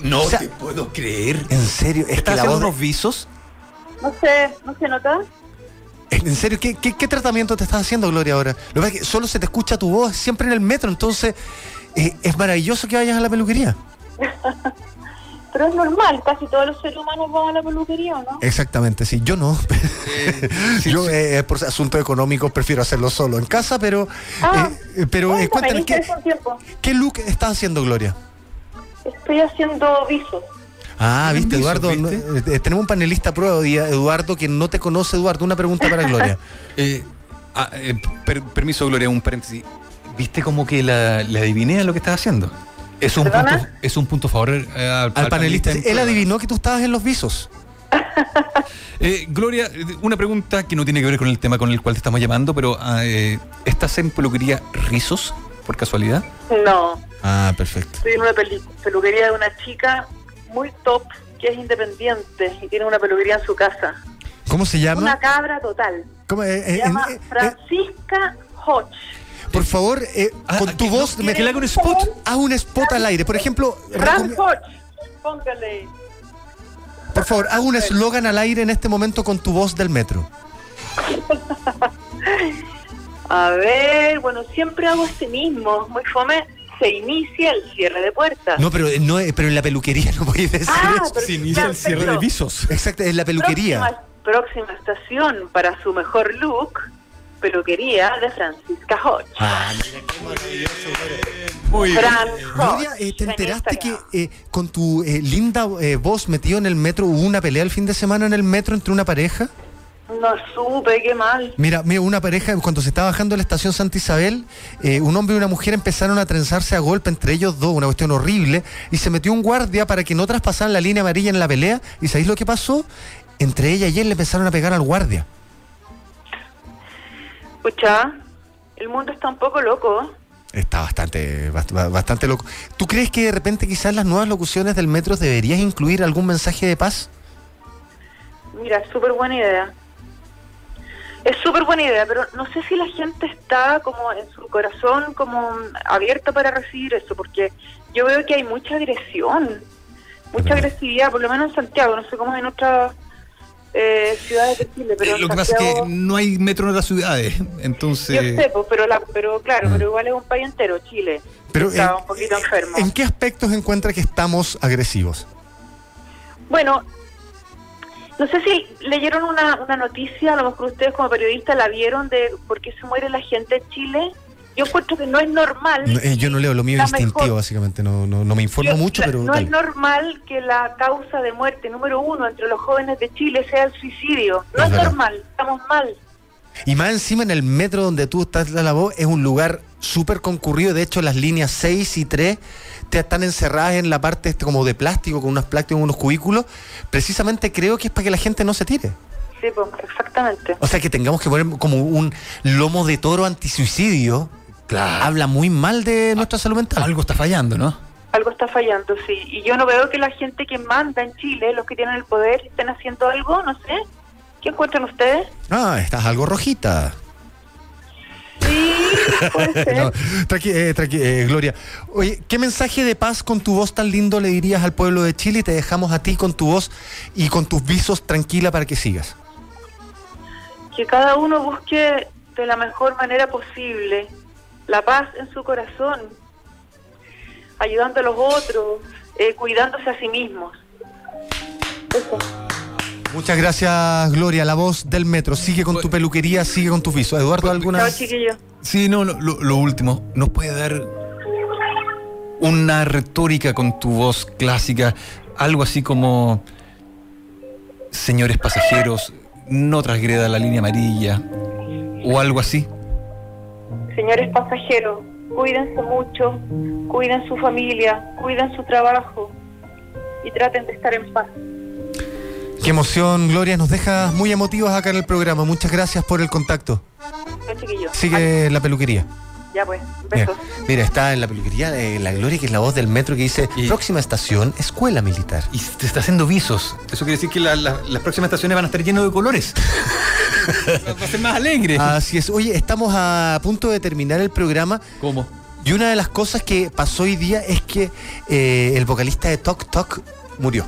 No O sea, te puedo creer. En serio, es que ¿Estás la haciendo voz. de- unos visos? No sé, ¿no se nota? En serio, ¿qué, qué, qué tratamiento te estás haciendo, Gloria, ahora? Lo que pasa es que solo se te escucha tu voz siempre en el metro, entonces eh, es maravilloso que vayas a la peluquería. Pero es normal, casi todos los seres humanos van a la peluquería, ¿o ¿no? Exactamente, sí. Yo no. Yo, eh, por asuntos económicos, prefiero hacerlo solo en casa, pero. Ah, eh, eh, pero Cuéntame, cuéntanos, ¿viste ¿qué? ¿qué look estás haciendo, Gloria? Estoy haciendo visos. Ah, viste, Eduardo. no, ¿viste? eh, tenemos un panelista a prueba hoy día, Eduardo, que no te conoce, Eduardo. Una pregunta para Gloria. Eh, ah, eh, per- permiso, Gloria, un paréntesis. ¿Viste como que la, la adiviné a lo que estás haciendo? Es un, ¿Perdona? punto, es un punto a favor eh, al, Al panelista, él adivinó que tú estabas en los visos. Eh, Gloria, eh, una pregunta que no tiene que ver con el tema con el cual te estamos llamando, pero ah, eh, ¿estás en peluquería Rizos, por casualidad? No, Ah, perfecto. estoy en una peluquería de una chica muy top que es independiente y tiene una peluquería en su casa. ¿Cómo se llama? Una cabra total. ¿Cómo, eh, Se eh, llama eh, eh, Francisca Hodge. por favor, eh, Ah, con tu voz, no me, quiere que le haga un spot. haz un spot al aire. Por ejemplo, Fran Hodge. Póngale. por favor, haz un eslogan al aire en este momento con tu voz del metro. A ver, bueno, siempre hago este mismo. Muy fome. Se inicia el cierre de puertas. No, pero eh, no, eh, pero en la peluquería no puedes decir Ah, eso. pero- Se inicia el cierre de visos. Exacto, en la peluquería. Próxima, próxima estación para su mejor look. Peluquería de Francisca Hodge. Ah, mira qué maravilloso. Muy bien. Hodge. eh, ¿te en enteraste que eh, con tu eh, linda eh, voz metido en el metro hubo una pelea el fin de semana en el metro entre una pareja? No supe, qué mal. Mira, mira, una pareja, cuando se estaba bajando de la estación Santa Isabel, eh, un hombre y una mujer empezaron a trenzarse a golpe entre ellos dos, una cuestión horrible, y se metió un guardia para que no traspasaran la línea amarilla en la pelea, y ¿sabéis lo que pasó? Entre ella y él le empezaron a pegar al guardia. Escucha, el mundo está un poco loco. Está bastante, bast- bastante loco. ¿Tú crees que de repente quizás las nuevas locuciones del metro deberías incluir algún mensaje de paz? Mira, súper buena idea. Es súper buena idea, pero no sé si la gente está como en su corazón como abierta para recibir eso, porque yo veo que hay mucha agresión, mucha agresividad, por lo menos en Santiago, no sé cómo es en otras eh, ciudades de Chile, pero Eh, en lo que pasa es que no hay metro en otras ciudades, Yo entonces... sé, pues, pero, la, pero claro, pero igual es un país entero, Chile. Pero, está eh, un poquito enfermo. ¿En qué aspectos encuentra que estamos agresivos? Bueno, no sé si leyeron una, una noticia, a lo mejor ustedes como periodistas la vieron de por qué se muere la gente en Chile. Yo encuentro que no es normal. No, eh, yo no leo, lo mío es instintivo, mejor- básicamente, no, no, no me informo Yo- mucho, la- pero... no dale. es normal que la causa de muerte número uno entre los jóvenes de Chile sea el suicidio. No Es normal, estamos mal. Y más encima en el metro donde tú estás la voz es un lugar súper concurrido. De hecho, las líneas 6 y 3 te están encerradas en la parte este como de plástico, con unos plásticos, unos cubículos. Precisamente creo que es para que la gente no se tire. Sí, pues, exactamente. O sea, que tengamos que poner como un lomo de toro antisuicidio. Habla muy mal de nuestra salud mental. Algo está fallando, ¿no? Algo está fallando, sí. Y yo no veo que la gente que manda en Chile, los que tienen el poder, estén haciendo algo, no sé. ¿Qué encuentran ustedes? Ah, estás algo rojita. Sí, puede ser. No, tranqui- eh, tranqui- eh, Gloria. Oye, ¿qué mensaje de paz con tu voz tan lindo le dirías al pueblo de Chile? Y te dejamos a ti con tu voz y con tus visos tranquila para que sigas. que cada uno busque de la mejor manera posible la paz en su corazón, ayudando a los otros, eh, cuidándose a sí mismos. Eso. Muchas gracias, Gloria. La voz del metro. Sigue con tu peluquería, sigue con tus visos. Eduardo, ¿alguna? Chao, chiquillos. Sí, no, lo último. ¿Nos puede dar una retórica con tu voz clásica? Algo así como, señores pasajeros, no transgreda la línea amarilla. O algo así. Señores pasajeros, cuídense mucho, cuiden su familia, cuiden su trabajo y traten de estar en paz. Qué emoción, Gloria. Nos dejas muy emotivos acá en el programa. Muchas gracias por el contacto. Chao, chiquillos. Sigue la peluquería. Ya pues, Mira, besos. mira, está en la peluquería eh, la Gloria, que es la voz del metro, que dice Y- próxima estación, escuela militar. Y te está haciendo visos. Eso quiere decir que la- la- las próximas estaciones van a estar llenas de colores. Va a ser más alegre. Así es. Oye, estamos a punto de terminar el programa. ¿Cómo? Y una de las cosas que pasó hoy día es que eh, el vocalista de Tok Tok murió.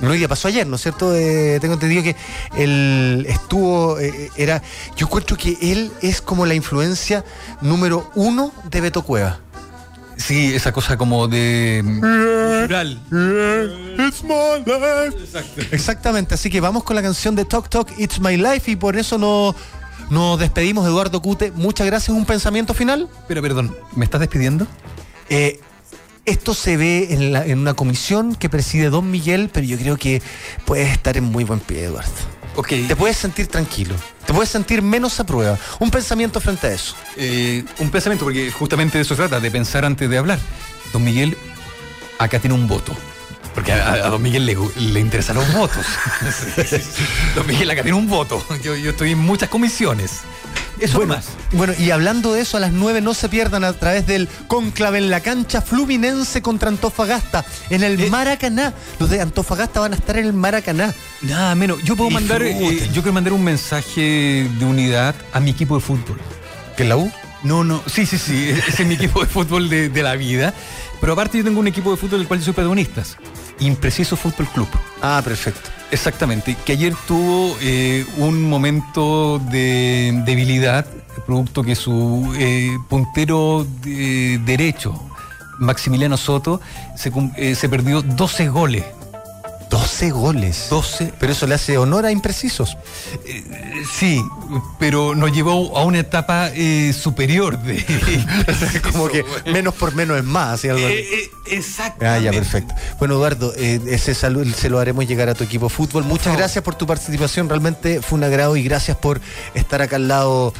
No, día pasó ayer, ¿no es cierto? Eh, tengo entendido que él estuvo, eh, era, yo encuentro que él es como la influencia número uno de Beto Cueva. Sí, esa cosa como de. Rural. It's my life. Exactamente, así que vamos con la canción de Tok Tok, It's My Life, y por eso nos, nos despedimos, Eduardo Cute. Muchas gracias. ¿Un pensamiento final? Pero perdón, ¿me estás despidiendo? Eh, esto se ve en, la- en una comisión que preside Don Miguel, pero yo creo que puedes estar en muy buen pie, Eduardo. Ok. Te puedes sentir tranquilo, te puedes sentir menos a prueba. Un pensamiento frente a eso. Eh, un pensamiento, porque justamente de eso se trata, de pensar antes de hablar. Don Miguel, acá tiene un voto. Porque a, a Don Miguel le, le interesan los votos. Don Miguel acá tiene un voto. Yo, yo estoy en muchas comisiones. Eso bueno, más. bueno, y hablando de eso, a las 9 no se pierdan a través del conclave en la cancha Fluminense contra Antofagasta en el Eh. Maracaná. Los de Antofagasta van a estar en el Maracaná. Nada menos. Yo puedo mandar, eh, yo quiero mandar un mensaje de unidad a mi equipo de fútbol. ¿Que la U? No, no, sí, sí, sí, ese es mi equipo de fútbol de, de la vida. Pero aparte yo tengo un equipo de fútbol del cual yo soy protagonista. Impreciso Fútbol Club. Ah, perfecto. Exactamente, que ayer tuvo eh, un momento de debilidad, producto que su eh, puntero de- derecho, Maximiliano Soto, se, eh, se perdió 12 goles. 12 goles. 12 Pero eso le hace honor a imprecisos. Eh, Sí, pero nos llevó a una etapa eh, superior de. Como que menos por menos es más. Eh, eh, exactamente. Ah, ya, perfecto. Bueno, Eduardo, eh, ese salud se lo haremos llegar a tu equipo de fútbol. Muchas gracias por tu participación, realmente fue un agrado y gracias por estar acá al lado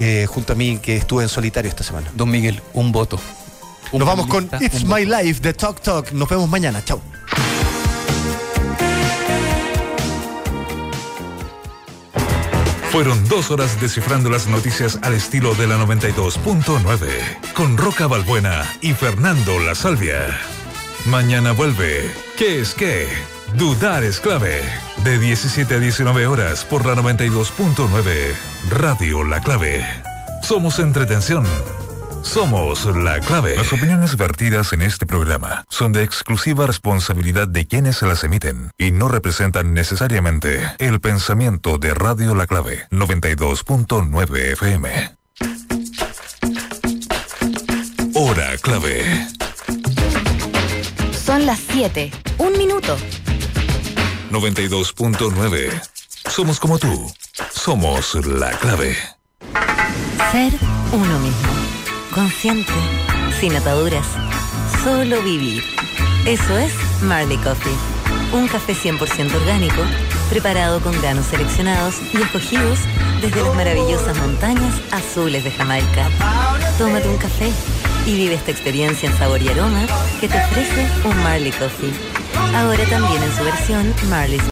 eh, junto a mí, que estuve en solitario esta semana. Don Miguel, un voto. Un Nos vamos con It's My voto. Life de Talk Talk. Nos vemos mañana. Chao. Fueron dos horas descifrando las noticias al estilo de la 92.9 con Roca Balbuena y Fernando La Salvia. Mañana vuelve. ¿Qué es qué? Dudar es clave. De 17 a 19 horas por la 92.9 Radio La Clave. Somos entretención. Somos la clave. Las opiniones vertidas en este programa son de exclusiva responsabilidad de quienes se las emiten y no representan necesariamente el pensamiento de Radio La Clave 92.9 FM. Hora clave. Son las 7. Un minuto. 92.9. Somos como tú. Somos la clave. Ser uno mismo. Consciente. Sin ataduras. Solo vivir. Eso es Marley Coffee. Un café 100% orgánico, preparado con granos seleccionados y escogidos desde las maravillosas montañas azules de Jamaica. Tómate un café y vive esta experiencia en sabor y aroma que te ofrece un Marley Coffee. Ahora también en su versión Marley's